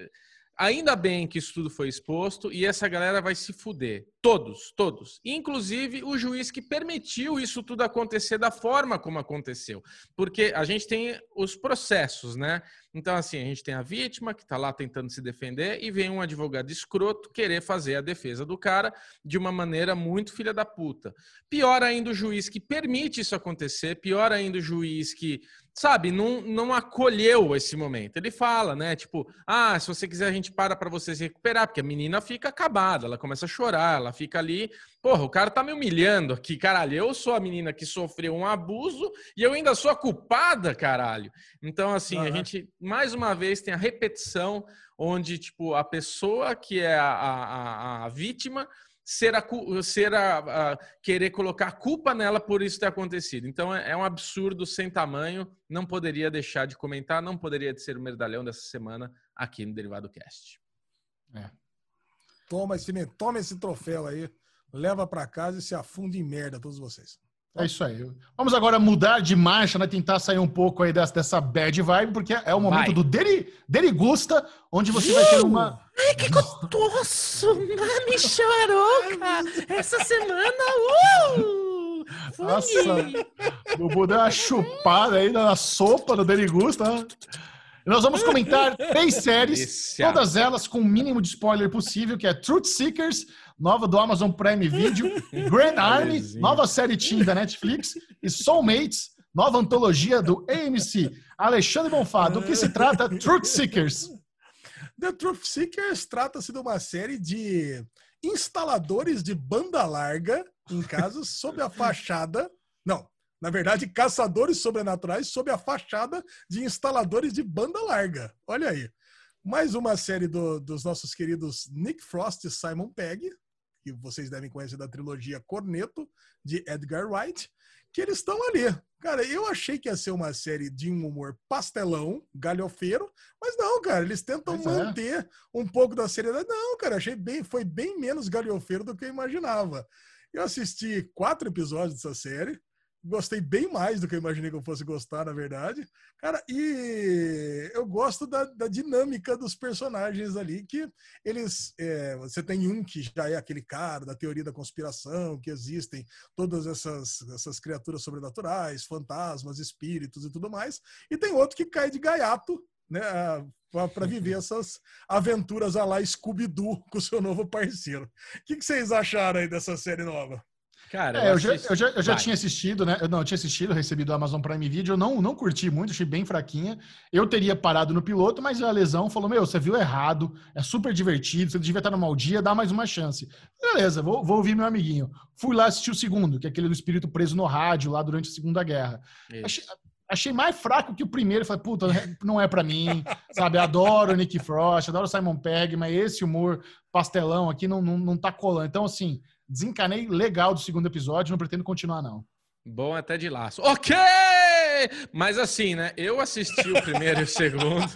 Ainda bem que isso tudo foi exposto e essa galera vai se fuder. Todos, todos. Inclusive o juiz que permitiu isso tudo acontecer da forma como aconteceu. Porque a gente tem os processos, né? Então, assim, a gente tem a vítima que está lá tentando se defender e vem um advogado escroto querer fazer a defesa do cara de uma maneira muito filha da puta. Pior ainda o juiz que permite isso acontecer, pior ainda o juiz que sabe, não, não acolheu esse momento. Ele fala, né? Tipo, ah, se você quiser, a gente para para você se recuperar, porque a menina fica acabada, ela começa a chorar, ela fica ali. Porra, o cara tá me humilhando aqui, caralho. Eu sou a menina que sofreu um abuso e eu ainda sou a culpada, caralho. Então, assim, uhum. a gente, mais uma vez, tem a repetição onde, tipo, a pessoa que é a, a, a vítima ser, a, ser a, a, querer colocar culpa nela por isso ter acontecido. Então é, é, um absurdo sem tamanho. Não poderia deixar de comentar, não poderia ser o merdalhão dessa semana aqui no Derivado Cast. É. Toma esse, toma esse troféu aí, leva para casa e se afunda em merda todos vocês. É isso aí. Vamos agora mudar de marcha, né? Tentar sair um pouco aí dessa, dessa bad vibe, porque é o momento vai. do Deri, Derigusta, onde você vai ter uma. Ai, que gostoso! Me choroca! Essa semana, uh! Fui. Nossa, o Bubu deu uma chupada aí na sopa do Derigusta. Né? Nós vamos comentar três séries, todas elas com o mínimo de spoiler possível, que é Truth Seekers, nova do Amazon Prime Video, Grand Army, nova série teen da Netflix e Soulmates, nova antologia do AMC. Alexandre Bonfá, do que se trata Truth Seekers? The Truth Seekers trata-se de uma série de instaladores de banda larga em casas sob a fachada. Não, na verdade, caçadores sobrenaturais sob a fachada de instaladores de banda larga. Olha aí. Mais uma série do, dos nossos queridos Nick Frost e Simon Pegg, que vocês devem conhecer da trilogia Corneto, de Edgar Wright, que eles estão ali. Cara, eu achei que ia ser uma série de um humor pastelão, galhofeiro, mas não, cara, eles tentam Pois é. manter um pouco da seriedade. Não, cara, achei bem, foi bem menos galhofeiro do que eu imaginava. Eu assisti quatro episódios dessa série, gostei bem mais do que eu imaginei que eu fosse gostar, na verdade. Cara, e eu gosto da, da dinâmica dos personagens ali, que eles. é, você tem um que já é aquele cara da teoria da conspiração, que existem todas essas, essas criaturas sobrenaturais, fantasmas, espíritos e tudo mais, e tem outro que cai de gaiato. Né, para viver essas aventuras a lá Scooby-Doo com o seu novo parceiro. O que, que vocês acharam aí dessa série nova? Cara, É, eu já, eu já, eu já tinha assistido, né? Eu não eu tinha assistido, recebi do Amazon Prime Video, eu não, não curti muito, achei bem fraquinha. Eu teria parado no piloto, mas a lesão falou: Meu, você viu errado, é super divertido, você devia estar no mau dia, dá mais uma chance. Beleza, vou, vou ouvir meu amiguinho. Fui lá assistir o segundo, que é aquele do espírito preso no rádio lá durante a Segunda Guerra. Achei, achei mais fraco que o primeiro. Falei, puta, não é pra mim, sabe? Adoro o Nick Frost, adoro o Simon Pegg, mas esse humor pastelão aqui não, não, não tá colando. Então, assim, desencanei legal do segundo episódio, não pretendo continuar, não. Bom até de laço. Ok! Mas assim, né? Eu assisti o primeiro e o segundo.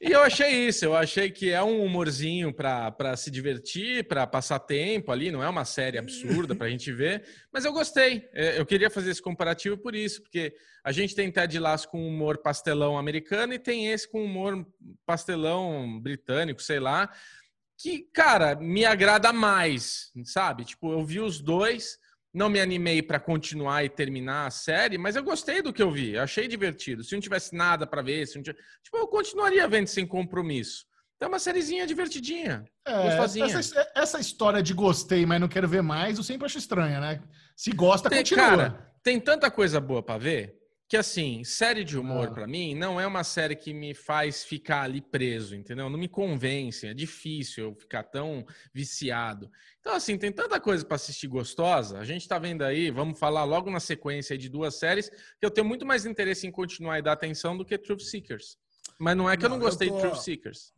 E eu achei isso. Eu achei que é um humorzinho pra se divertir, pra passar tempo ali. Não é uma série absurda pra gente ver. Mas eu gostei. É, Eu queria fazer esse comparativo por isso, porque a gente tem Ted Lasso com humor pastelão americano e tem esse com humor pastelão britânico, sei lá. Que, cara, me agrada mais, sabe? Tipo, eu vi os dois. Não me animei pra continuar e terminar a série, mas eu gostei do que eu vi. Eu achei divertido. Se não tivesse nada pra ver, se não tivesse... tipo, eu continuaria vendo sem compromisso. Então é uma sériezinha divertidinha. É, essa, essa história de gostei, mas não quero ver mais, eu sempre acho estranha, né? Se gosta, Tem- continua. cara, tem tanta coisa boa pra ver que assim, série de humor Ah. pra mim não é uma série que me faz ficar ali preso, entendeu? Não me convence, é difícil eu ficar tão viciado. Então assim, tem tanta coisa pra assistir gostosa. A gente tá vendo aí, vamos falar logo na sequência de duas séries que eu tenho muito mais interesse em continuar e dar atenção do que Truth Seekers. Mas não é que eu Não, não eu gostei de tô- Truth Seekers.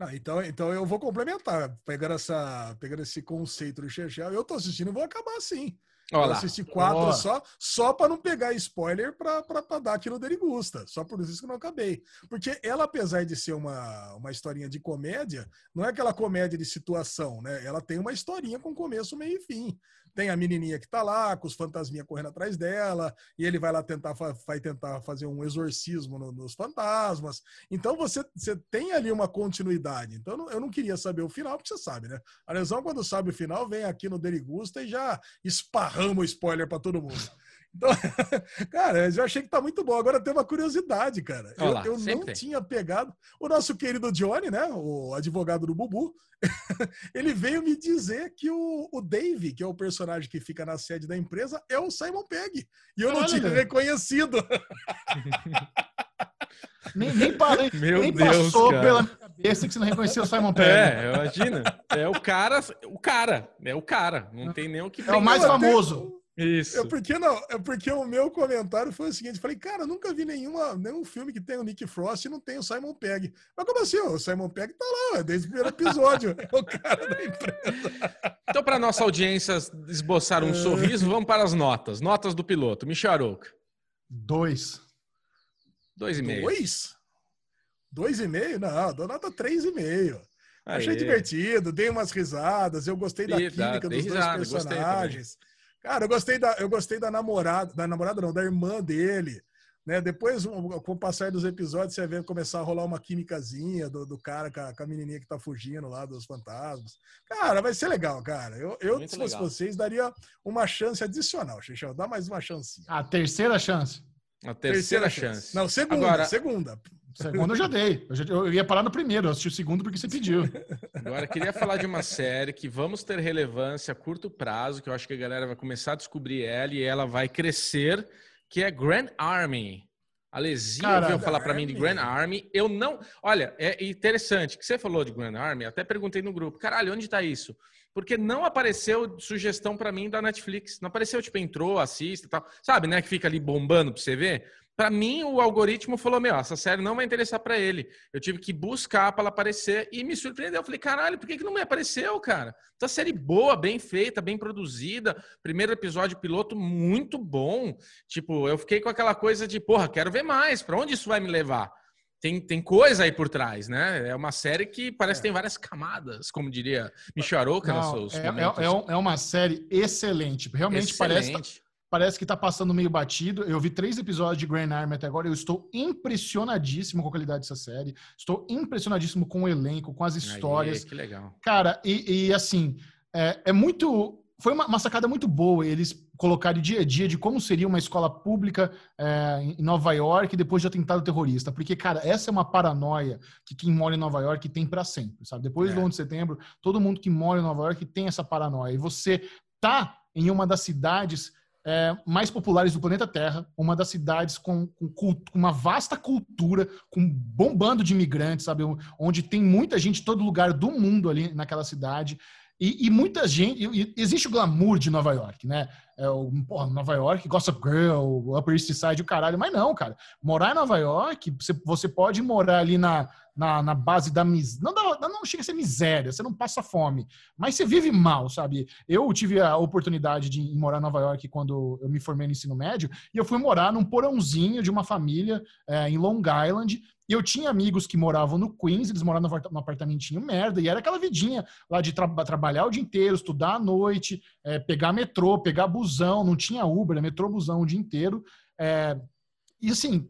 Ah, então, então eu vou complementar, pegando, essa, pegando esse conceito do Chechel. Eu tô assistindo e vou acabar assim. Olha Eu lá. assisti quatro só, só para não pegar spoiler pra, pra, pra dar aquilo dele gusta. Só por isso que eu não acabei. Porque ela, apesar de ser uma, uma historinha de comédia, não é aquela comédia de situação, né? Ela tem uma historinha com começo, meio e fim. Tem a menininha que tá lá, com os fantasminha correndo atrás dela, e ele vai lá tentar, vai tentar fazer um exorcismo no- nos fantasmas. Então você, você tem ali uma continuidade. Então eu não, eu não queria saber o final, porque você sabe, né? A lesão, quando sabe o final, vem aqui no Derigusta e já esparrama o spoiler pra todo mundo. Então, cara, eu já achei que tá muito bom. Agora tem uma curiosidade, cara. Olha Eu, eu não tem. tinha pegado o nosso querido Johnny, né? O advogado do Bubu. Ele veio me dizer que o, o Dave, que é o personagem que fica na sede da empresa, é o Simon Pegg. E eu não Olha. tinha reconhecido. Nem, nem, parei, Meu nem Deus, passou cara. pela minha cabeça que você não reconheceu o Simon Pegg. É, imagina. É o cara, o cara, é o cara. Não tem nem o que É o mais famoso. Isso. É porque não, é porque o meu comentário foi o seguinte: falei, cara, nunca vi nenhuma, nenhum filme que tem o Nick Frost e não tem o Simon Pegg. Mas como assim? O Simon Pegg tá lá, desde o primeiro episódio. É o cara da empresa. Então, para nossa audiência esboçar um sorriso, vamos para as notas. Notas do piloto. Michel Arouca. Dois. Dois e meio. Dois? Dois e meio? Não, dou nota três e meio. Achei divertido, dei umas risadas, eu gostei da dá- química dei dos risada, dois gostei personagens. Cara, eu gostei da, eu gostei da namorada, da namorada não, da irmã dele. Né? Depois, com o passar dos episódios, você vê começar a rolar uma químicazinha do, do cara com a, com a menininha que tá fugindo lá dos fantasmas. Cara, vai ser legal, cara. Eu, eu Muito se fosse legal. vocês, daria uma chance adicional, Xixão. Dá mais uma chancinha. A terceira chance. A terceira, chance. Não, segunda, Agora- segunda. Segunda eu já dei. Eu, já- eu ia parar no primeiro, eu assisti o segundo porque você pediu. Agora, eu queria falar de uma série que vamos ter relevância a curto prazo, que eu acho que a galera vai começar a descobrir ela e ela vai crescer, que é Grand Army. A Lezinha Cara, ouviu falar para mim de. Grand Army. Eu não. Olha, é interessante que você falou de Grand Army. Até perguntei no grupo, caralho, onde tá isso? Porque não apareceu sugestão para mim da Netflix. Não apareceu, tipo, entrou, assista tal. Sabe, né? Que fica ali bombando pra você ver. Pra mim, o algoritmo falou: Meu, essa série não vai interessar pra ele. Eu tive que buscar pra ela aparecer e me surpreendeu. Eu falei: Caralho, por que, que não me apareceu, cara? Essa série boa, bem feita, bem produzida. Primeiro episódio piloto muito bom. Tipo, eu fiquei com aquela coisa de: Porra, quero ver mais. Pra onde isso vai me levar? Tem, tem coisa aí por trás, né? É uma série que parece que tem várias camadas, como diria Michel Aroca nos seus é, é- é é uma série excelente. Realmente parece, Excelente. parece que tá passando meio batido. Eu vi três episódios de Grand Army até agora. Eu estou impressionadíssimo com a qualidade dessa série. Estou impressionadíssimo com o elenco, com as histórias. Aí, que legal. Cara, e, e, assim, é, é muito. Foi uma, uma sacada muito boa eles colocarem dia a dia de como seria uma escola pública é, em Nova York depois de atentado terrorista. Porque, cara, essa é uma paranoia que quem mora em Nova York tem para sempre, sabe? Depois É. do 11 de setembro, todo mundo que mora em Nova York tem essa paranoia. E você tá em uma das cidades é, mais populares do planeta Terra, uma das cidades com, com com uma vasta cultura, com um bom bando de imigrantes, sabe? Onde tem muita gente de todo lugar do mundo ali naquela cidade. E, e muita gente. e- existe o glamour de Nova York, né? É, o, porra, Nova York, Gossip Girl, Upper East Side, o caralho. Mas não, cara. Morar em Nova York, você, você pode morar ali na, na, na base da miséria. Não, não chega a ser miséria, você não passa fome. Mas você vive mal, sabe? Eu tive a oportunidade de morar em Nova York quando eu me formei no ensino médio, e eu fui morar num porãozinho de uma família é, em Long Island. E eu tinha amigos que moravam no Queens, eles moravam num apart- num apartamentinho merda, e era aquela vidinha lá de tra- trabalhar o dia inteiro, estudar à noite, é, pegar metrô, pegar busão, não tinha Uber, é metrô, busão o dia inteiro. É, e assim,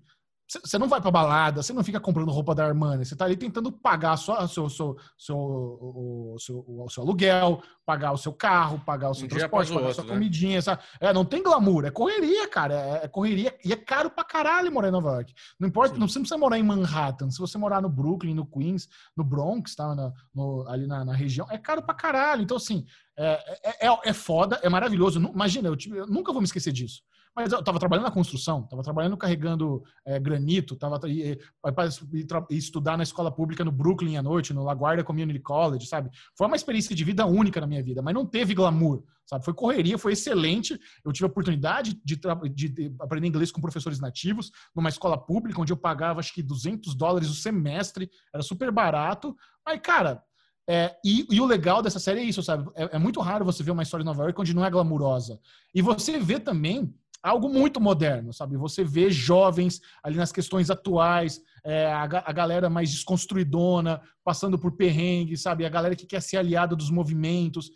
você não vai pra balada, você não fica comprando roupa da Armani, você tá ali tentando pagar só seu, seu, seu, o, seu, o seu aluguel, pagar o seu carro, pagar o seu Um transporte, pagar a outro, sua né? comidinha, sabe? É, não tem glamour, é correria, cara, é, é correria e é caro pra caralho morar em Nova York. Não importa, Sim. não você precisa morar em Manhattan, se você morar no Brooklyn, no Queens, no Bronx, tá? Na- no- ali na, na região, é caro pra caralho. Então, assim, é, é, é, é foda, é maravilhoso. Imagina, eu, tive- eu nunca vou me esquecer disso. Mas eu tava trabalhando na construção, tava trabalhando carregando é, granito, tava e, e, pra- e tra- e estudar na escola pública no Brooklyn à noite, no LaGuardia Community College, sabe? Foi uma experiência de vida única na minha vida, mas não teve glamour, sabe? Foi correria, foi excelente. Eu tive a oportunidade de, de- de aprender inglês com professores nativos numa escola pública, onde eu pagava acho que 200 dólares o semestre, era super barato. Mas, cara, é, e, e o legal dessa série é isso, sabe? É, é muito raro você ver uma história em Nova York onde não é glamurosa. E você vê também algo muito moderno, sabe? Você vê jovens ali nas questões atuais, é, a, a galera mais desconstruidona, passando por perrengue, sabe? A galera que quer ser aliada dos movimentos,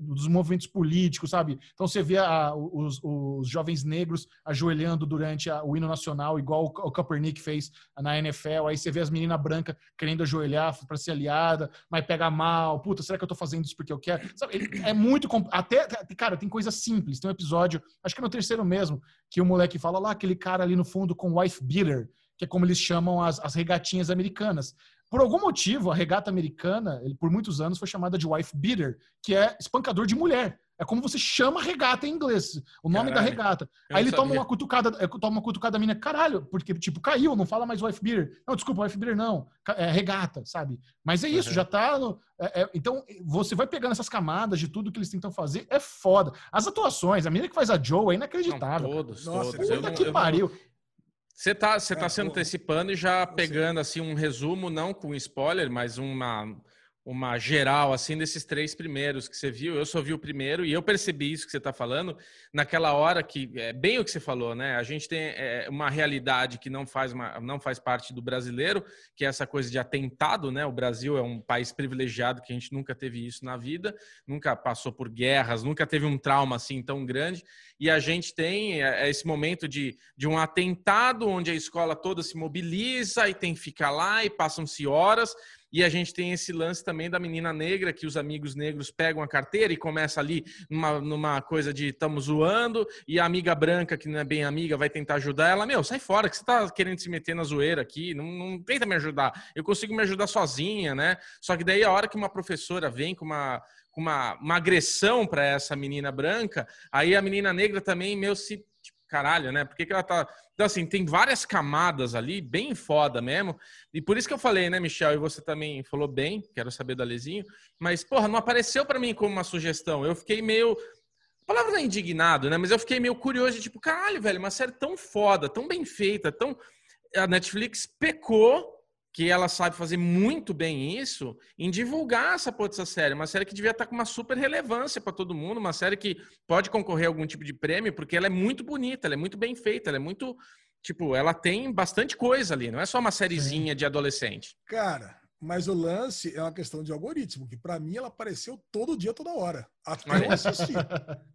dos movimentos políticos, sabe? Então você vê a- os, os jovens negros ajoelhando durante a- o hino nacional, igual o, o Kaepernick fez na NFL. Aí você vê as meninas brancas querendo ajoelhar para ser aliada, mas pega mal. Puta, será que eu tô fazendo isso porque eu quero? Sabe, é muito. Até, cara, tem coisa simples. Tem um episódio, acho que é no terceiro mesmo, que o moleque fala lá, aquele cara ali no fundo com wife beater, que é como eles chamam as, as regatinhas americanas. Por algum motivo, a regata americana, ele, por muitos anos, foi chamada de wife beater, que é espancador de mulher. É como você chama regata em inglês, o nome da Caralho. regata. Eu Aí não ele toma sabia. uma cutucada, é, toma uma cutucada da mina, caralho, porque, tipo, caiu, não fala mais wife beater. Não, desculpa, wife beater não, é regata, sabe? Mas é isso, Uhum. já tá. no- é- é- então, você vai pegando essas camadas de tudo que eles tentam fazer, é foda. As atuações, a menina que faz a Joe é Não, inacreditável. todos, Nossa, todos. Puta não- que eu não- pariu. Você tá, você tá É, se antecipando e já pegando assim um resumo, não com spoiler, mas uma uma geral assim desses três primeiros que você viu. Eu só vi o primeiro e eu percebi isso que você está falando naquela hora que é bem o que você falou, né? A gente tem é, uma realidade que não faz uma, não faz parte do brasileiro, que é essa coisa de atentado, né? O Brasil é um país privilegiado que a gente nunca teve isso na vida, nunca passou por guerras, nunca teve um trauma assim tão grande. E a gente tem é, esse momento de, de um atentado onde a escola toda se mobiliza e tem que ficar lá e passam-se horas. E a gente tem esse lance também da menina negra, que os amigos negros pegam a carteira e começa ali numa, numa coisa de estamos zoando, e a amiga branca, que não é bem amiga, vai tentar ajudar ela. Meu, sai fora, que você tá querendo se meter na zoeira aqui, não, não tenta me ajudar. Eu consigo me ajudar sozinha, né? Só que daí a hora que uma professora vem com uma, com uma, uma agressão para essa menina branca, aí a menina negra também, meu, se. Tipo, caralho, né? Por que, que ela tá. Então, assim, tem várias camadas ali, bem foda mesmo. E por isso que eu falei, né, Michel? E você também falou bem, quero saber do Alezinho. Mas, porra, não apareceu para mim como uma sugestão. Eu fiquei meio. A palavra não é indignado, né? Mas eu fiquei meio curioso, tipo, caralho, velho, uma série tão foda, tão bem feita, tão. A Netflix pecou que ela sabe fazer muito bem isso em divulgar essa porra dessa série. Uma série que devia estar com uma super relevância para todo mundo, uma série que pode concorrer a algum tipo de prêmio, porque ela é muito bonita, ela é muito bem feita, ela é muito. Tipo, ela tem bastante coisa ali, não é só uma sériezinha de adolescente. Cara, mas o lance é uma questão de algoritmo, que pra mim ela apareceu todo dia, toda hora. Até eu assistir.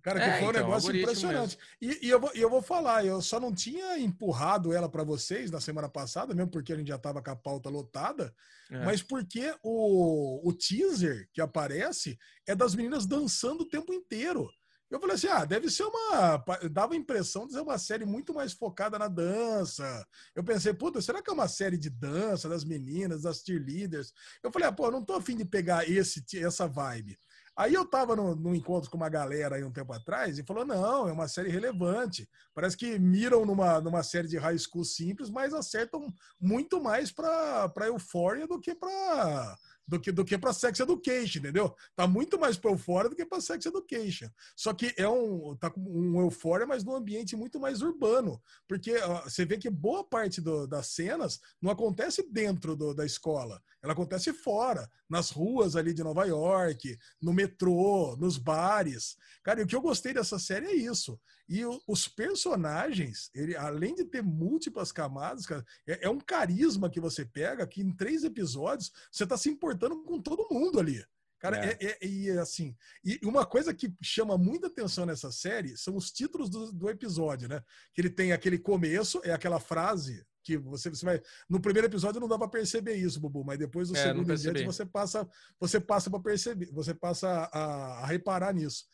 Cara, que É, foi um então, negócio impressionante. E, e eu vou, e eu vou falar, eu só não tinha empurrado ela pra vocês na semana passada, mesmo porque a gente já tava com a pauta lotada, É. mas porque o, o teaser que aparece é das meninas dançando o tempo inteiro. Eu falei assim, ah, deve ser uma. Dava a impressão de ser uma série muito mais focada na dança. Eu pensei, puta, será que é uma série de dança das meninas, das cheerleaders? Eu falei, ah, pô, não tô afim de pegar esse, essa vibe. Aí eu tava no, num encontro com uma galera aí um tempo atrás e falou: não, é uma série relevante. Parece que miram numa, numa série de high school simples, mas acertam muito mais pra, pra Euphoria do que pra. Do que, do que pra Sex Education, entendeu? Tá muito mais pra Euphoria do que pra Sex Education. Só que é um. Tá com um Euphoria, mas num ambiente muito mais urbano. Porque ó, você vê que boa parte do- das cenas não acontece dentro do- da escola. Ela acontece fora, nas ruas ali de Nova York, no metrô, nos bares. Cara, e o que eu gostei dessa série é isso. E o- os personagens, ele, além de ter múltiplas camadas, cara, é, é um carisma que você pega que em três episódios você tá se importando com todo mundo ali. Cara, É. é, é- e assim, e uma coisa que chama muita atenção nessa série são os títulos do, do episódio, né? Que ele tem aquele começo, é aquela frase que você, você vai. No primeiro episódio não dá para perceber isso, Bubu, mas depois do É, segundo diante você passa, você passa para perceber, você passa a, a reparar nisso.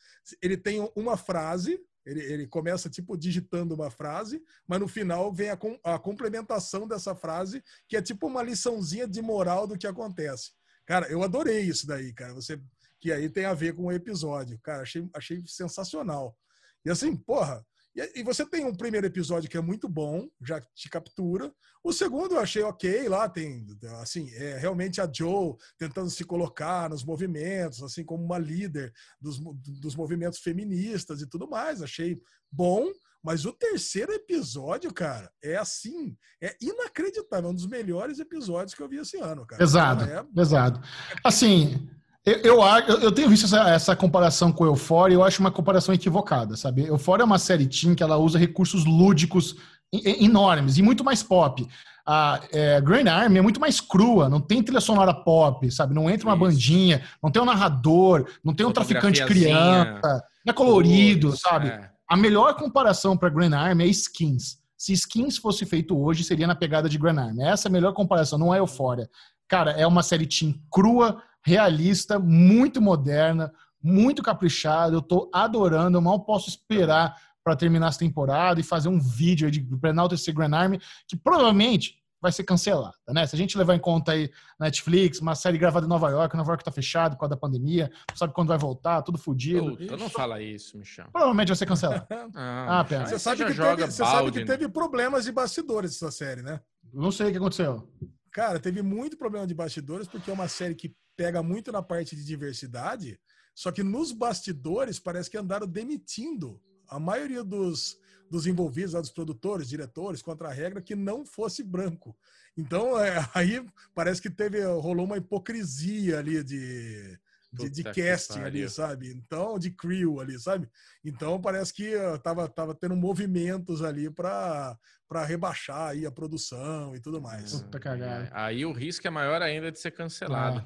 Ele tem uma frase, ele, ele começa tipo digitando uma frase, mas no final vem a, com- a complementação dessa frase, que é tipo uma liçãozinha de moral do que acontece. Cara, eu adorei isso daí, cara. Você que aí tem a ver com o episódio. Cara, achei, achei sensacional. E assim, porra. E, e você tem um primeiro episódio que é muito bom, já te captura. O segundo eu achei ok, lá tem, assim, é realmente a Joe tentando se colocar nos movimentos, assim, como uma líder dos, dos movimentos feministas e tudo mais. Achei bom, mas o terceiro episódio, cara, é assim, é inacreditável, é um dos melhores episódios que eu vi esse ano, cara. Exato, É, exato. Assim, eu, eu, eu- tenho visto essa, essa comparação com Euphoria e eu acho uma comparação equivocada, sabe? Euphoria é uma série teen que ela usa recursos lúdicos enormes e muito mais pop. A é, Grand Army é muito mais crua, não tem trilha sonora pop, sabe? Não entra uma Isso. bandinha, não tem um narrador, não tem um traficante criança, não é colorido, sabe? é. A melhor comparação para Grand Army é Skins. Se Skins fosse feito hoje, seria na pegada de Grand Army. Essa é a melhor comparação, não é Euphoria. Cara, é uma série teen crua, realista, muito moderna, muito caprichada. Eu tô adorando, eu mal posso esperar para terminar essa temporada e fazer um vídeo aí de pra enaltecer Grand Army, que provavelmente vai ser cancelada, né? Se a gente levar em conta aí Netflix, uma série gravada em Nova York, Nova York tá fechado por causa da pandemia, não sabe quando vai voltar, tudo fodido. Puta, não fala isso, Michel. Provavelmente vai ser cancelado. Ah, Ah, pera. aí Você sabe, já que joga teve, você sabe balde, que né? teve problemas de bastidores essa série, né? Não sei o que aconteceu. Cara, teve muito problema de bastidores, porque é uma série que pega muito na parte de diversidade, só que nos bastidores parece que andaram demitindo a maioria dos, dos envolvidos, lá, dos produtores, diretores, contra a regra, que não fosse branco. Então, é, aí parece que teve, rolou uma hipocrisia ali de, de, de casting ali, sabe? Então, de crew ali, sabe? Então, parece que uh, tava, tava tendo movimentos ali para rebaixar aí a produção e tudo mais. Puta cagada. Aí o risco é maior ainda de ser cancelado. Ah,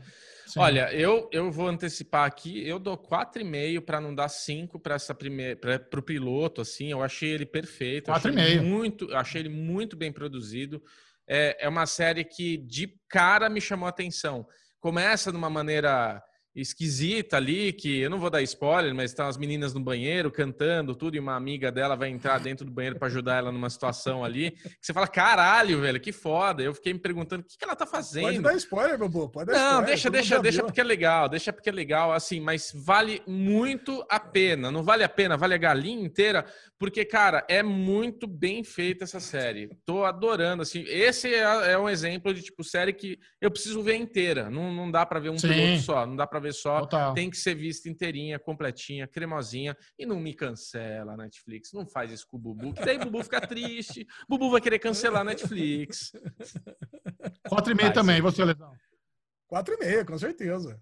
sim. Olha, eu, eu vou antecipar aqui, eu dou 4,5 para não dar 5 para essa primeira para o piloto assim, eu achei ele perfeito, eu achei ele 4,5. muito, achei ele muito bem produzido. É, é uma série que de cara me chamou a atenção. Começa de uma maneira esquisita ali, que eu não vou dar spoiler, mas estão as meninas no banheiro cantando tudo e uma amiga dela vai entrar dentro do banheiro para ajudar ela numa situação ali, que você fala, caralho, velho, que foda. Eu fiquei me perguntando o que, que ela tá fazendo. Pode dar spoiler, meu bobo. Pode dar Não, spoiler, deixa, deixa, deixa porque é legal, deixa porque é legal, assim, mas vale muito a pena. Não vale a pena, vale a galinha inteira, porque, cara, é muito bem feita essa série. Tô adorando, assim. Esse é, é um exemplo de, tipo, série que eu preciso ver inteira. Não, não dá pra ver um Sim. piloto só, não dá pra ver vez só. Total. Tem que ser vista inteirinha, completinha, cremosinha. E não me cancela a Netflix. Não faz isso com o Bubu, que daí o Bubu fica triste. Bubu vai querer cancelar a Netflix. Quatro e meia Vai, também, sim. você, Lesão. Quatro e meia, com certeza.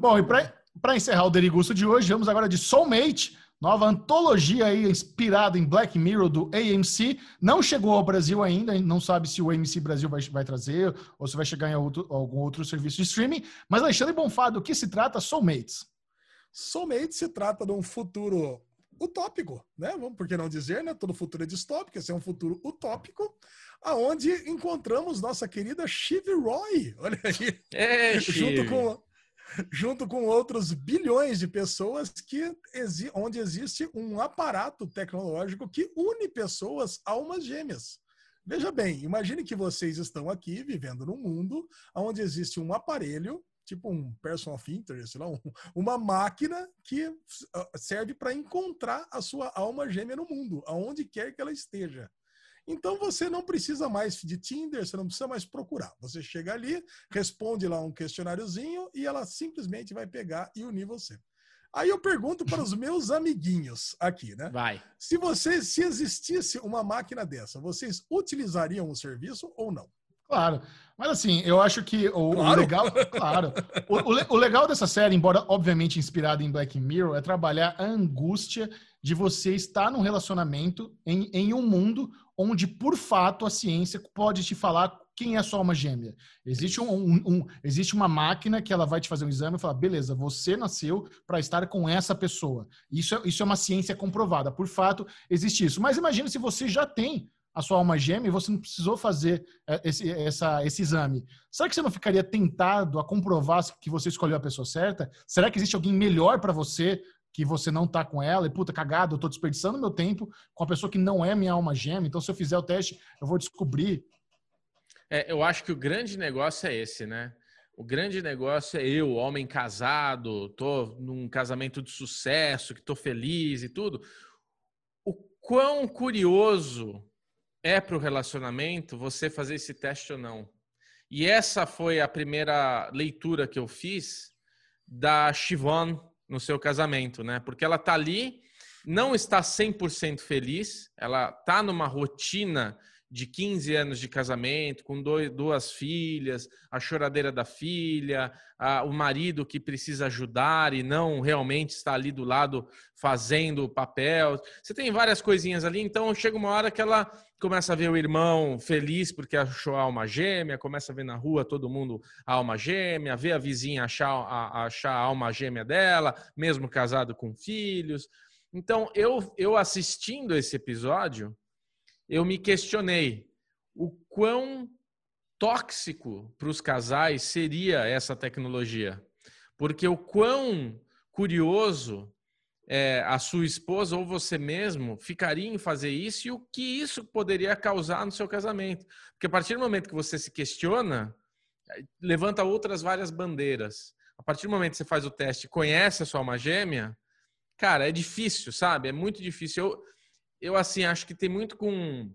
Bom, e para encerrar o Derigusto de hoje, vamos agora de Soulmate, nova antologia aí inspirada em Black Mirror do AMC. Não chegou ao Brasil ainda, não sabe se o AMC Brasil vai, vai trazer ou se vai chegar em outro- algum outro serviço de streaming. Mas Alexandre Bonfá, do que se trata Soulmates? Soulmate se trata de um futuro utópico, né? Vamos por que não dizer, né? Todo futuro é distópico, esse é um futuro utópico, aonde encontramos nossa querida Shiv Roy. Olha aí. É, junto Chive. com junto com outros bilhões de pessoas que exi- onde existe um aparato tecnológico que une pessoas almas gêmeas. Veja bem, imagine que vocês estão aqui vivendo num mundo onde existe um aparelho, tipo um person of interest, lá, um- uma máquina que ah, serve para encontrar a sua alma gêmea no mundo, aonde quer que ela esteja. Então você não precisa mais de Tinder, você não precisa mais procurar. Você chega ali, responde lá um questionáriozinho e ela simplesmente vai pegar e unir você. Aí eu pergunto para os meus amiguinhos aqui, né? Vai. Se você, se existisse uma máquina dessa, vocês utilizariam o serviço ou não? Claro. Mas assim, eu acho que o, o Claro. legal. Claro. O, o o legal dessa série, embora obviamente inspirada em Black Mirror, é trabalhar a angústia de você estar num relacionamento em, em um mundo onde, por fato, a ciência pode te falar quem é sua alma gêmea. Existe, um, um- um- existe uma máquina que ela vai te fazer um exame e falar: beleza, você nasceu para estar com essa pessoa. Isso é, isso é uma ciência comprovada. Por fato, existe isso. Mas imagina se você já tem a sua alma gêmea e você não precisou fazer é, esse, essa, esse exame. Será que você não ficaria tentado a comprovar que você escolheu a pessoa certa? Será que existe alguém melhor para você que você não tá com ela? E puta, cagado, eu tô desperdiçando meu tempo com a pessoa que não é minha alma gêmea. Então, se eu fizer o teste, eu vou descobrir. É, eu acho que o grande negócio é esse, né? O grande negócio é eu, homem casado, tô num casamento de sucesso, que tô feliz e tudo. O quão curioso é para o relacionamento você fazer esse teste ou não? E essa foi a primeira leitura que eu fiz da Chivon no seu casamento, né? Porque ela tá ali, não está 100% feliz, ela tá numa rotina de 15 anos de casamento, com dois, duas filhas, a choradeira da filha, a- o marido que precisa ajudar e não realmente está ali do lado fazendo o papel. Você tem várias coisinhas ali, então chega uma hora que ela começa a ver o irmão feliz porque achou a alma gêmea, começa a ver na rua todo mundo a alma gêmea, vê a vizinha achar a, achar a alma gêmea dela, mesmo casado com filhos. Então, eu, eu assistindo esse episódio, eu me questionei o quão tóxico para os casais seria essa tecnologia. Porque o quão curioso é, a sua esposa ou você mesmo ficaria em fazer isso e o que isso poderia causar no seu casamento. Porque a partir do momento que você se questiona, levanta outras várias bandeiras. A partir do momento que você faz o teste conhece a sua alma gêmea, cara, é difícil, sabe? É muito difícil. Eu, eu assim, acho que tem muito com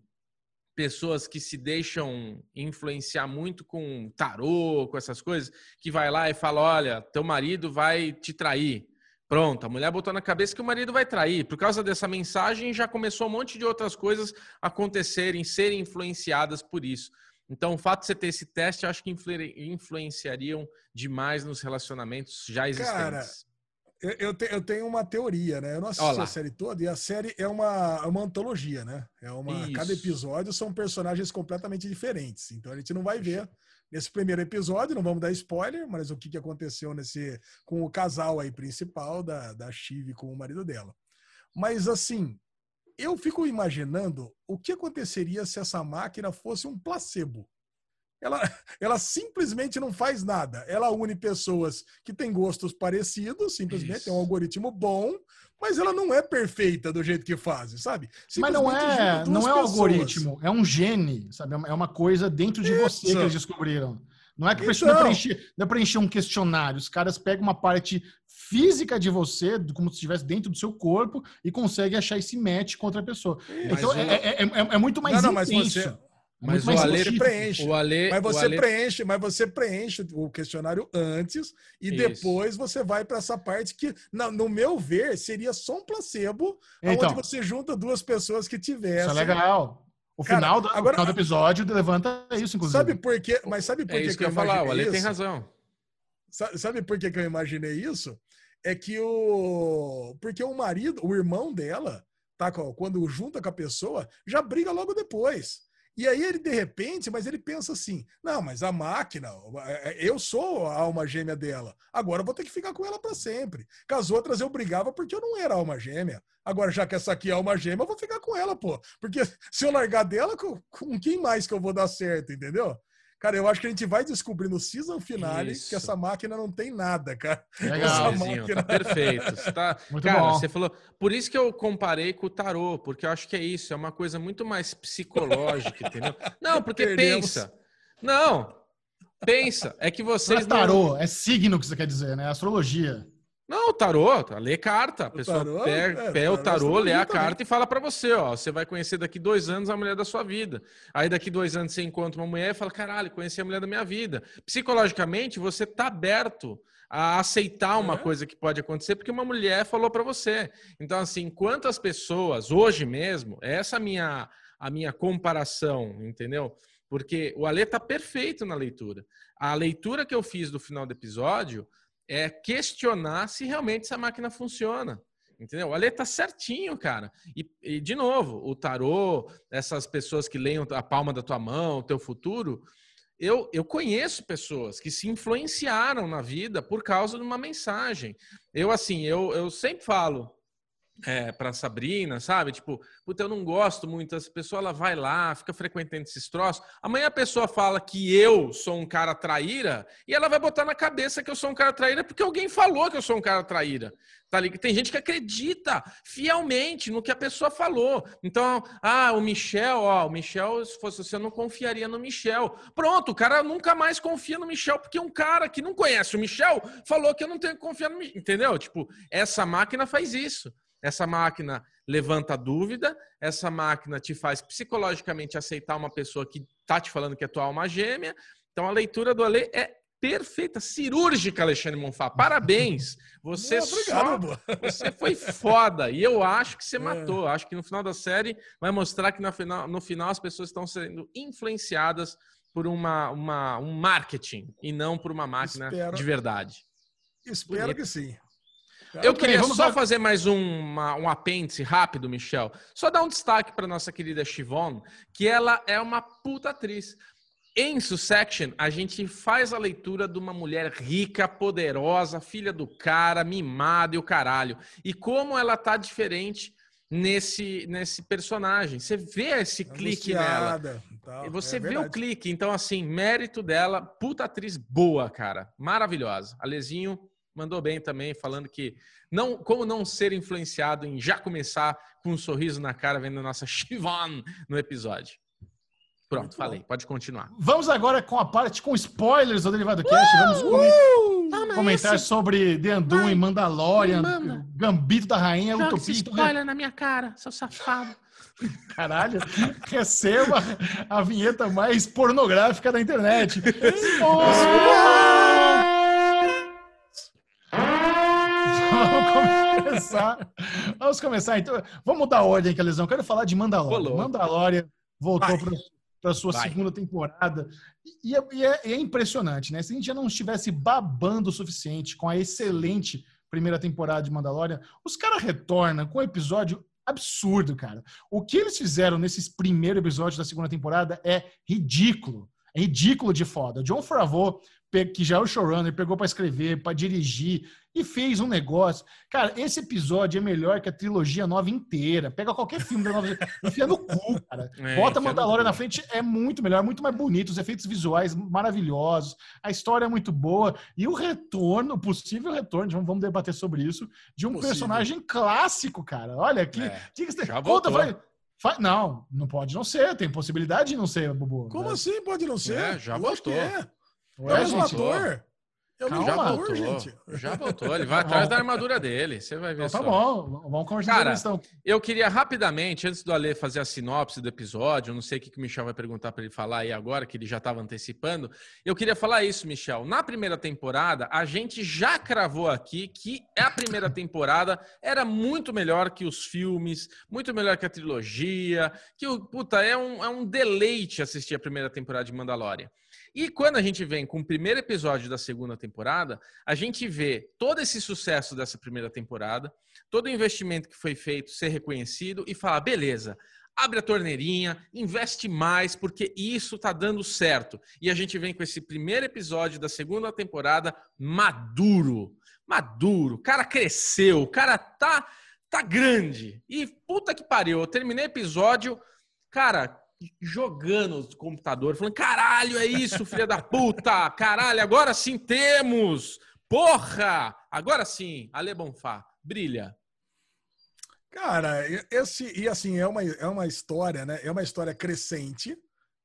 pessoas que se deixam influenciar muito com tarô, com essas coisas, que vai lá e fala, olha, teu marido vai te trair. Pronto, a mulher botou na cabeça que o marido vai trair. Por causa dessa mensagem, já começou um monte de outras coisas acontecerem, serem influenciadas por isso. Então, o fato de você ter esse teste, acho que influ- influenciariam demais nos relacionamentos já existentes. Eu, eu, te- eu tenho uma teoria, né? Eu não assisti Olá. a série toda e a série é uma, é uma antologia, né? É uma, Isso. cada episódio são personagens completamente diferentes. Então a gente não vai ver nesse primeiro episódio, não vamos dar spoiler, mas o que, que aconteceu nesse com o casal aí principal da, da Chive com o marido dela. Mas assim, eu fico imaginando o que aconteceria se essa máquina fosse um placebo. Ela, ela simplesmente não faz nada. Ela une pessoas que têm gostos parecidos, simplesmente Isso. é um algoritmo bom, mas ela não é perfeita do jeito que fazem, sabe? Mas não é, não é um algoritmo, é um gene, sabe? É uma coisa dentro de você que Isso. eles descobriram. Não é que Então. preencher, não é preencher um questionário. Os caras pegam uma parte física de você, como se estivesse dentro do seu corpo, e conseguem achar esse match com outra pessoa. Mas então o- é, é- é- é- muito mais não, não, mas intenso. você, Mas o Ale, preenche. o Ale, Mas o você Ale- preenche, mas você preenche o questionário antes e Isso. depois você vai para essa parte que, na- no meu ver, seria só um placebo, Então. onde você junta duas pessoas que tivessem. Isso é legal. O Cara, final, do, agora- final do episódio levanta isso, inclusive. Sabe por quê? Mas sabe por É que isso que que eu ia falar, o imaginei Ale tem isso? razão. Sa- Sabe por que, que eu imaginei isso? É que o. Porque o marido, o irmão dela, tá? Quando junta com a pessoa, já briga logo depois. E aí ele, de repente, mas ele pensa assim: não, mas a máquina, é, eu sou a alma gêmea dela. Agora eu vou ter que ficar com ela para sempre. Com as outras eu brigava porque eu não era alma gêmea. Agora, já que essa aqui é alma gêmea, eu vou ficar com ela, pô. Porque se eu largar dela, com, com quem mais que eu vou dar certo, entendeu? Cara, eu acho que a gente vai descobrir no season finale Isso. que essa máquina não tem nada, cara. Legal. Essa Alezinho, máquina- tá perfeito. Você tá- Muito Cara, bom. você falou. Por isso que eu comparei com o tarô, porque eu acho que é isso, é uma coisa muito mais psicológica, entendeu? Não, porque Perdemos. pensa. Não, pensa. É que Não vocês é tarô, é signo que você quer dizer, né? Astrologia. Não, o tarô, tá, lê carta. A O pessoa tarô, pega, é, pega o tarô, lê a também. carta e fala pra você, ó, você vai conhecer daqui dois anos a mulher da sua vida. Aí daqui dois anos você encontra uma mulher e fala, caralho, conheci a mulher da minha vida. Psicologicamente, você tá aberto a aceitar uma É. coisa que pode acontecer porque uma mulher falou pra você. Então, assim, quantas pessoas, hoje mesmo, essa é a minha, a minha comparação, entendeu? Porque o Ale tá perfeito na leitura. A leitura que eu fiz do final do episódio é questionar se realmente essa máquina funciona. Entendeu? O Ale tá certinho, cara. E, e, de novo, o tarô, essas pessoas que leem a palma da tua mão, o teu futuro, eu, eu conheço pessoas que se influenciaram na vida por causa de uma mensagem. Eu, assim, eu, eu sempre falo é, para Sabrina, sabe? Tipo, puta, eu não gosto muito. Essa pessoa ela vai lá, fica frequentando esses troços. Amanhã a pessoa fala que eu sou um cara traíra e ela vai botar na cabeça que eu sou um cara traíra porque alguém falou que eu sou um cara traíra. Tá ligado? Tem gente que acredita fielmente no que a pessoa falou. Então, ah, o Michel, ó, o Michel, se fosse você, eu não confiaria no Michel. Pronto, o cara nunca mais confia no Michel porque um cara que não conhece o Michel falou que eu não tenho que confiar no Michel. Entendeu? Tipo, essa máquina faz isso. Essa máquina levanta dúvida, essa máquina te faz psicologicamente aceitar uma pessoa que tá te falando que é tua alma gêmea. Então a leitura do Ale é perfeita, cirúrgica, Alexandre Monfá. Parabéns! Você Não, só obrigado, boa. você foi foda. E eu acho que você É. matou. Acho que no final da série vai mostrar que no final, no final as pessoas estão sendo influenciadas por uma, uma, um marketing e não por uma máquina Espero- de verdade. Espero Bonito. que sim. Eu bem, queria só fazer mais um, uma- um apêndice rápido, Michel. Só dar um destaque para nossa querida Chivon, que ela é uma puta atriz. Em Sussection, a gente faz a leitura de uma mulher rica, poderosa, filha do cara, mimada e o caralho. E como ela tá diferente nesse, nesse personagem. Você vê esse clique nela. Tal. Você É vê o verdade. clique. Então, assim, mérito dela, puta atriz boa, cara. Maravilhosa. Alezinho mandou bem também, falando que não, como não ser influenciado em já começar com um sorriso na cara vendo a nossa Chivon no episódio. Pronto, Muito falei. Pode continuar. Vamos agora com a parte com spoilers do Derivado Cast. Vamos come- Uh! Comentar esse. sobre The Anduin, Mandalorian, manda. Gambito da Rainha, Joga esse Utopia. spoiler na minha cara, seu safado. Caralho, receba a vinheta mais pornográfica da internet. Vamos começar. Vamos começar então. Vamos mudar a ordem aqui, Lesão. Quero falar de Mandalorian. Rolou. Mandalorian voltou para sua Vai. segunda temporada. E é, e é- e é impressionante, né? Se a gente já não estivesse babando o suficiente com a excelente primeira temporada de Mandalorian, os caras retornam com um episódio absurdo, cara. O que eles fizeram nesses primeiros episódios da segunda temporada é ridículo. É ridículo de foda. John Favreau, que já é o showrunner, pegou pra escrever, pra dirigir e fez um negócio. Cara, esse episódio é melhor que a trilogia nova inteira. Pega qualquer filme da nova, enfia no cu, cara. É, Bota Mandalorian na frente, é muito melhor, muito mais bonito, os efeitos visuais maravilhosos, a história é muito boa e o retorno, o possível retorno, vamos, debater sobre isso, de um Possível. personagem clássico, cara. Olha aqui, É, que que você- já conta, voltou. vai, vai- não, não pode não ser, tem possibilidade de não ser, Bubu. Como né? assim pode não ser? É, já Lógico voltou. É. Ué, É o mesmo ator. Eu Calma, Já voltou, gente. já voltou. Ele vai atrás da armadura dele. Você vai ver Então, só. tá bom, vamos conversar Cara. Então. Eu queria rapidamente, antes do Ale fazer a sinopse do episódio, eu não sei o que que o Michel vai perguntar para ele falar aí agora, que ele já estava antecipando. Eu queria falar isso, Michel. Na primeira temporada, a gente já cravou aqui que a primeira temporada era muito melhor que os filmes, muito melhor que a trilogia, que o puta é um, é um deleite assistir a primeira temporada de Mandalorian. E quando a gente vem com o primeiro episódio da segunda temporada, a gente vê todo esse sucesso dessa primeira temporada, todo o investimento que foi feito ser reconhecido e fala: beleza, abre a torneirinha, investe mais, porque isso tá dando certo. E a gente vem com esse primeiro episódio da segunda temporada maduro. Maduro, o cara cresceu, o cara tá, tá grande. E puta que pariu, eu terminei o episódio, cara, jogando no computador, falando: caralho, é isso, filha da puta, caralho, agora sim temos, porra, agora sim, Ale Bonfá, brilha. Cara, esse e assim é uma, é uma história, né? É uma história crescente,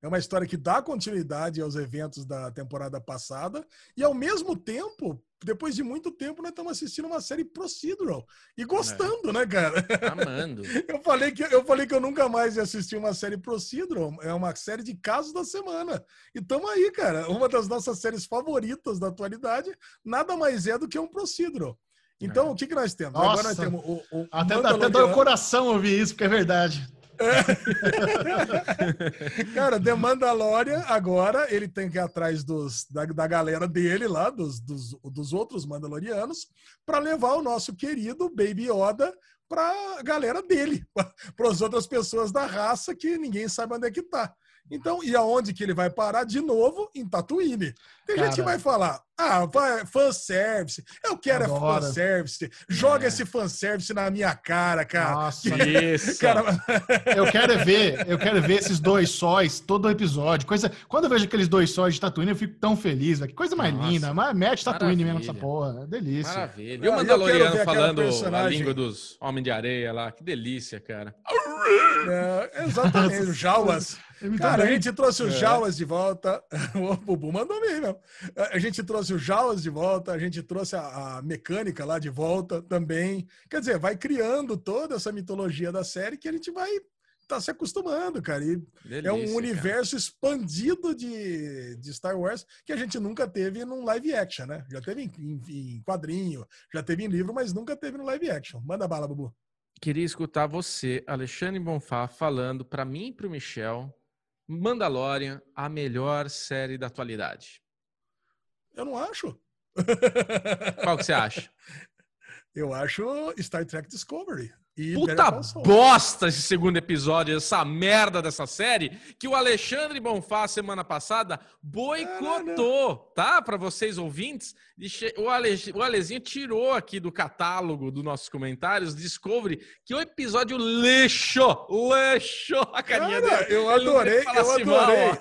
é uma história que dá continuidade aos eventos da temporada passada e ao mesmo tempo, depois de muito tempo, nós estamos assistindo uma série procedural e gostando, né, cara? Amando. Eu falei que eu falei que eu nunca mais ia assistir uma série procedural, é uma série de casos da semana. E tamo aí, cara, uma das nossas séries favoritas da atualidade, nada mais é do que um procedural. Então, É. o que, que nós temos? Nossa. Agora nós temos o, o Até, até Mandaloriano. dói o coração ouvir isso, porque é verdade. Cara, The Mandalorian, agora ele tem que ir atrás dos, da, da galera dele lá, dos, dos, dos outros Mandalorianos, para levar o nosso querido Baby Yoda para galera dele, para as outras pessoas da raça que ninguém sabe onde é que tá. Então, e aonde que ele vai parar? De novo, em Tatooine. Tem gente que Cara. vai falar, ah, vai, fanservice, eu quero é fanservice, joga É. esse fanservice na minha cara, cara. Nossa, Isso. Cara, eu quero é ver, eu quero ver esses dois sóis todo o episódio. Coisa, quando eu vejo aqueles dois sóis de Tatooine, eu fico tão feliz, velho. Que coisa mais Nossa. linda. Mas mete Tatooine mesmo essa porra. É delícia. Maravilha. E o eu quero Mandaloriano ver aquela falando a personagem. língua dos Homens de Areia lá. Que delícia, cara. É, exatamente, os Cara, a também. gente trouxe os É. Jaulas de volta. O Bubu mandou bem mesmo. A gente trouxe os Jaulas de volta, a gente trouxe a, a mecânica lá de volta também. Quer dizer, vai criando toda essa mitologia da série que a gente vai tá se acostumando, cara. E Delícia, é um cara. universo expandido de, de Star Wars que a gente nunca teve num live action, né? Já teve em, em- em quadrinho, já teve em livro, mas nunca teve no live action. Manda bala, Bubu. Queria escutar você, Alexandre Bonfá, falando para mim e para o Michel, Mandalorian, a melhor série da atualidade. Eu não acho. Qual que você acha? Eu acho Star Trek Discovery. E Puta bosta esse segundo episódio, essa merda dessa série, que o Alexandre Bonfá, semana passada, boicotou, tá? Para vocês ouvintes. O, Ale, o Alezinho tirou aqui do catálogo dos nossos comentários, Discovery, que o episódio lixo, lixo, a carinha Cara, dele. eu adorei, eu assim adorei.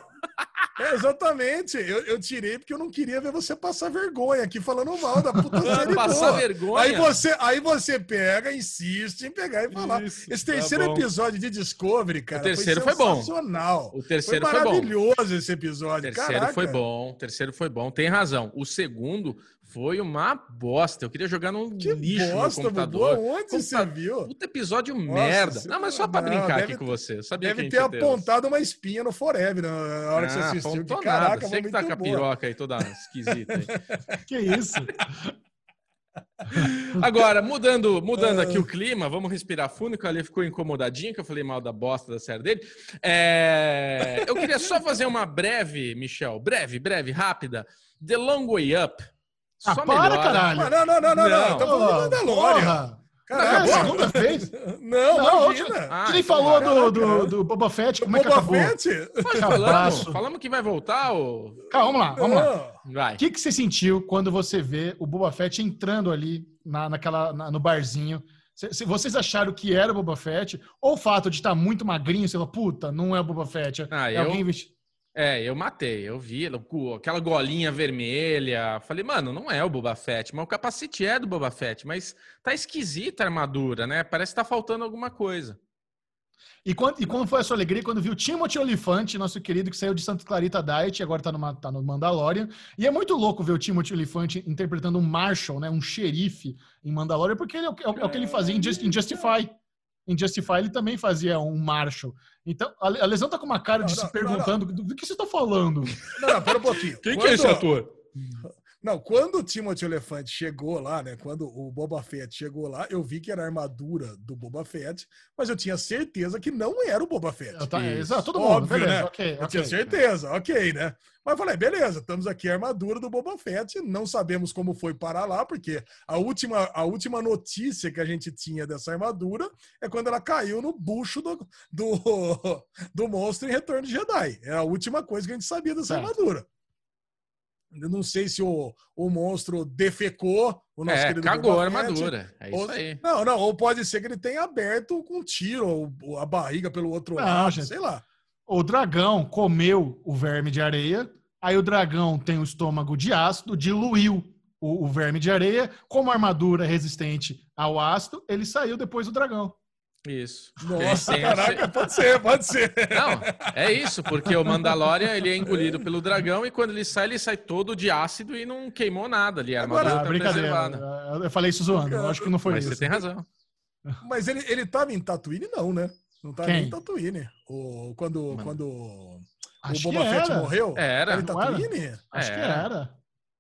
É, exatamente. Eu, eu tirei porque eu não queria ver você passar vergonha aqui falando mal da puta série Passar boa. vergonha. Aí você, aí você pega, insiste em pegar e falar. Isso, Esse tá terceiro bom. episódio de Discovery, cara, terceiro foi bom. sensacional. O Foi terceiro foi, bom. maravilhoso esse O episódio. terceiro Caraca. foi bom, o terceiro foi bom, tem razão. O segundo foi uma bosta. Eu queria jogar num Que lixo bosta, no Bubu. computador. Onde você viu? Puta episódio Nossa merda. Não, mas só pra não, brincar aqui com ter- você. Eu sabia Deve que ter apontado uma espinha no Forever na hora que você Ah, assistiu. Que, caraca, Você que tá com a piroca aí toda esquisita. aí. Que isso? Agora, mudando, mudando Ah. aqui o clima, vamos respirar fundo, que o Ale ficou incomodadinho, que eu falei mal da bosta da série dele. É, Eu queria só fazer uma breve, Michel, breve, breve, rápida. The Long Way Up. Ah, Só para, melhora. caralho. Não, não, não, não, não. Tá falando de Mandalorian. É, segunda vez. Não, Não, imagina. Ah, então falou do, do, do Boba Fett, como é que Boba acabou? Fett? Mas falamos, falamos que vai voltar, ô... Calma, vamos lá, vamos lá. Não. Vai. O que, que você sentiu quando você vê o Boba Fett entrando ali na, naquela, na- no barzinho? Se, vocês acharam que era o Boba Fett, ou o fato de estar muito magrinho, você falou, puta, não é o Boba Fett. Ah, é eu- alguém vestido. É, eu matei, eu vi aquela golinha vermelha. Falei, mano, não é o Boba Fett, mas o capacete é do Boba Fett, mas tá esquisita a armadura, né? Parece que tá faltando alguma coisa. E quando, e como foi a sua alegria quando viu Timothy Olyphant, nosso querido que saiu de Santa Clarita Diet e agora tá, numa, tá no Mandalorian. E é muito louco ver o Timothy Olyphant interpretando um Marshall, né, um xerife em Mandalorian, porque ele é, o, é o- é o que ele fazia em, Just- em Justify. Em Justify ele também fazia um Marshall. Então, a, Lesão tá com uma cara de Não, se não, perguntando do, do que você tá falando. Não, não, pera um pouquinho. Quem que Quando- é esse ator? Não, quando o Timothy Elefante chegou lá, né? Quando o Boba Fett chegou lá, eu vi que era a armadura do Boba Fett, mas eu tinha certeza que não era o Boba Fett. Eu tá- exato, todo mundo, Óbvio, beleza, né? ok, Eu ok. tinha certeza, ok, né? Mas eu falei, beleza, estamos aqui a armadura do Boba Fett, não sabemos como foi parar lá, porque a última, a última notícia que a gente tinha dessa armadura é quando ela caiu no bucho do, do, do monstro em Retorno de Jedi. É a última coisa que a gente sabia dessa Certo. armadura. Eu não sei se o, o monstro defecou o nosso É, querido cagou a armadura. É ou- isso aí. Não, não, ou pode ser que ele tenha aberto com um tiro, ou, ou a barriga pelo outro Não, lado, gente. sei lá. O dragão comeu o verme de areia, aí o dragão tem o estômago de ácido, diluiu o, o verme de areia, como armadura resistente ao ácido, ele saiu depois do dragão. Isso. Nossa, caraca, pode ser, pode ser. Não, é isso, porque o Mandalorian ele é engolido pelo dragão e quando ele sai, ele sai todo de ácido e não queimou nada ali. A armadura Agora, Ah, tá brincadeira. preservada. Eu falei isso zoando, eu acho que não foi Mas isso. você tem razão. Mas ele, ele tava em Tatooine, não, né? Não tava Quem? nem em Tatooine. O, quando Mano. quando o Boba Fett morreu, Era. era em não era? Tatooine? Acho que Era.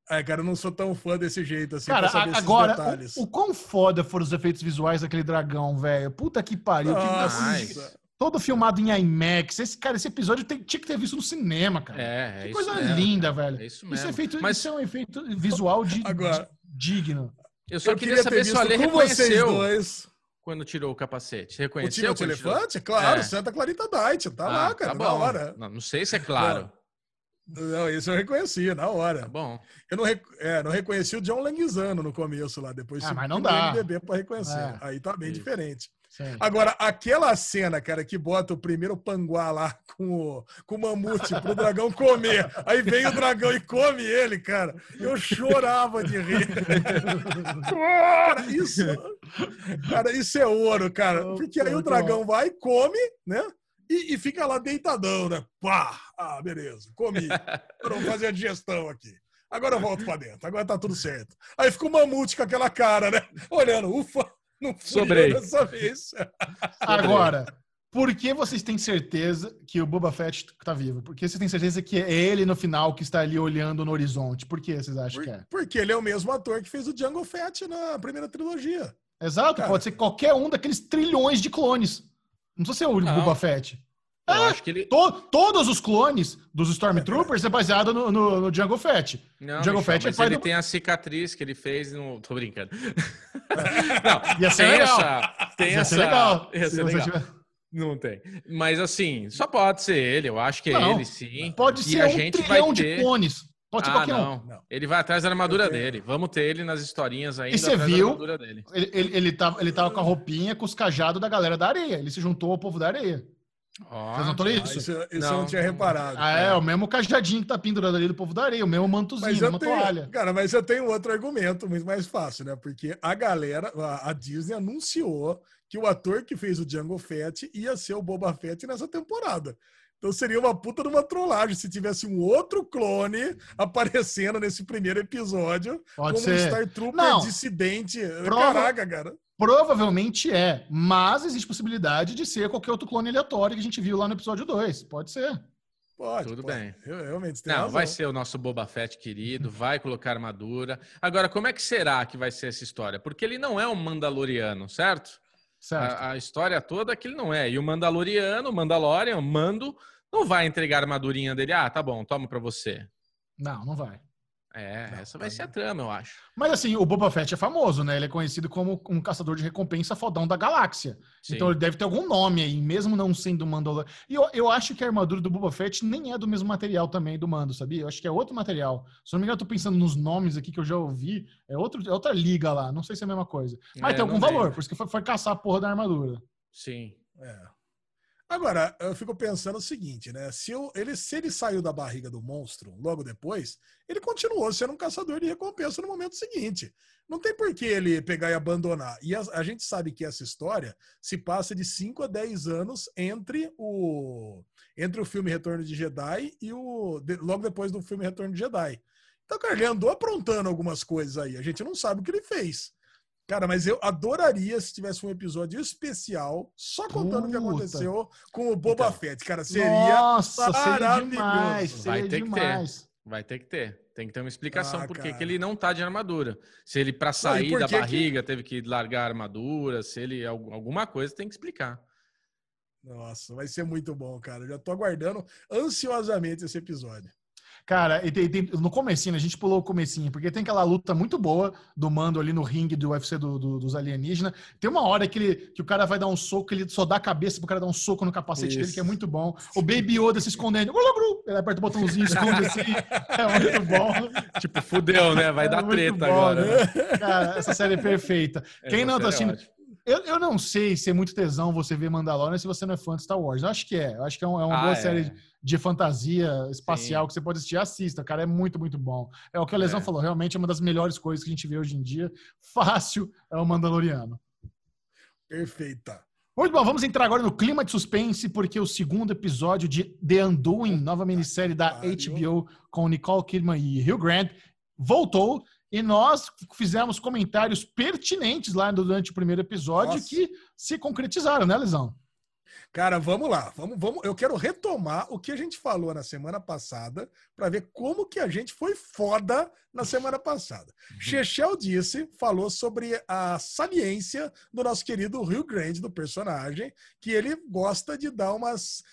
É, cara, eu não sou tão fã desse jeito assim Cara, pra saber a- esses agora, detalhes. o, o quão foda foram os efeitos visuais daquele dragão, velho. Puta que pariu. que Nossa, Nossa. todo filmado em IMAX. Esse, cara, esse episódio tem- tinha que ter visto no cinema, cara. É, é que isso coisa mesmo, linda, cara. velho. É isso Isso mesmo. é, efeito, Mas isso é um efeito visual de, Agora- de- digno. eu só eu queria, queria saber ter se o visto Ale reconheceu dois. quando tirou o capacete. O Reconheceu? Quando tirou? Elefante? Claro, É. Santa Clarita Diet, tá Ah, lá, cara, tá na bom. hora. Não, não sei se é claro. Não, isso eu reconheci, na hora. Tá bom. Eu não, rec- é, não reconheci o John Languizano no começo lá, depois Ah, mas não dá. MDB pra reconhecer. É. Aí tá bem Isso. diferente. Sim. Agora, aquela cena, cara, que bota o primeiro panguá lá com o, com o mamute pro dragão comer. Aí vem o dragão e come ele, cara. Eu chorava de rir. Cara, isso, cara, isso é ouro, cara. Porque aí o dragão vai, come, né? E, e fica lá deitadão, né? Pá! Ah, beleza, comi. Vou fazer a digestão aqui. Agora eu volto pra dentro. Agora tá tudo certo. Aí fica o mamute com aquela cara, né? Olhando, ufa, não fui Sobrei. eu dessa vez. Agora, por que vocês têm certeza que o Boba Fett tá vivo? Por que vocês têm certeza que é ele no final que está ali olhando no horizonte? Por que vocês acham Por- que é? porque ele é o mesmo ator que fez o Django Fett na primeira trilogia. Exato, Cara. pode ser qualquer um daqueles trilhões de clones. Não precisa ser o Não. Boba Fett. Eu Ah, acho que ele. To- todos os clones dos Stormtroopers é baseado no, no, no Django Fett. Não, Django Michel, Fett é pai ele do- tem a cicatriz que ele fez no. Tô brincando. Não, Ia ser tem legal. essa. Tem Ia essa. ser legal. Ia se ser você legal. tiver- Não tem. Mas assim, só pode ser ele. Eu acho que é Não, ele, sim. Pode E ser a um gente trilhão vai de ter- clones. Pode ser ah, qualquer um. não. Não. Ele vai atrás da armadura dele. Vamos ter ele nas historinhas ainda. você atrás viu? Da armadura dele. Ele, ele, ele, tava, ele tava com a roupinha, com os cajados da galera da areia. Ele se juntou ao povo da areia. Ó, Vocês notaram Ah, isso? isso, isso eu Não. não tinha reparado. Ah, é, o mesmo cajadinho que tá pendurado ali do povo da areia, o mesmo mantozinho, Mas a eu mesma tenho, toalha. cara, mas eu tenho outro argumento muito mais fácil, né? Porque a galera, a, a Disney anunciou que o ator que fez o Django Fett ia ser o Boba Fett nessa temporada. Então seria uma puta de uma trollagem se tivesse um outro clone aparecendo nesse primeiro episódio Pode como um ser. Star Trooper Não. dissidente. Prova- Caraca, cara. Provavelmente é, mas existe possibilidade de ser qualquer outro clone aleatório que a gente viu lá no episódio 2. Pode ser. Pode, Tudo pode. bem. Eu, realmente, Não, razão. vai ser o nosso Boba Fett querido, vai colocar armadura. Agora, como é que será que vai ser essa história? Porque ele não é um Mandaloriano, certo? A, a história toda é que ele não é. E o Mandaloriano, o Mandalorian, o Mando, não vai entregar a armadurinha dele. Ah, tá bom, toma pra você. Não, não vai. É, Não, essa vai tá ser a trama, eu acho. Mas assim, o Boba Fett é famoso, né? Ele é conhecido como um caçador de recompensa fodão da galáxia. Sim. Então ele deve ter algum nome aí, mesmo não sendo Mandalorian. E eu, eu acho que a armadura do Boba Fett nem é do mesmo material também do Mando, sabia? Eu acho que é outro material. Se eu não me engano, eu tô pensando nos nomes aqui que eu já ouvi. É, outro, é outra liga lá. Não sei se é a mesma coisa. Mas É, tem algum valor, por isso que foi, foi caçar a porra da armadura. Sim. É. Agora, eu fico pensando o seguinte, né? Se, eu, ele, se ele saiu da barriga do monstro logo depois, ele continuou sendo um caçador de recompensa no momento seguinte. Não tem por que ele pegar e abandonar. E a, a gente sabe que essa história se passa de 5 a 10 anos entre o, entre o filme Retorno de Jedi e o. de- logo depois do filme Retorno de Jedi. Então, cara, ele andou aprontando algumas coisas aí. A gente não sabe o que ele fez. Cara, mas eu adoraria se tivesse um episódio especial só contando o que Puta. aconteceu com o Boba Então. Fett. Cara, seria. Nossa, seria maravilhoso. demais. Vai Seria ter que ter. demais. Vai ter que ter. Tem que ter uma explicação Ah, por que ele não tá de armadura. Se ele, pra e sair por da que que- barriga, teve que largar a armadura, se ele. al- Alguma coisa tem que explicar. Nossa, vai ser muito bom, cara. Eu já tô aguardando ansiosamente esse episódio. Cara, e tem- tem- no comecinho, a gente pulou o comecinho, porque tem aquela luta muito boa do mando ali no ringue do UFC do- do- dos alienígenas. Tem uma hora que, ele, que o cara vai dar um soco, ele só dá a cabeça pro cara dar um soco no capacete dele, Isso. que é muito bom. O Baby Yoda se escondendo. Ele aperta o botãozinho, esconde assim. É muito bom. Tipo, fudeu, né? Vai É dar treta bom, agora. né? Cara, essa série é perfeita. Quem Essa não tá é assistindo- ótima. Eu, eu não sei se é muito tesão você ver Mandalorian se você não é fã de Star Wars. Eu acho que é. Eu acho que é, um- é uma Ah, boa é. série de fantasia espacial Sim. que você pode assistir. Assista, cara. É muito, muito bom. É o que a Lesão É. falou. Realmente é uma das melhores coisas que a gente vê hoje em dia. Fácil é o Mandaloriano. Perfeita. Muito bom, vamos entrar agora no clima de suspense, porque o segundo episódio de The Undoing, nova minissérie da. HBO com Nicole Kidman e Hugh Grant, voltou e nós fizemos comentários pertinentes lá durante o primeiro episódio Nossa. que se concretizaram, né, Lesão? Cara, vamos lá. Vamos, vamos. Eu quero retomar o que a gente falou na semana passada para ver como que a gente foi foda na semana passada. Chechel disse, falou sobre a saliência do nosso querido Rio Grande, do personagem, que ele gosta de dar umas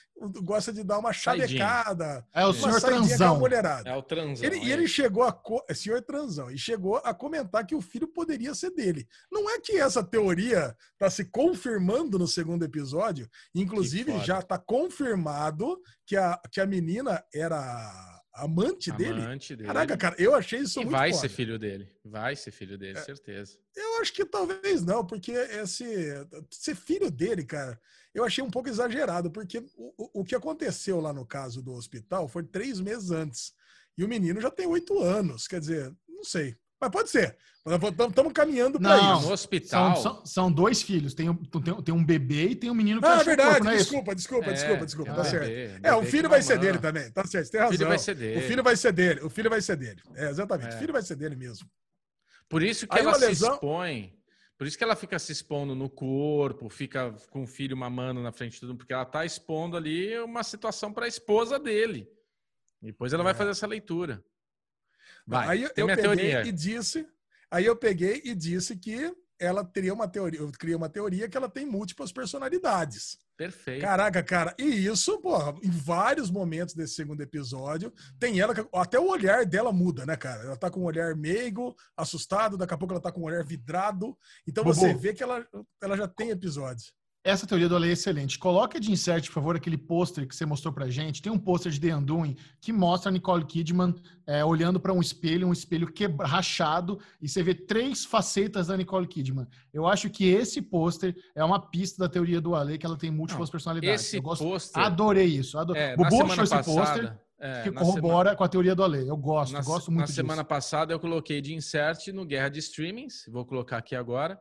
gosta de dar uma chavecada, É o uma senhor transão. mulherada. É o transão. Ele, e é ele isso. chegou a. co- é, Senhor Transão, e chegou a comentar que o filho poderia ser dele. Não é que essa teoria está se confirmando no segundo episódio, inclusive já está confirmado que a, que a menina era amante dele. Amante dele. Caraca, cara, eu achei isso E muito vai foda. ser filho dele. Vai ser filho dele, certeza. Eu acho que talvez não, porque esse ser filho dele, cara, eu achei um pouco exagerado, porque o, o- o que aconteceu lá no caso do hospital foi três meses antes. E o menino já tem oito anos, quer dizer, não sei. Mas pode ser. Estamos caminhando para Não, isso. No hospital. São, são, são dois filhos. Tem, um- tem, tem um bebê e tem um menino que Ah, nasceu no verdade, corpo, não é desculpa, desculpa, É, desculpa, desculpa, é um tá bebê, certo. É, o filho vai ser mamã. dele também, tá certo, você tem O razão. filho vai ser dele. O filho vai ser dele, o filho vai ser dele. É, exatamente, É. o filho vai ser dele mesmo. Por isso que Aí ela uma se lesão- expõe. Por isso que ela fica se expondo no corpo, fica com o filho mamando na frente de mundo, porque ela tá expondo ali uma situação para a esposa dele. Depois ela vai É. fazer essa leitura. Vai, aí eu, peguei teoria. e disse, aí eu peguei e disse que ela teria uma teoria, eu criei uma teoria que ela tem múltiplas personalidades. Perfeito. Caraca, cara, e isso, porra, em vários momentos desse segundo episódio, tem ela, até o olhar dela muda, né, cara? Ela tá com um olhar meigo, assustado, daqui a pouco ela tá com um olhar vidrado. Então Bubu. você vê que ela, ela já tem episódios. Essa teoria do Ale é excelente. Coloca de insert, por favor, aquele pôster que você mostrou pra gente. Tem um pôster de The Undoing que mostra a Nicole Kidman é, olhando para um espelho, um espelho quebra, rachado, e você vê três facetas da Nicole Kidman. Eu acho que esse pôster é uma pista da teoria do Ale, que ela tem múltiplas personalidades. Esse Eu gosto, pôster. adorei isso. Adorei. É, na Bubu achou semana esse pôster é, que na corrobora com a teoria do Ale. Eu gosto, Na, gosto na muito semana disso. passada eu coloquei de insert no Guerra de Streamings, vou colocar aqui agora.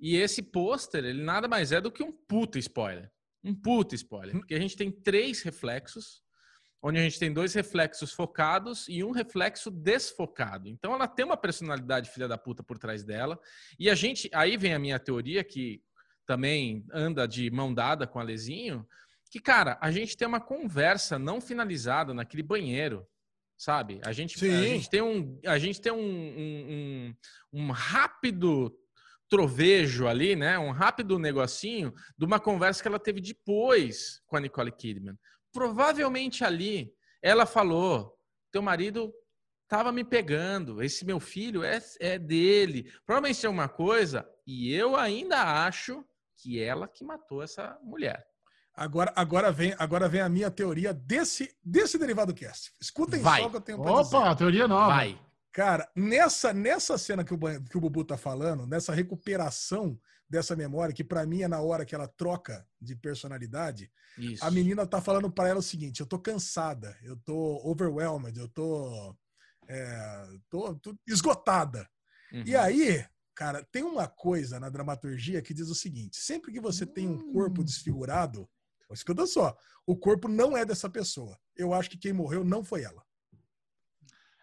E esse pôster, ele nada mais é do que um puta spoiler. Um puta spoiler. Porque a gente tem três reflexos, onde a gente tem dois reflexos focados e um reflexo desfocado. Então ela tem uma personalidade filha da puta por trás dela. E a gente, aí vem a minha teoria que também anda de mão dada com a Lezinho, que cara, a gente tem uma conversa não finalizada naquele banheiro, sabe? A gente, a gente tem um, a gente tem um, um, um- um rápido trovejo ali, né? Um rápido negocinho de uma conversa que ela teve depois com a Nicole Kidman. Provavelmente ali ela falou: teu marido tava me pegando, esse meu filho é, é dele. Provavelmente tem uma coisa, e eu ainda acho que ela que matou essa mulher. Agora, agora, vem, agora vem a minha teoria desse, desse derivado cast. Escutem Vai. só o que eu tenho pra dizer. Opa, teoria nova. Vai. Cara, nessa, nessa cena que o, que o Bubu tá falando, nessa recuperação dessa memória, que pra mim é na hora que ela troca de personalidade, Isso. a menina tá falando pra ela o seguinte: eu tô cansada, eu tô overwhelmed, eu tô, é, tô, tô esgotada. Uhum. E aí, cara, tem uma coisa na dramaturgia que diz o seguinte: sempre que você tem um corpo Hum. desfigurado, escuta só, o corpo não é dessa pessoa. Eu acho que quem morreu não foi ela.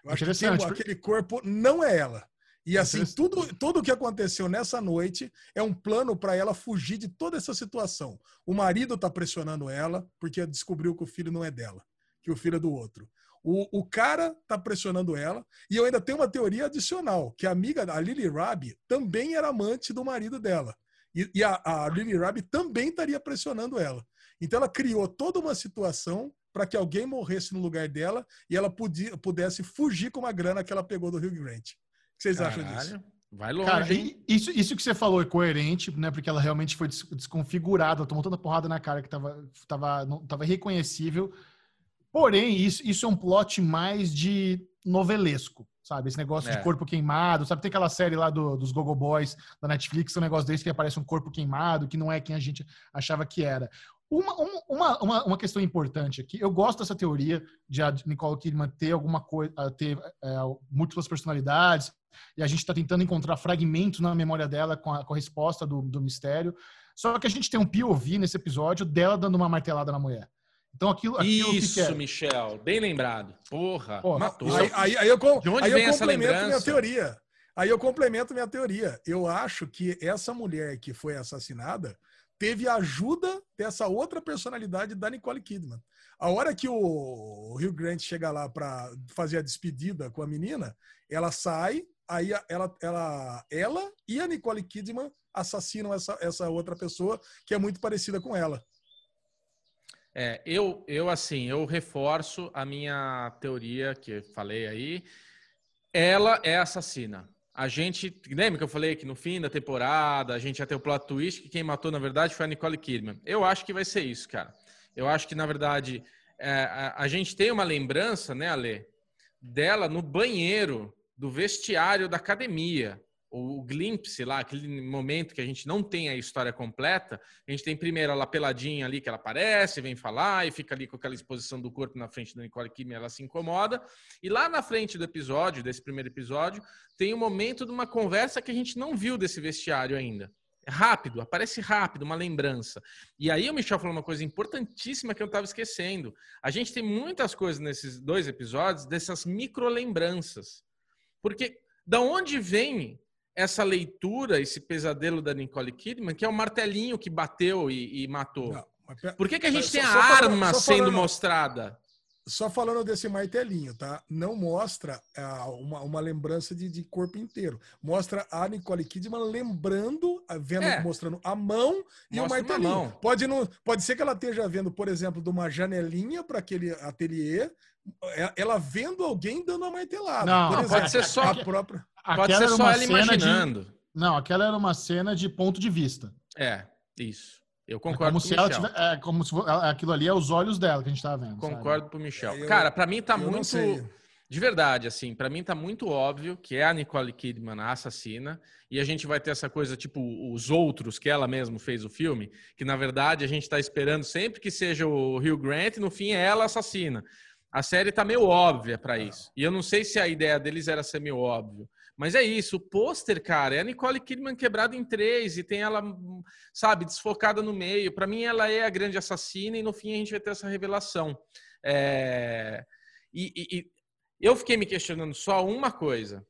Eu acho que por- aquele corpo não é ela. E assim, Interessante. tudo, tudo o que aconteceu nessa noite é um plano para ela fugir de toda essa situação. O marido tá pressionando ela porque descobriu que o filho não é dela, que o filho é do outro. O, o cara tá pressionando ela. E eu ainda tenho uma teoria adicional, que a amiga, a Lily Rabi, também era amante do marido dela. E, e a, a Lily Rabi também estaria pressionando ela. Então ela criou toda uma situação para que alguém morresse no lugar dela e ela podia, pudesse fugir com uma grana que ela pegou do Rio Grande. O que vocês acham disso? Caralho, Vai longe, Cara, hein? isso, isso que você falou é coerente, né? Porque ela realmente foi des- desconfigurada, tomou tanta porrada na cara que tava, tava, não, tava irreconhecível. Porém, isso, isso é um plot mais de novelesco, sabe? Esse negócio É. de corpo queimado, sabe? Tem aquela série lá do- dos Gogo Boys da Netflix, um negócio desse que aparece um corpo queimado, que não é quem a gente achava que era. Uma, um- uma, uma, uma questão importante aqui, eu gosto dessa teoria de a Nicole Kidman ter alguma coisa, ter é, múltiplas personalidades, e a gente está tentando encontrar fragmentos na memória dela com a, com a resposta do, do mistério. Só que a gente tem um POV nesse episódio dela dando uma martelada na mulher. Então aquilo, aquilo que Isso, que é? Michel. Bem lembrado. Porra, Pô, matou. Aí, aí- aí eu, com- De onde aí eu vem essa complemento minha lembrança? teoria. Aí eu complemento minha teoria. Eu acho que essa mulher que foi assassinada teve a ajuda dessa outra personalidade da Nicole Kidman. A hora que o Rio Grande chega lá para fazer a despedida com a menina, ela sai, aí ela, ela, ela e a Nicole Kidman assassinam essa, essa outra pessoa que é muito parecida com ela. É, eu, eu assim, eu reforço a minha teoria que falei aí. Ela é assassina. A gente, lembra que eu falei que no fim da temporada a gente ia ter o plot twist que quem matou na verdade foi a Nicole Kidman. Eu acho que vai ser isso, cara. Eu acho que na verdade é, a, a gente tem uma lembrança, né, Ale, dela no banheiro do vestiário da academia. O, o glimpse lá, aquele momento que a gente não tem a história completa, a gente tem primeiro ela peladinha ali, que ela aparece, vem falar, e fica ali com aquela exposição do corpo na frente da Nicole Kidman, ela se incomoda. E lá na frente do episódio, desse primeiro episódio, tem um momento de uma conversa que a gente não viu desse vestiário ainda. É rápido, aparece rápido, uma lembrança. E aí o Michel falou uma coisa importantíssima que eu estava esquecendo. A gente tem muitas coisas nesses dois episódios, dessas micro-lembranças. Porque da onde vem essa leitura, esse pesadelo da Nicole Kidman, que é o martelinho que bateu e, e matou? Não, Por que, que a gente Só- tem a só falando- arma só sendo falando- mostrada? Só falando desse martelinho, tá? Não mostra ah, uma, uma lembrança de, de corpo inteiro. Mostra a Nicole Kidman lembrando, ah, vendo, É. mostrando a mão e Mostra o martelinho. mão. Pode, não, pode ser que ela esteja vendo, por exemplo, de uma janelinha para aquele ateliê, é- ela vendo alguém dando uma martelada. Não, por não, exemplo, pode ser só- a própria. Pode Aquela ser era só uma ela cena imaginando. De... Não, aquela era uma cena de ponto de vista. É, isso. Eu É concordo como com o se ela Michel. tiver, é como se fo- aquilo ali é os olhos dela que a gente tava vendo. sabe? Concordo com o Michel. Eu- Cara, pra mim tá muito. De verdade, assim, pra mim tá muito óbvio que é a Nicole Kidman a assassina. E a gente vai ter essa coisa, tipo, os outros, que ela mesma fez o filme, que na verdade a gente tá esperando sempre que seja o Hugh Grant, e no fim é ela a assassina. A série tá meio óbvia pra isso. E eu não sei se a ideia deles era ser meio óbvio. Mas é isso, o pôster, cara, é a Nicole Kidman quebrada em três e tem ela, sabe, desfocada no meio. Pra mim, ela é a grande assassina e no fim a gente vai ter essa revelação. É, E, e- e eu fiquei me questionando só uma coisa.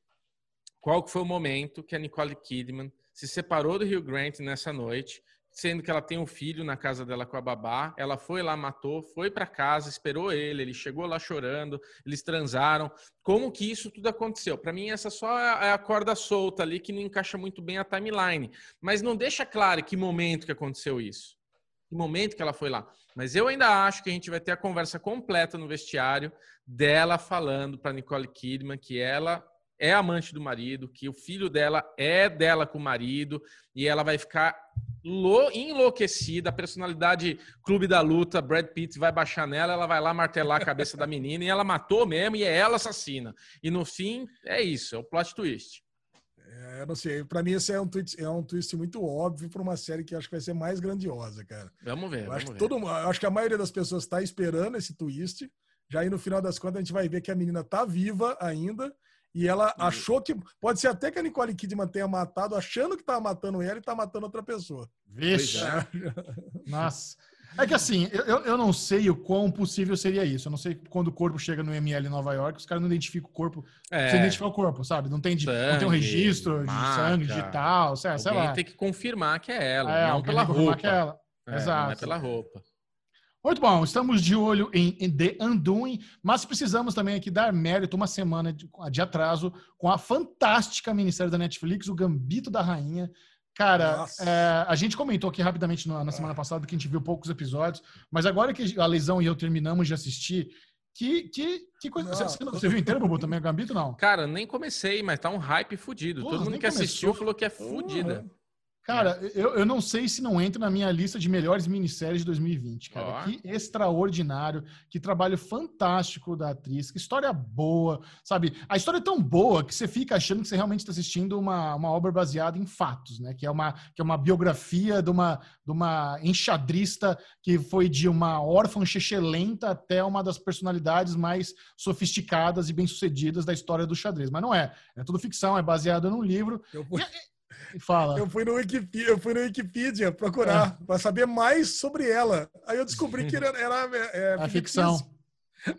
Qual que foi o momento que a Nicole Kidman se separou do Hugh Grant nessa noite, sendo que ela tem um filho na casa dela com a babá, ela foi lá, matou, foi para casa, esperou ele, ele chegou lá chorando, eles transaram. Como que isso tudo aconteceu? Para mim, essa só é a corda solta ali que não encaixa muito bem a timeline. Mas não deixa claro que momento que aconteceu isso. Que momento que ela foi lá. Mas eu ainda acho que a gente vai ter a conversa completa no vestiário dela falando para Nicole Kidman que ela é amante do marido, que o filho dela é dela com o marido e ela vai ficar lo- enlouquecida, a personalidade clube da luta, Brad Pitt vai baixar nela, ela vai lá martelar a cabeça da menina e ela matou mesmo e é ela assassina. E no fim, é isso, é o plot twist. É, eu não sei. Pra mim, esse é um twist, é um twist muito óbvio pra uma série que acho que vai ser mais grandiosa, cara. Vamos ver, Eu vamos acho, que ver. todo, eu acho que a maioria das pessoas está esperando esse twist. Já aí no final das contas a gente vai ver que a menina tá viva ainda. E ela achou que. Pode ser até que a Nicole Kidman tenha matado, achando que tava matando ela e tá matando outra pessoa. Vixe. É. Nossa. É que assim, eu, eu- não sei o quão possível seria isso. Eu não sei quando o corpo chega no ML em Nova York, os caras não identificam o corpo. É, Você identificar o corpo, sabe? Não tem, de- não tem um Sangue, registro de marca. sangue digital, sei, sei lá. tem que confirmar que é ela, É, não alguém pela roupa. que é ela. É, Não é Exato. pela roupa. Muito bom, estamos de olho em, em The Undoing, mas precisamos também aqui dar mérito, uma semana de, de atraso, com a fantástica minissérie da Netflix, O Gambito da Rainha. Cara, é, a gente comentou aqui rapidamente na, na semana passada que a gente viu poucos episódios, mas agora que a Lesão e eu terminamos de assistir, que, que, que coisa. Não. Você, você- viu inteiro, Bubu, também o Gambito? Não. Cara, nem comecei, mas tá um hype fudido. Porra, Todo mundo que assistiu começou. falou que é fudida. Cara, eu, eu não sei se não entra na minha lista de melhores minisséries de 2020, cara. Ó. Que extraordinário, que trabalho fantástico da atriz, que história boa, sabe? A história é tão boa que você fica achando que você realmente está assistindo uma, uma obra baseada em fatos, né? Que é uma, que é uma biografia de uma, de uma enxadrista que foi de uma órfã chechelenta até uma das personalidades mais sofisticadas e bem-sucedidas da história do xadrez. Mas não é. É tudo ficção, é baseado num livro. Eu E fala. eu fui no Wikipedia, eu fui no Wikipedia procurar para saber mais sobre ela. Aí eu descobri que era, era é, a ficção.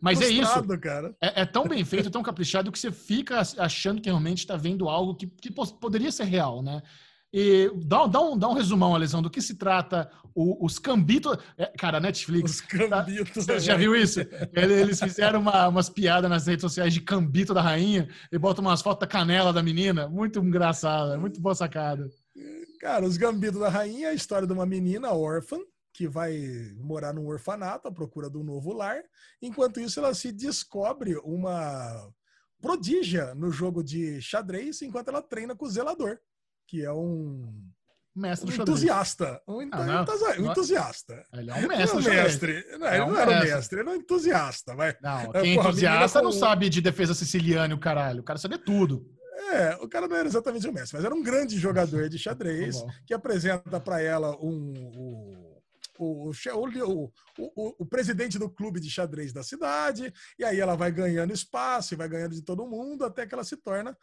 Mas é isso. Cara. É, é tão bem feito, tão caprichado que você fica achando que realmente está vendo algo que, que poderia ser real, né? E dá, um- dá, um, dá um resumão, Alesão, do que se trata o- os cambitos. é, cara, Netflix. Os cambitos. Você já viu isso? Ele- Eles fizeram uma- umas piadas nas redes sociais de cambito da rainha e botam umas fotos da canela da menina. Muito engraçado, é muito boa sacada. Cara, os Gambitos da Rainha é a história de uma menina órfã que vai morar num orfanato à procura de um novo lar. Enquanto isso, ela se descobre uma prodígia no jogo de xadrez enquanto ela treina com o zelador, que é um, Mestre um entusiasta. Um, Ah, não. entusi- um Não. entusiasta. Ele é um Não mestre é um xadrez. mestre. Não, É ele um não era mestre. mestre, ele é um entusiasta, vai. Não, É, quem é porra, entusiasta não com- sabe de defesa siciliana e o caralho. O cara sabe tudo. É, o cara não era exatamente um mestre, mas era um grande jogador de xadrez. Tá que apresenta para ela um, o, o, o- o presidente do clube de xadrez da cidade, e aí ela vai ganhando espaço e vai ganhando de todo mundo, até que ela se torna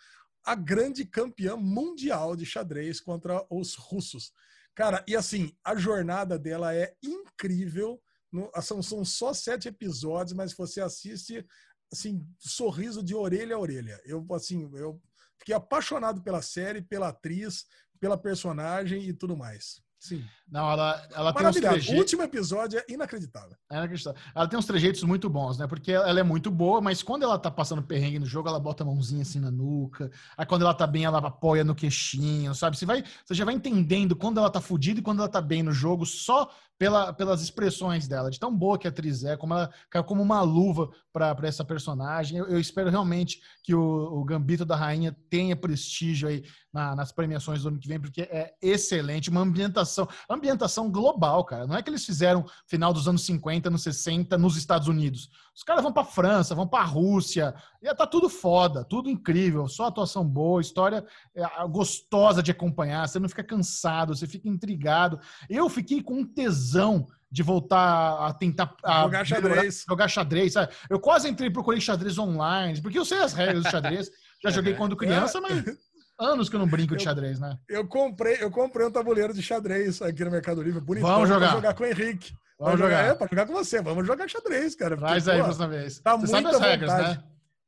a grande campeã mundial de xadrez contra os russos. Cara, e assim, a jornada dela é incrível. No- são, são só sete episódios, mas você assiste assim, sorriso de orelha a orelha. Eu, assim, eu fiquei apaixonado pela série, pela atriz, pela personagem e tudo mais. Sim. Não, ela, ela tem uns Maravilhoso. O trejeitos. último episódio é inacreditável. É inacreditável. Ela tem uns trejeitos muito bons, né? Porque ela é muito boa, mas quando ela tá passando perrengue no jogo, ela bota a mãozinha assim na nuca. Aí quando ela tá bem, ela apoia no queixinho, sabe? Você, vai, você já vai entendendo quando ela tá fudida e quando ela tá bem no jogo só pela, pelas expressões dela. De tão boa que a atriz é, como ela caiu como uma luva pra pra essa personagem. Eu, eu espero realmente que o, o Gambito da Rainha tenha prestígio aí na- nas premiações do ano que vem, porque é excelente. Uma ambientação, ambientação global, cara. Não é que eles fizeram final dos anos 50, anos 60 nos Estados Unidos. Os caras vão pra França, vão pra Rússia. E tá tudo foda, tudo incrível. Só atuação boa, história é, gostosa de acompanhar. Você não fica cansado, você fica intrigado. Eu fiquei com um tesão de voltar a tentar a Jogar xadrez. jogar xadrez, sabe? Eu quase entrei e procurei xadrez online, porque eu sei as regras do xadrez. Já joguei quando criança, mas anos que eu não brinco de xadrez, né? Eu comprei, eu comprei um tabuleiro de xadrez aqui no Mercado Livre, bonitão. Vamos jogar. jogar com o Henrique. Vamos Pra jogar. É, pra jogar com você. Vamos jogar xadrez, cara. Traz aí pô, próxima vez. tá Você sabe as regras, vontade. né?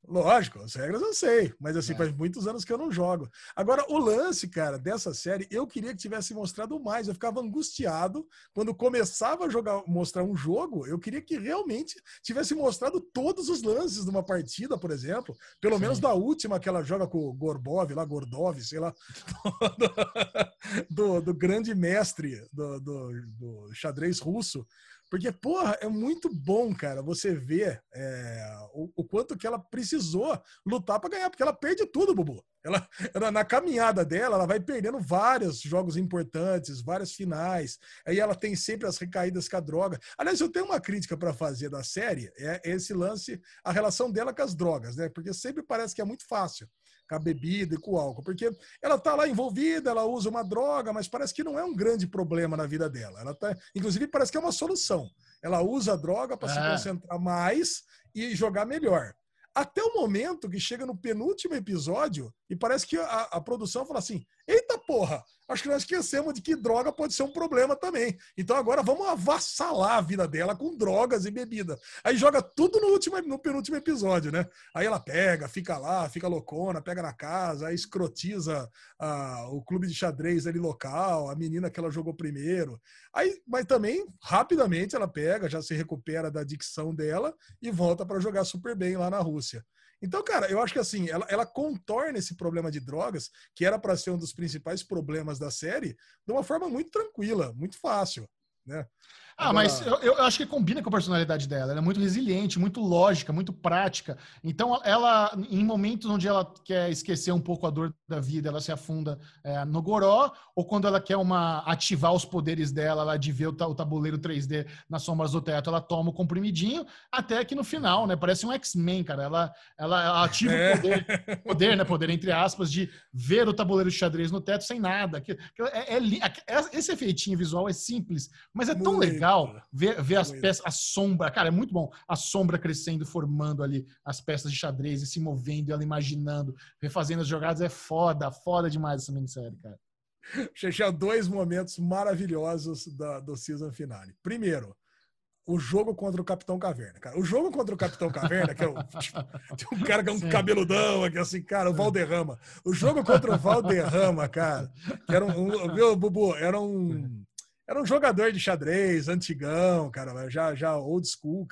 Lógico, as regras eu sei, mas assim, É. faz muitos anos que eu não jogo. Agora, o lance, cara, dessa série, eu queria que tivesse mostrado mais. Eu ficava angustiado quando começava a jogar, mostrar um jogo. Eu queria que realmente tivesse mostrado todos os lances de uma partida, por exemplo. Pelo Sim. menos da última que ela joga com o Gorbov, lá, Gordov, sei lá, do, do grande mestre do, do, do xadrez russo. Porque, porra, é muito bom, cara, você ver é, o, o quanto que ela precisou lutar para ganhar, porque ela perde tudo, Bubu. Ela, ela- na caminhada dela, ela vai perdendo vários jogos importantes, várias finais. Aí ela tem sempre as recaídas com a droga. Aliás, eu tenho uma crítica para fazer da série, é esse lance, a relação dela com as drogas, né? Porque sempre parece que é muito fácil. Com a bebida e com o álcool. Porque ela tá lá envolvida, ela usa uma droga, mas parece que não é um grande problema na vida dela. Ela tá, inclusive, parece que é uma solução. Ela usa a droga para se É. concentrar mais e jogar melhor. Até o momento que chega no penúltimo episódio e parece que a, a produção fala assim: eita porra, acho que nós esquecemos de que droga pode ser um problema também. Então agora vamos avassalar a vida dela com drogas e bebida. Aí joga tudo no, último, no penúltimo episódio, né? Aí ela pega, fica lá, fica loucona, pega na casa, aí escrotiza ah, o clube de xadrez ali local, a menina que ela jogou primeiro. Aí, mas também, rapidamente, ela pega, já se recupera da adicção dela e volta para jogar super bem lá na Rússia. Então, cara, eu acho que assim, ela, ela contorna esse problema de drogas, que era para ser um dos principais problemas da série, de uma forma muito tranquila, muito fácil, né? Ah, mas eu, eu acho que combina com a personalidade dela. Ela é muito resiliente, muito lógica, muito prática. Então, ela, em momentos onde ela quer esquecer um pouco a dor da vida, ela se afunda é, no goró, ou quando ela quer uma ativar os poderes dela, de ver o, o tabuleiro 3D nas sombras do teto, ela toma o comprimidinho, até que no final, né? Parece um X-Men, cara. Ela, ela, ela ativa É. o poder, poder, né? Poder, entre aspas, de ver o tabuleiro de xadrez no teto sem nada. Que, que é, é é- esse efeitinho visual é simples, mas é tão Muito. Legal ver, ver as peças, a sombra. Cara, é muito bom. A sombra crescendo, formando ali as peças de xadrez e se movendo, ela imaginando, refazendo as jogadas. É foda, foda demais essa minissérie, cara. Tinha dois momentos maravilhosos da, do season finale. Primeiro, o jogo contra o Capitão Caverna. Cara, o jogo contra o Capitão Caverna, que é o, tem um cara que é um Sim. cabeludão aqui, assim, cara, o Valderrama. O jogo contra o Valderrama, cara, que era um, um- viu, Bubu, era um era um jogador de xadrez, antigão, cara, já, já old school,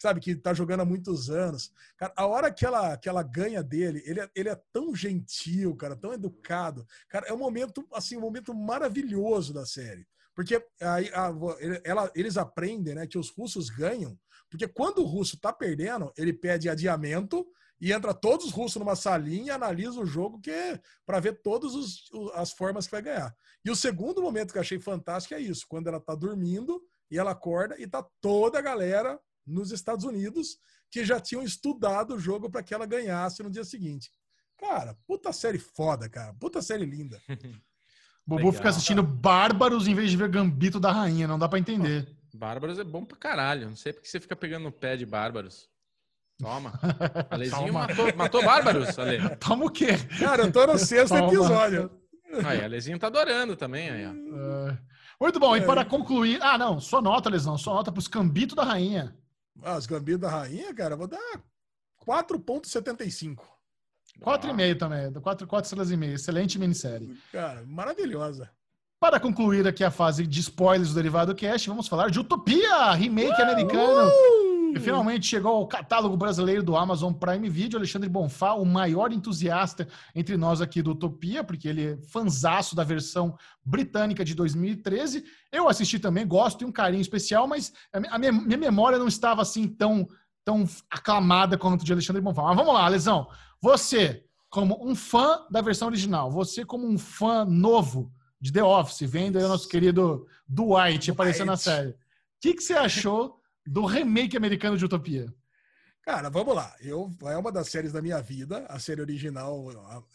sabe, que tá jogando há muitos anos. Cara, a hora que ela, que ela ganha dele, ele é, ele é tão gentil, cara, tão educado. Cara, é um momento, assim, um momento maravilhoso da série. Porque aí, a- ela- eles aprendem, né, que os russos ganham, porque quando o russo tá perdendo, ele pede adiamento e entra todos os russos numa salinha e analisa o jogo que para ver todas o- as formas que vai ganhar. E o segundo momento que eu achei fantástico é isso, quando ela tá dormindo e ela acorda e tá toda a galera nos Estados Unidos que já tinham estudado o jogo para que ela ganhasse no dia seguinte. Cara, puta série foda, cara. Puta série linda. Bubu Legal. fica assistindo Bárbaros em vez de ver Gambito da Rainha. Não dá pra entender. Bárbaros é bom pra caralho. Não sei porque você fica pegando no pé de Bárbaros. Toma. Alezinho Toma. matou, matou Bárbaros, Ale. Toma o quê? Cara, eu tô no sexto Toma. episódio. Aí, Alezinho tá adorando também. Aí, ó. É. Muito bom. E para concluir... Ah, não. Sua nota, Lesão. Sua nota pros Gambito da Rainha. Ah, os gambitos da rainha, cara, vou dar 4.75. 4,5 também. 4, 4 estrelas e meio. Excelente minissérie. Cara, maravilhosa. Para concluir aqui a fase de spoilers do Derivado Cast, vamos falar de Utopia, remake americano. Que finalmente chegou ao catálogo brasileiro do Amazon Prime Video. Alexandre Bonfá, o maior entusiasta entre nós aqui do Utopia, porque ele é fanzaço da versão britânica de 2013. Eu assisti também, gosto, tenho um carinho especial, mas a mi- a minha, minha memória não estava assim tão, tão aclamada quanto de Alexandre Bonfá. Mas vamos lá, Lesão. Você, como um fã da versão original, você como um fã novo de The Office, vendo aí o nosso querido Dwight aparecendo na Dwight. série. O que, que você achou do remake americano de Utopia? Cara, vamos lá. Eu, é uma das séries da minha vida, a série original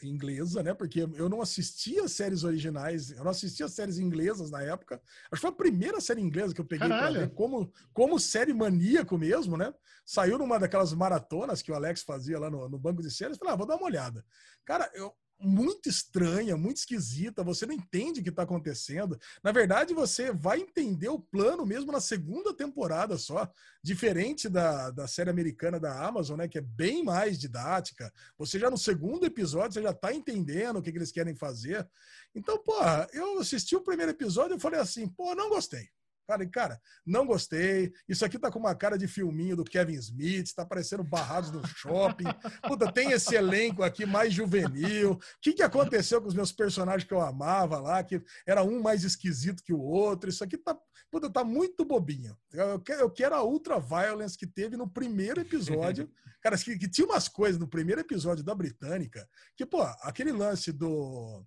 inglesa, né? Porque eu não assistia séries originais, eu não assistia séries inglesas na época. Acho que foi a primeira série inglesa que eu peguei pra Caralho. ver como, como série maníaco mesmo, né? Saiu numa daquelas maratonas que o Alex fazia lá no, no banco de séries. Falei, ah, vou dar uma olhada. Cara, eu, muito estranha, muito esquisita. Você não entende o que está acontecendo. Na verdade, você vai entender o plano mesmo na segunda temporada só diferente da, da série americana da Amazon, né, que é bem mais didática. Você já no segundo episódio, você já tá entendendo o que, que eles querem fazer. Então, porra, eu assisti o primeiro episódio e falei assim, pô, não gostei. Falei, cara, não gostei. Isso aqui tá com uma cara de filminho do Kevin Smith, tá parecendo barrados no shopping. Puta, tem esse elenco aqui mais juvenil. O que, que aconteceu com os meus personagens que eu amava lá, que era um mais esquisito que o outro? Isso aqui tá, puta, tá muito bobinho. Eu quero, eu quero a ultra violence que teve no primeiro episódio. Cara, que, que tinha umas coisas no primeiro episódio da Britânica, que, pô, aquele lance do.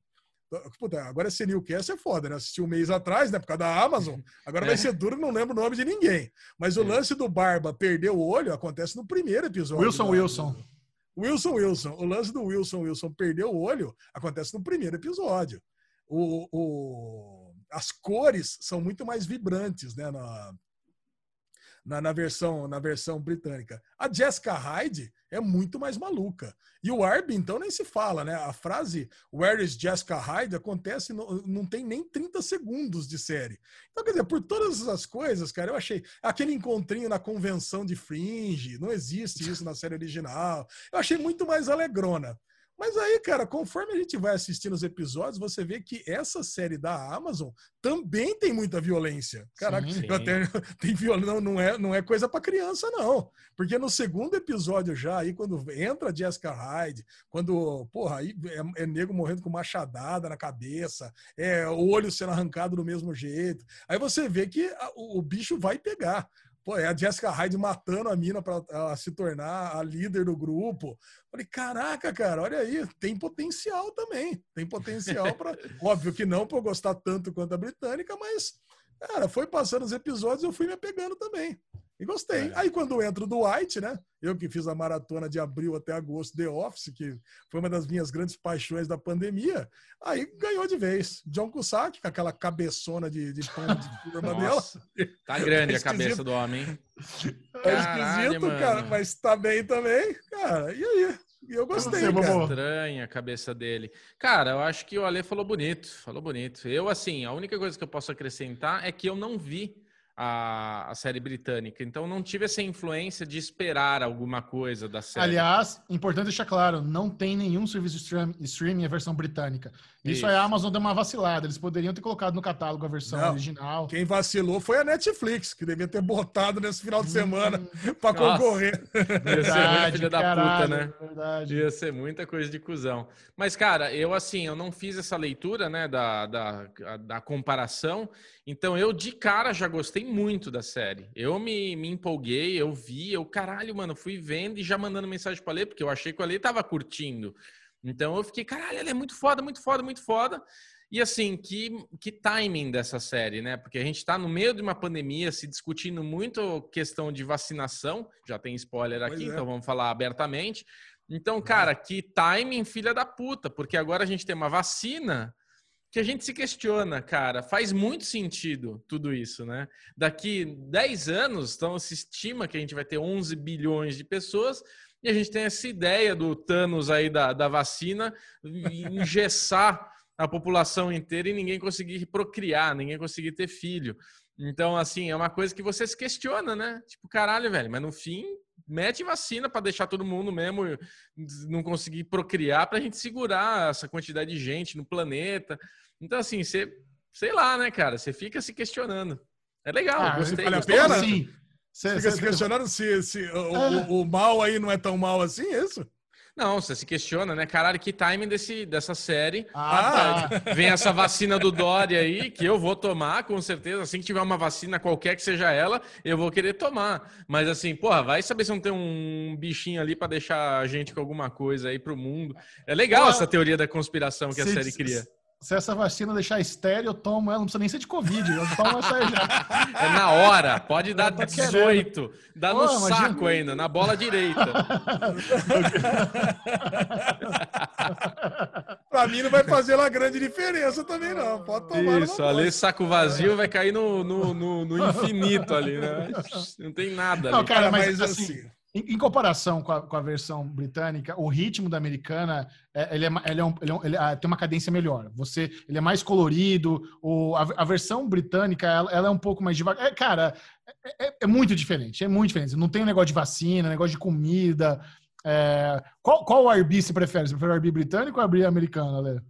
Puta, agora esse Newcast é foda, né? Assisti um mês atrás, né? Por causa da Amazon. Agora vai ser duro, não lembro o nome de ninguém. Mas o lance do Barba perder o olho acontece no primeiro episódio. Wilson da- Wilson. Wilson Wilson. O lance do Wilson Wilson perder o olho acontece no primeiro episódio. O, o, as cores são muito mais vibrantes, né? Na, na, na, versão, na versão britânica. A Jessica Hyde é muito mais maluca. E o Arby, então, nem se fala, né? A frase Where is Jessica Hyde acontece, no, não tem nem 30 segundos de série. Então, quer dizer, por todas essas coisas, cara, eu achei aquele encontrinho na convenção de Fringe, não existe isso na série original. Eu achei muito mais alegrona. Mas aí, cara, conforme a gente vai assistindo os episódios, você vê que essa série da Amazon também tem muita violência. Caraca, sim, sim. Até, tem violência, não, não, é, não é coisa para criança, não. Porque no segundo episódio já, aí quando entra Jessica Hyde, quando, porra, aí é, é nego morrendo com machadada na cabeça, é o olho sendo arrancado do mesmo jeito. Aí você vê que a, o, o bicho vai pegar. Pô, é a Jessica Hyde matando a mina para se tornar a líder do grupo. Falei, caraca, cara, olha aí, tem potencial também. Tem potencial para. Óbvio que não para eu gostar tanto quanto a britânica, mas, cara, foi passando os episódios e eu fui me apegando também. E gostei. É. Aí quando entra o Dwight, né? Eu que fiz a maratona de abril até agosto The Office, que foi uma das minhas grandes paixões da pandemia, aí ganhou de vez. John Cusack, com aquela cabeçona de, de pão de forma dela. Tá grande é a cabeça do homem, hein? É esquisito, Caralho, cara, mas tá bem também. Cara, e aí? eu gostei, eu cara. Estranha a cabeça dele. Cara, eu acho que o Ale falou bonito, falou bonito. Eu, assim, a única coisa que eu posso acrescentar é que eu não vi a, a, série britânica. Então não tive essa influência de esperar alguma coisa da série. Aliás, importante deixar claro, não tem nenhum serviço de streaming a versão britânica. Isso, Isso. a Amazon deu uma vacilada. Eles poderiam ter colocado no catálogo a versão não, original. Quem vacilou foi a Netflix, que devia ter botado nesse final de semana hum, para concorrer. Ia ser muita filha da puta, né? Verdade. Ia ser muita coisa de cuzão. Mas, cara, eu assim, eu não fiz essa leitura, né, da, da, da comparação. Então, eu de cara já gostei muito da série. Eu me, me empolguei, eu vi, eu, caralho, mano, fui vendo e já mandando mensagem para ler, porque eu achei que o Ale tava curtindo. Então eu fiquei, caralho, ela é muito foda, muito foda, muito foda. E assim, que, que timing dessa série, né? Porque a gente está no meio de uma pandemia, se discutindo muito questão de vacinação. Já tem spoiler aqui, é. então vamos falar abertamente. Então, cara, que timing, filha da puta, porque agora a gente tem uma vacina que a gente se questiona, cara. Faz muito sentido tudo isso, né? Daqui 10 anos, então se estima que a gente vai ter 11 bilhões de pessoas e a gente tem essa ideia do Thanos aí da, da vacina engessar a população inteira e ninguém conseguir procriar, ninguém conseguir ter filho. Então, assim, é uma coisa que você se questiona, né? Tipo, caralho, velho, mas no fim, mete vacina para deixar todo mundo mesmo não conseguir procriar para a gente segurar essa quantidade de gente no planeta. Então, assim, você, sei lá, né, cara? Você fica se questionando. É legal, ah, gostei. Vale a pena? Sim. Você fica se questionando se, se o, o, o, mal aí não é tão mal assim, é isso? Não, você se questiona, né? Caralho, que timing desse, dessa série. Ah, tá. Vem essa vacina do Dória aí, que eu vou tomar, com certeza. Assim que tiver uma vacina, qualquer que seja ela, eu vou querer tomar. Mas assim, porra, vai saber se não tem um bichinho ali para deixar a gente com alguma coisa aí pro mundo. É legal essa teoria da conspiração que a série cria se essa vacina deixar estéreo, eu tomo ela, não precisa nem ser de Covid, eu tomo essa já. É na hora, pode dar tá 18, dá no imagina... saco ainda, na bola direita. pra mim não vai fazer uma grande diferença também não, pode tomar. Isso, ali saco vazio vai cair no, no, no, no, infinito ali, né? Não tem nada ali. Não, cara, mas, mas assim... assim em, em comparação com a, com a, versão britânica, o ritmo da americana é, ele, é, ele, é um, ele, é ele é, tem uma cadência melhor. Você, ele é mais colorido. O, a, a versão britânica ela, ela, é um pouco mais devagar. É, cara, é, é, é, muito diferente. É muito diferente. Não tem um negócio de vacina, negócio de comida. qual, qual RB você prefere? Você prefere o RB britânico ou o RB americano,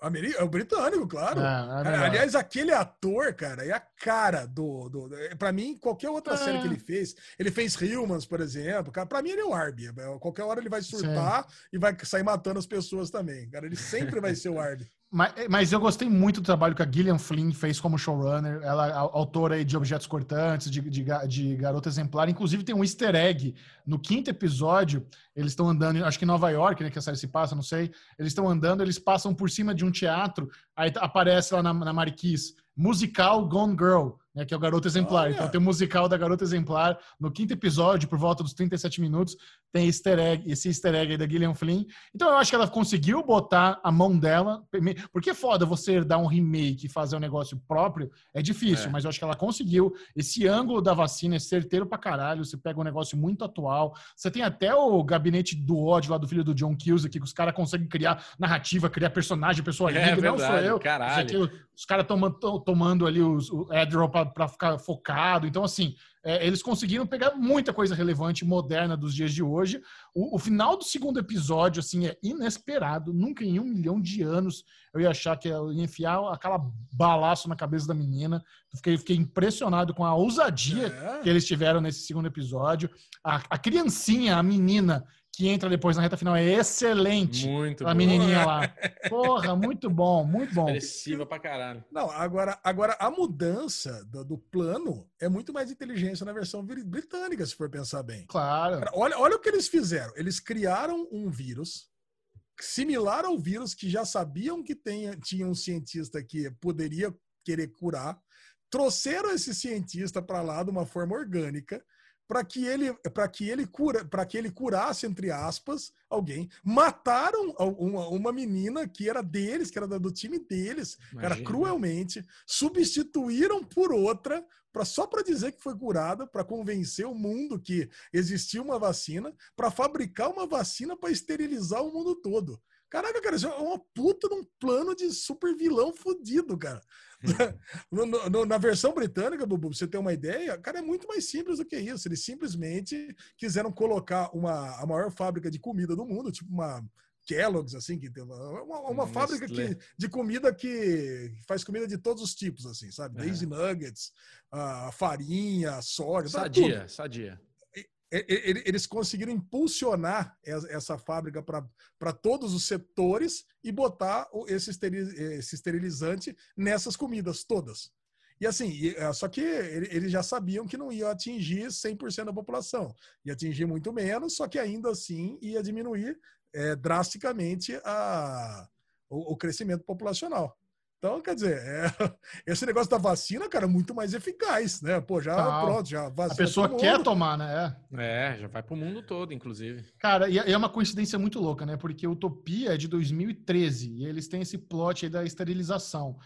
É o britânico, claro. É, é Aliás, aquele ator, cara, é a cara do. do para mim, qualquer outra é. série que ele fez, ele fez Humans, por exemplo. Cara, pra mim, ele é o Arby. Qualquer hora ele vai surtar Sim. e vai sair matando as pessoas também. Cara, ele sempre vai ser o Arby. Mas, mas, eu gostei muito do trabalho que a Gillian Flynn fez como showrunner. Ela é autora de Objetos Cortantes, de, de, de Garota Exemplar. Inclusive, tem um easter egg. No quinto episódio, eles estão andando, acho que em Nova York, né, que a série se passa, não sei. Eles estão andando, eles passam por cima de um teatro, aí aparece lá na, na Marquise musical Gone Girl, né, que é o Garoto Exemplar. Olha. Então tem o musical da Garota Exemplar. No quinto episódio, por volta dos 37 minutos, tem easter egg, esse easter egg aí da Gillian Flynn. Então eu acho que ela conseguiu botar a mão dela. Porque é foda você dar um remake e fazer um negócio próprio, é difícil, É. mas eu acho que ela conseguiu. Esse ângulo da vacina é certeiro pra caralho. Você pega um negócio muito atual. Você tem até o gabinete do ódio lá do filho do John Cusack, que os caras conseguem criar narrativa, criar personagem, pessoa É livre. Não sou verdade, eu. caralho. Aqui, os caras tomando, tomando ali os, o Adderall pra, pra ficar focado. Então, assim, é, eles conseguiram pegar muita coisa relevante, moderna dos dias de hoje. O, o final do segundo episódio, assim, é inesperado. Nunca em um milhão de anos eu ia achar que eu ia enfiar aquela balaço na cabeça da menina. Fiquei, fiquei impressionado com a ousadia É. que eles tiveram nesse segundo episódio. A, a criancinha, a menina que entra depois na reta final é excelente. Muito A boa. menininha lá. Porra, muito bom, muito bom. Agressiva pra caralho. Não, agora, agora a mudança do, do plano é muito mais inteligência na versão britânica, se for pensar bem. Claro. Cara, Olha, olha o que eles fizeram. Eles criaram um vírus similar ao vírus que já sabiam que tenha, tinha um cientista que poderia querer curar. Trouxeram esse cientista para lá de uma forma orgânica para que ele para que ele cura para que ele curasse entre aspas alguém mataram uma, uma menina que era deles que era da- do time deles cara Imagina. cruelmente substituíram por outra para só para dizer que foi curada, para convencer o mundo que existia uma vacina, para fabricar uma vacina para esterilizar o mundo todo. Caraca, cara, isso é uma puta de um plano de super vilão fudido, cara. No- no- na versão britânica, Bubu, pra você ter uma ideia, cara, é muito mais simples do que isso. Eles simplesmente quiseram colocar uma, a maior fábrica de comida do mundo, tipo uma Kellogg's, assim, que tem uma, uma, Hum, fábrica que, de comida que faz comida de todos os tipos, assim, sabe? É. Desde nuggets, a farinha, soja, tá tudo. Sadia, sadia. Eles conseguiram impulsionar es- essa fábrica para todos os setores e botar esse, esteri- esse esterilizante nessas comidas todas. E assim, é, só que ele- eles já sabiam que não ia atingir 100% da população. Ia atingir muito menos, só que ainda assim ia diminuir é, drasticamente a, o, o crescimento populacional. Então, quer dizer, é, esse negócio da vacina, cara, é muito mais eficaz, né? Pô, já Tá. pronto, já A vacina pessoa todo quer tomar, né? É. É, já vai pro mundo todo, inclusive. Cara, e é e é uma coincidência muito louca, né? Porque Utopia é de 2013 e eles têm esse plot aí da esterilização.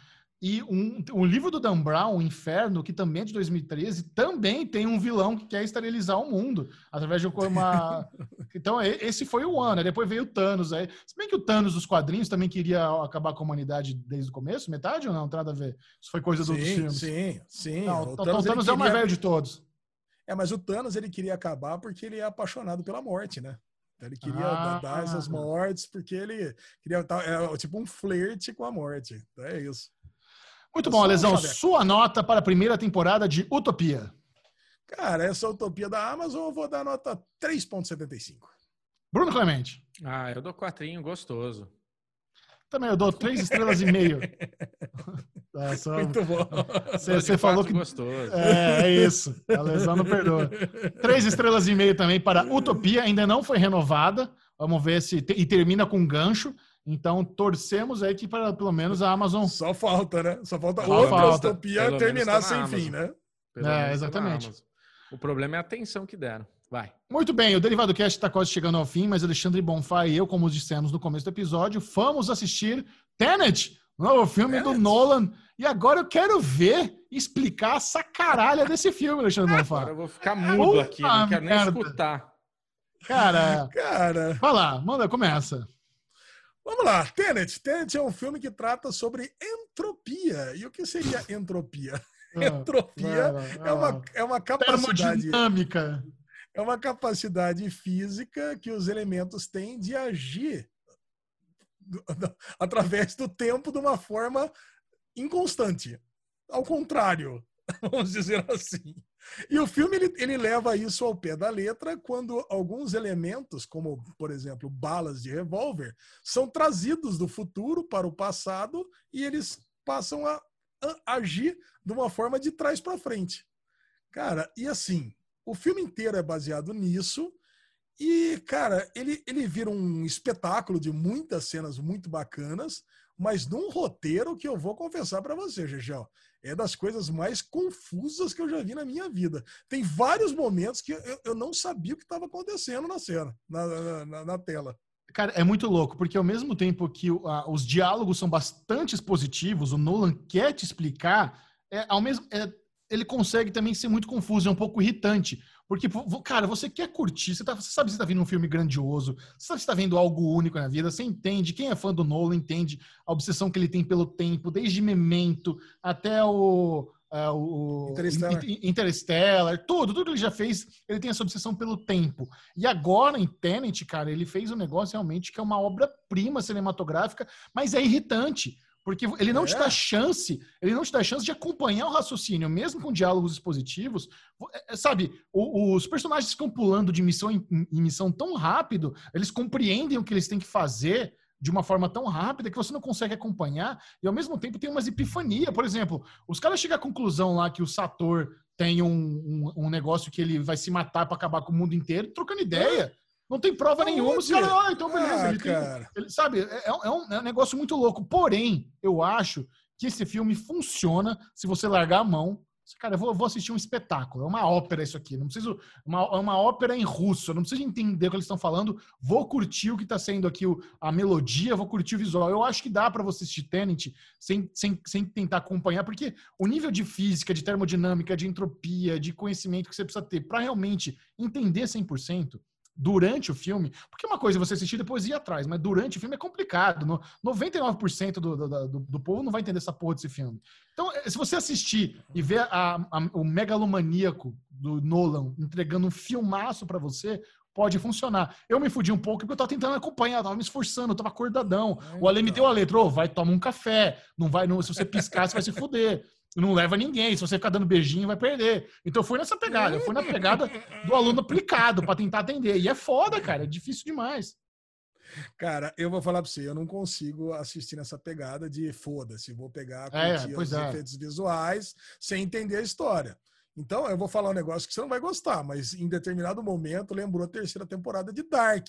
E um, o livro do Dan Brown, O Inferno, que também é de 2013, também tem um vilão que quer esterilizar o mundo através de uma. Então, esse foi o ano. né? Depois veio o Thanos. Aí. Se bem que o Thanos dos quadrinhos também queria acabar com a humanidade desde o começo, metade ou não? Não tem nada a ver. Isso foi coisa do- dos Sim, filmes. sim, sim. Não, O o Thanos, ele é o mais queria- velho de todos. É, mas o Thanos ele queria acabar porque ele é apaixonado pela morte, né? Então ele queria Ah. dar essas mortes porque ele queria é, tipo um flerte com a morte. Então é isso. Muito Eu bom, um Alesão. Sua nota para a primeira temporada de Utopia. Cara, essa utopia da Amazon eu vou dar nota 3.75. Bruno Clemente. Ah, eu dou quatrinho gostoso. Também eu dou três estrelas e meio. É, só- Muito bom. Você, falou que. gostoso. É, é isso. A lesão não perdoa. Três estrelas e meio também para Utopia, ainda não foi renovada. Vamos ver se. E termina com gancho. Então, torcemos aí que para pelo menos a Amazon. Só falta, né? Só falta Só outra falta. utopia Pelo terminar tá na sem fim, Amazon. né? Pelo É, tá exatamente. O problema é a atenção que deram. Vai. Muito bem, o Derivado Cast está quase chegando ao fim, mas Alexandre Bonfá e eu, como dissemos no começo do episódio, fomos assistir Tenet, novo filme do Tenet. Nolan. E agora eu quero ver e explicar essa caralha desse filme, Alexandre Agora Bonfá. eu vou ficar mudo Puta aqui, não quero nem merda. escutar. Cara, Cara, vai lá, manda, começa. Vamos lá. Tenet. Tenet é um filme que trata sobre entropia. E o que seria entropia? Ah, Entropia é uma, é uma capacidade Termodinâmica. é uma capacidade física que os elementos têm de agir através do tempo de uma forma inconstante. Ao contrário, vamos dizer assim. E o filme ele, ele leva isso ao pé da letra quando alguns elementos, como por exemplo balas de revólver, são trazidos do futuro para o passado e eles passam a, a agir de uma forma de trás para frente. Cara, e assim, o filme inteiro é baseado nisso. E, cara, ele, ele vira um espetáculo de muitas cenas muito bacanas, mas num roteiro que eu vou confessar para você, Gegel, é das coisas mais confusas que eu já vi na minha vida. Tem vários momentos que eu, eu não sabia o que estava acontecendo na cena, na, na, na, tela. Cara, é muito louco, porque ao mesmo tempo que os diálogos são bastante expositivos, o Nolan quer te explicar, é, ao mesmo, é, ele consegue também ser muito confuso, é um pouco irritante. Porque, cara, você quer curtir, você, tá, você sabe que você está vendo um filme grandioso, você sabe que está vendo algo único na vida, você entende, quem é fã do Nolan entende a obsessão que ele tem pelo tempo, desde Memento até o, uh, o Interstellar. Interstellar, tudo, tudo que ele já fez, ele tem essa obsessão pelo tempo. E agora, em Tenet, cara, ele fez um negócio realmente que é uma obra-prima cinematográfica, mas é irritante. Porque ele não é. te dá chance, ele não te dá chance de acompanhar o raciocínio, mesmo com diálogos expositivos. É, é, sabe, os personagens ficam pulando de missão em, missão tão rápido, eles compreendem o que eles têm que fazer de uma forma tão rápida que você não consegue acompanhar e ao mesmo tempo tem umas epifania. Por exemplo, os caras chegam à conclusão lá que o Sator tem um, um, um negócio que ele vai se matar para acabar com o mundo inteiro, trocando ideia. Não tem prova nenhuma. Os caras, ah, então beleza. Ah, ele tem, ele, sabe, é, é, um, é um negócio muito louco. Porém, eu acho que esse filme funciona se você largar a mão. Cara, eu vou, vou assistir um espetáculo. É uma ópera isso aqui. Não preciso. Uma, é uma ópera em russo. Eu não preciso entender o que eles estão falando. Vou curtir o que está sendo aqui o, a melodia, vou curtir o visual. Eu acho que dá para você assistir Tenet sem, sem, sem tentar acompanhar, porque o nível de física, de termodinâmica, de entropia, de conhecimento que você precisa ter para realmente entender 100%, durante o filme, porque uma coisa é você assistir depois ir atrás, mas durante o filme é complicado. No, 99% do, do, do, do, povo não vai entender essa porra desse filme. Então, eh, se você assistir e ver a, a, o megalomaníaco do Nolan entregando um filmaço para você, pode funcionar. Eu me fudi um pouco porque eu tava tentando acompanhar, eu tava me esforçando, eu tava acordadão. o Ale me deu a letra, oh, vai tomar um café, não vai, não, se você piscar, você vai se fuder não leva ninguém. Se você ficar dando beijinho, vai perder. Então eu fui nessa pegada. Eu fui na pegada do aluno aplicado para tentar atender. E é foda, cara. É difícil demais. Cara, eu vou falar para você, eu não consigo assistir nessa pegada de foda-se, vou pegar é, os é. efeitos visuais sem entender a história. Então, eu vou falar um negócio que você não vai gostar, mas em determinado momento lembrou a terceira temporada de Dark.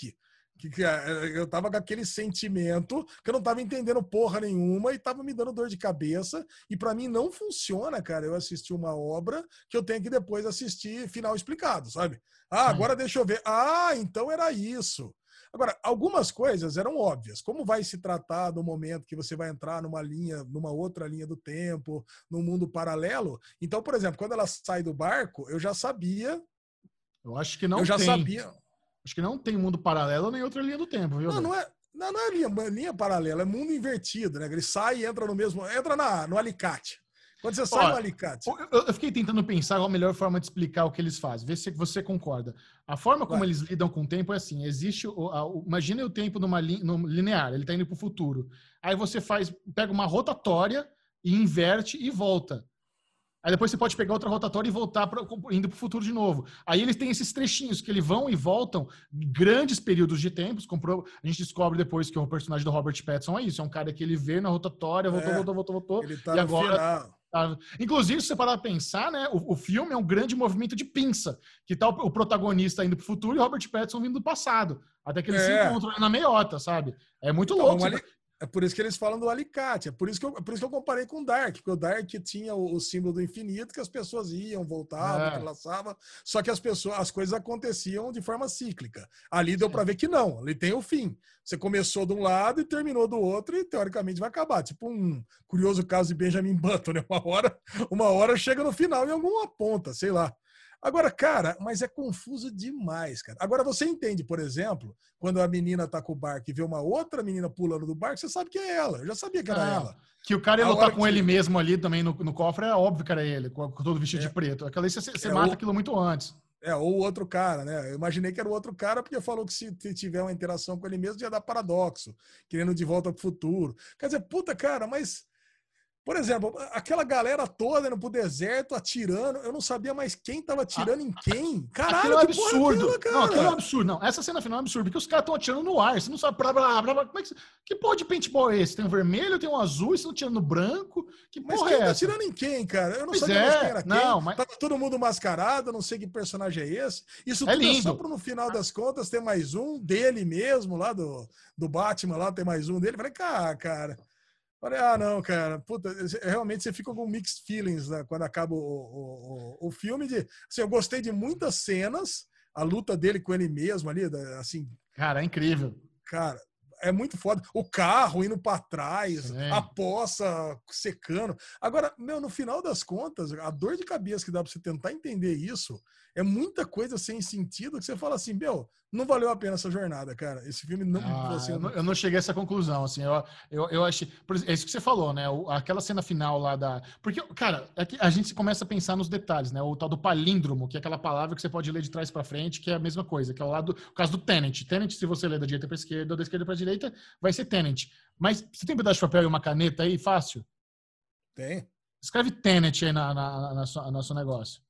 Que, que, é, eu tava com aquele sentimento que eu não tava entendendo porra nenhuma e tava me dando dor de cabeça. E para mim não funciona, cara, eu assistir uma obra que eu tenho que depois assistir final explicado, sabe? Ah, agora deixa eu ver. Ah, então era isso. Agora, algumas coisas eram óbvias. Como vai se tratar do momento que você vai entrar numa linha, numa outra linha do tempo, num mundo paralelo? Então, por exemplo, quando ela sai do barco, eu já sabia. Eu acho que não Eu já tem. sabia. Acho que não tem mundo paralelo nem outra linha do tempo, viu? Não, não é, não, não é linha, linha paralela, é mundo invertido, né? Ele sai e entra no mesmo. Entra na, no alicate. Quando você sai no alicate. Eu, eu, fiquei tentando pensar qual a melhor forma de explicar o que eles fazem. Vê se você concorda. A forma como Vai. eles lidam com o tempo é assim: existe. O, a, o, imagine o tempo numa li, no linear, ele está indo para o futuro. Aí você faz, pega uma rotatória e inverte e volta. Aí depois você pode pegar outra rotatória e voltar pra, indo para o futuro de novo. Aí eles têm esses trechinhos que eles vão e voltam grandes períodos de tempos. Comprou, a gente descobre depois que o personagem do Robert Pattinson é isso. É um cara que ele vê na rotatória, voltou, é, voltou, voltou, voltou. Ele tá e agora, tá, Inclusive, se você parar pra pensar, né? O, o, filme é um grande movimento de pinça. Que tá o, o protagonista indo para o futuro e o Robert Pattinson vindo do passado. Até que eles é. se encontram na meiota, sabe? É muito então, louco. É por isso que eles falam do alicate. É por isso que eu, é por isso que eu comparei com o Dark, porque o Dark tinha o, o símbolo do infinito, que as pessoas iam, voltavam, é. relaxavam, só que as pessoas, as coisas aconteciam de forma cíclica. Ali deu para ver que não, ali tem o fim. Você começou de um lado e terminou do outro, e teoricamente vai acabar. Tipo um curioso caso de Benjamin Button, né? Uma hora, uma hora chega no final em alguma ponta, sei lá. Agora, cara, mas é confuso demais, cara. Agora, você entende, por exemplo, quando a menina tá com o barco e vê uma outra menina pulando do barco, você sabe que é ela. Eu já sabia que era ah, ela. Que o cara ia lutar com que... ele mesmo ali também no, no cofre, é óbvio que era ele, com, todo vestido é. de preto. Aquela aí você, você é, mata aquilo muito antes. É, ou o outro cara, né? Eu imaginei que era o outro cara porque falou que se tiver uma interação com ele mesmo ia dar paradoxo, querendo de volta pro futuro. Quer dizer, puta, cara, mas por exemplo, aquela galera toda indo pro deserto atirando, eu não sabia mais quem tava atirando ah, em quem. Caralho, aquilo é absurdo. Aquilo, cara? Não, aquilo é absurdo. Não, essa cena final é absurda, porque os caras estão atirando no ar. Você não sabe. Blá, blá, blá, como é que, que porra de paintball é esse? Tem um vermelho, tem um azul, você estão atirando no branco. Que mas porra quem é tá essa? atirando em quem, cara? Eu não pois sabia é, mais quem era não, quem. Mas... Tava todo mundo mascarado, não sei que personagem é esse. Isso é tudo lindo. é só pra no final das contas ter mais um dele mesmo, lá do, do Batman, lá tem mais um dele. Falei, cara, cara. Falei, ah, não, cara, puta, realmente você fica com mixed feelings né, quando acaba o, o, o, filme. De, assim, eu gostei de muitas cenas, a luta dele com ele mesmo ali, assim. Cara, é incrível. Cara, é muito foda. O carro indo para trás, Sim. a poça secando. Agora, meu, no final das contas, a dor de cabeça que dá para você tentar entender isso é muita coisa sem sentido que você fala assim, meu, não valeu a pena essa jornada, cara. Esse filme não. Ah, assim, eu, não eu, não cheguei a essa conclusão, assim. Eu, eu, eu achei. É isso que você falou, né? Aquela cena final lá da. Porque, cara, é a gente começa a pensar nos detalhes, né? O tal do palíndromo, que é aquela palavra que você pode ler de trás para frente, que é a mesma coisa, que é o lado. O caso do Tenant. Tenant, se você ler da direita para esquerda ou da esquerda para direita, vai ser Tenant. Mas você tem um pedaço de papel e uma caneta aí, fácil? Tem. Escreve Tenant aí na, na, na, na no seu negócio.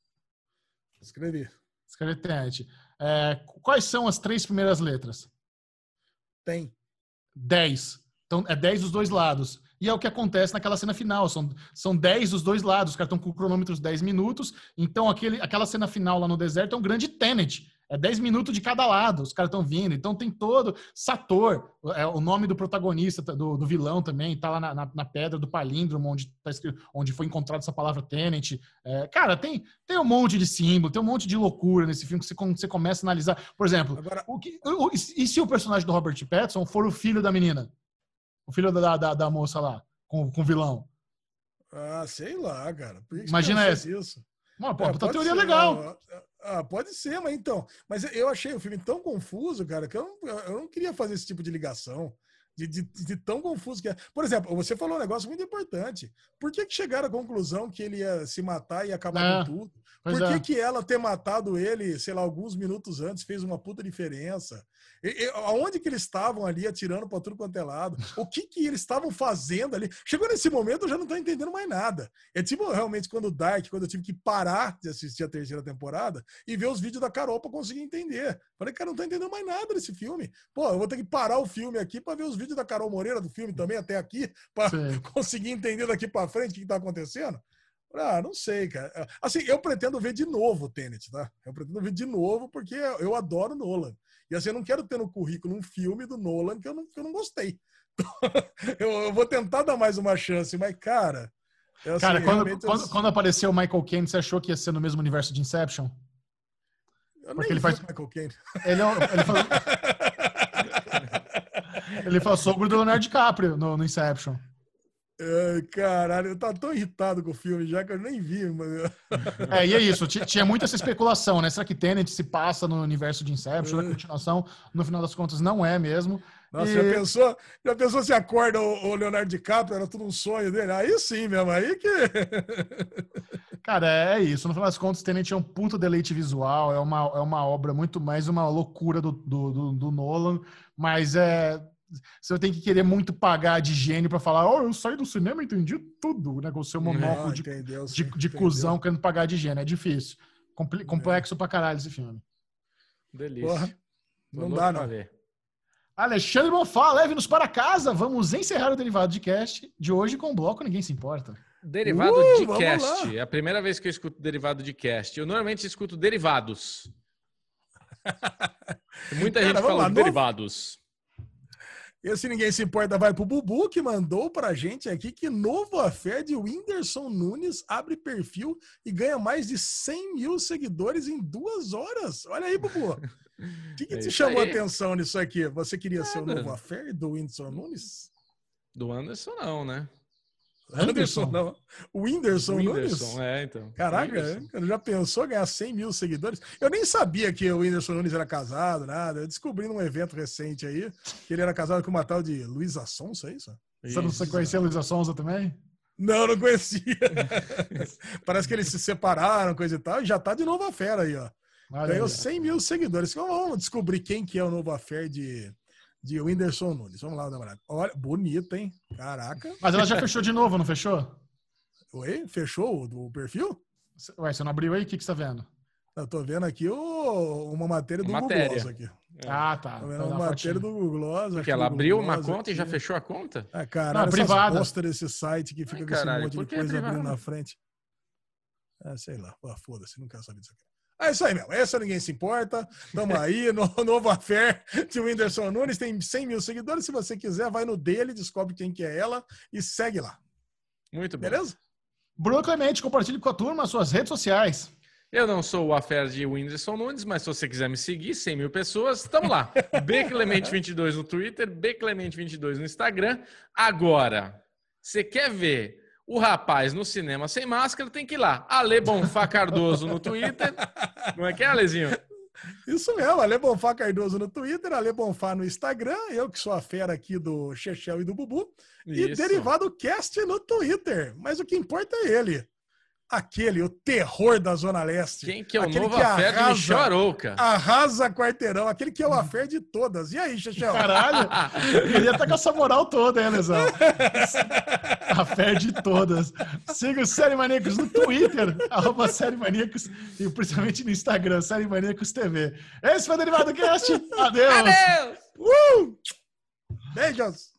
Escrevi. Escreve Tenant. É, quais são as três primeiras letras? Tem. Dez. Então, é dez dos dois lados. E é o que acontece naquela cena final. São, são 10 dos dois lados. Os caras estão com o cronômetro 10 minutos. Então, aquele, aquela cena final lá no deserto é um grande Tenet. É 10 minutos de cada lado, os caras estão vindo. Então tem todo. Sator, é o nome do protagonista, do, do vilão também, tá lá na, na, na, pedra do palíndromo, onde, tá escrito, onde foi encontrada essa palavra Tenet. É, cara, tem, tem um monte de símbolo, tem um monte de loucura nesse filme que você, você começa a analisar. Por exemplo, Agora, o que, o, e se o personagem do Robert Pattinson for o filho da menina? O filho da, da, da moça lá, com, com o vilão? Ah, sei lá, cara. Imagina essa. Isso? Uma é, puta teoria ser, legal. Ah, pode ser, mas então. Mas eu achei o filme tão confuso, cara, que eu não, eu não queria fazer esse tipo de ligação. De, de, de, tão confuso que é. Por exemplo, você falou um negócio muito importante. Por que, que chegaram à conclusão que ele ia se matar e acabar é, com tudo? Por que, é. que ela ter matado ele, sei lá, alguns minutos antes fez uma puta diferença? E, e, aonde que eles estavam ali atirando para tudo quanto é lado? O que que eles estavam fazendo ali? Chegou nesse momento, eu já não tô entendendo mais nada. É tipo realmente quando o Dark, quando eu tive que parar de assistir a terceira temporada e ver os vídeos da Carol para conseguir entender. Falei, cara, não tô entendendo mais nada desse filme. Pô, eu vou ter que parar o filme aqui para ver os vídeos da Carol Moreira do filme também até aqui, para conseguir entender daqui para frente o que, que tá acontecendo. Ah, não sei, cara. Assim, eu pretendo ver de novo o Tenet, tá? Eu pretendo ver de novo porque eu adoro Nolan. E assim, eu não quero ter no currículo um filme do Nolan que eu não, que eu não gostei. eu, eu, vou tentar dar mais uma chance, mas, cara. Eu, assim, cara, quando, quando, quando, apareceu o Michael Caine, você achou que ia ser no mesmo universo de Inception? Eu Porque ele faz. Michael Caine. Ele, é ele, faz... ele faz sogro do Leonardo DiCaprio no, no Inception. Ai, caralho, eu tava tão irritado com o filme já que eu nem vi, mano. É, e é isso, tinha muita essa especulação, né? Será que Tenet se passa no universo de Inception? Na continuação, no final das contas, não é mesmo. Nossa, e... já, pensou, já pensou se acorda o, o, Leonardo DiCaprio, era tudo um sonho dele? Aí sim mesmo, aí que. Cara, é isso. No final das contas, Tenet é um puto deleite visual, é uma, é uma obra muito mais uma loucura do, do, do, do Nolan, mas é você tem que querer muito pagar de gênio para falar, oh, eu saí do cinema e entendi tudo, né? Com o seu monóculo de, entendeu, de, de cuzão querendo pagar de gênio. É difícil. É. Complexo é. pra caralho esse filme. Delícia. Porra, não dá, não. Alexandre Bonfá, leve-nos para casa. Vamos encerrar o Derivado de Cast de hoje com o bloco Ninguém Se Importa. Derivado uh, de cast. É a primeira vez que eu escuto derivado de cast. Eu normalmente escuto derivados. Muita Cara, gente fala lá, derivados. Esse ninguém se importa vai pro Bubu, que mandou pra gente aqui que novo afé de Whindersson Nunes abre perfil e ganha mais de 100 mil seguidores em duas horas. Olha aí, Bubu. O que, que é te chamou a atenção nisso aqui? Você queria Nada. ser o novo afé do Whindersson Nunes? Do Anderson, não, né? Anderson, não. O Whindersson, Whindersson Nunes? é, então. Caraca, ele já pensou ganhar 100 mil seguidores? Eu nem sabia que o Whindersson Nunes era casado, nada. Eu descobri num evento recente aí que ele era casado com uma tal de Luísa Sonsa, é isso? Você não você conhecia a Luísa Sonsa também? Não, não conhecia. Parece que eles se separaram, coisa e tal, e já tá de novo a fera aí, ó. Ganhou 100 mil seguidores. Então, vamos descobrir quem que é o novo affair de de Whindersson Nunes. Vamos lá dar uma olhada. Olha, bonita, hein? Caraca. Mas ela já fechou de novo, não fechou? Oi? Fechou o, perfil? Ué, você não abriu aí? O que, que você tá vendo? Eu tô vendo aqui o, uma matéria do matéria. Google Gloss aqui. É. Ah, tá. Tô vendo então uma matéria do Google Gloss. Porque ela abriu uma conta aqui. e já fechou a conta? É, caralho, não, privada. bosta desse site que fica Ai, com esse monte de coisa é abrindo na frente. É, sei lá. Foda-se, não quero saber disso aqui. É isso aí, meu. Essa ninguém se importa. Tamo aí. No novo affair de Whindersson Nunes tem 100 mil seguidores. Se você quiser, vai no dele, descobre quem que é ela e segue lá. Muito bem. Beleza? Bruno Clemente, compartilhe com a turma as suas redes sociais. Eu não sou o affair de Whindersson Nunes, mas se você quiser me seguir, 100 mil pessoas, estamos lá. Bclemente22 no Twitter, Bclemente22 no Instagram. Agora, você quer ver o rapaz no cinema sem máscara, tem que ir lá. Ale Bonfá Cardoso no Twitter. Não é que é, Alezinho? Isso mesmo, Ale Bonfá Cardoso no Twitter, Ale Bonfá no Instagram, eu que sou a fera aqui do Chechel e do Bubu, e Isso. Derivado Cast no Twitter. Mas o que importa é ele. Aquele, o terror da Zona Leste. Quem que é o Aquele novo que affair de arrasa- quarteirão, aquele que é o affair de todas. E aí, Chechel? Caralho, eu queria estar com essa moral toda, hein, Lesão? A fé de todas. Siga o Série Maníacos no Twitter, arroba Série Maníacos, e principalmente no Instagram, Série Maníacos TV. Esse foi o Derivado Cast. Adeus. Adeus! Uh! Beijos!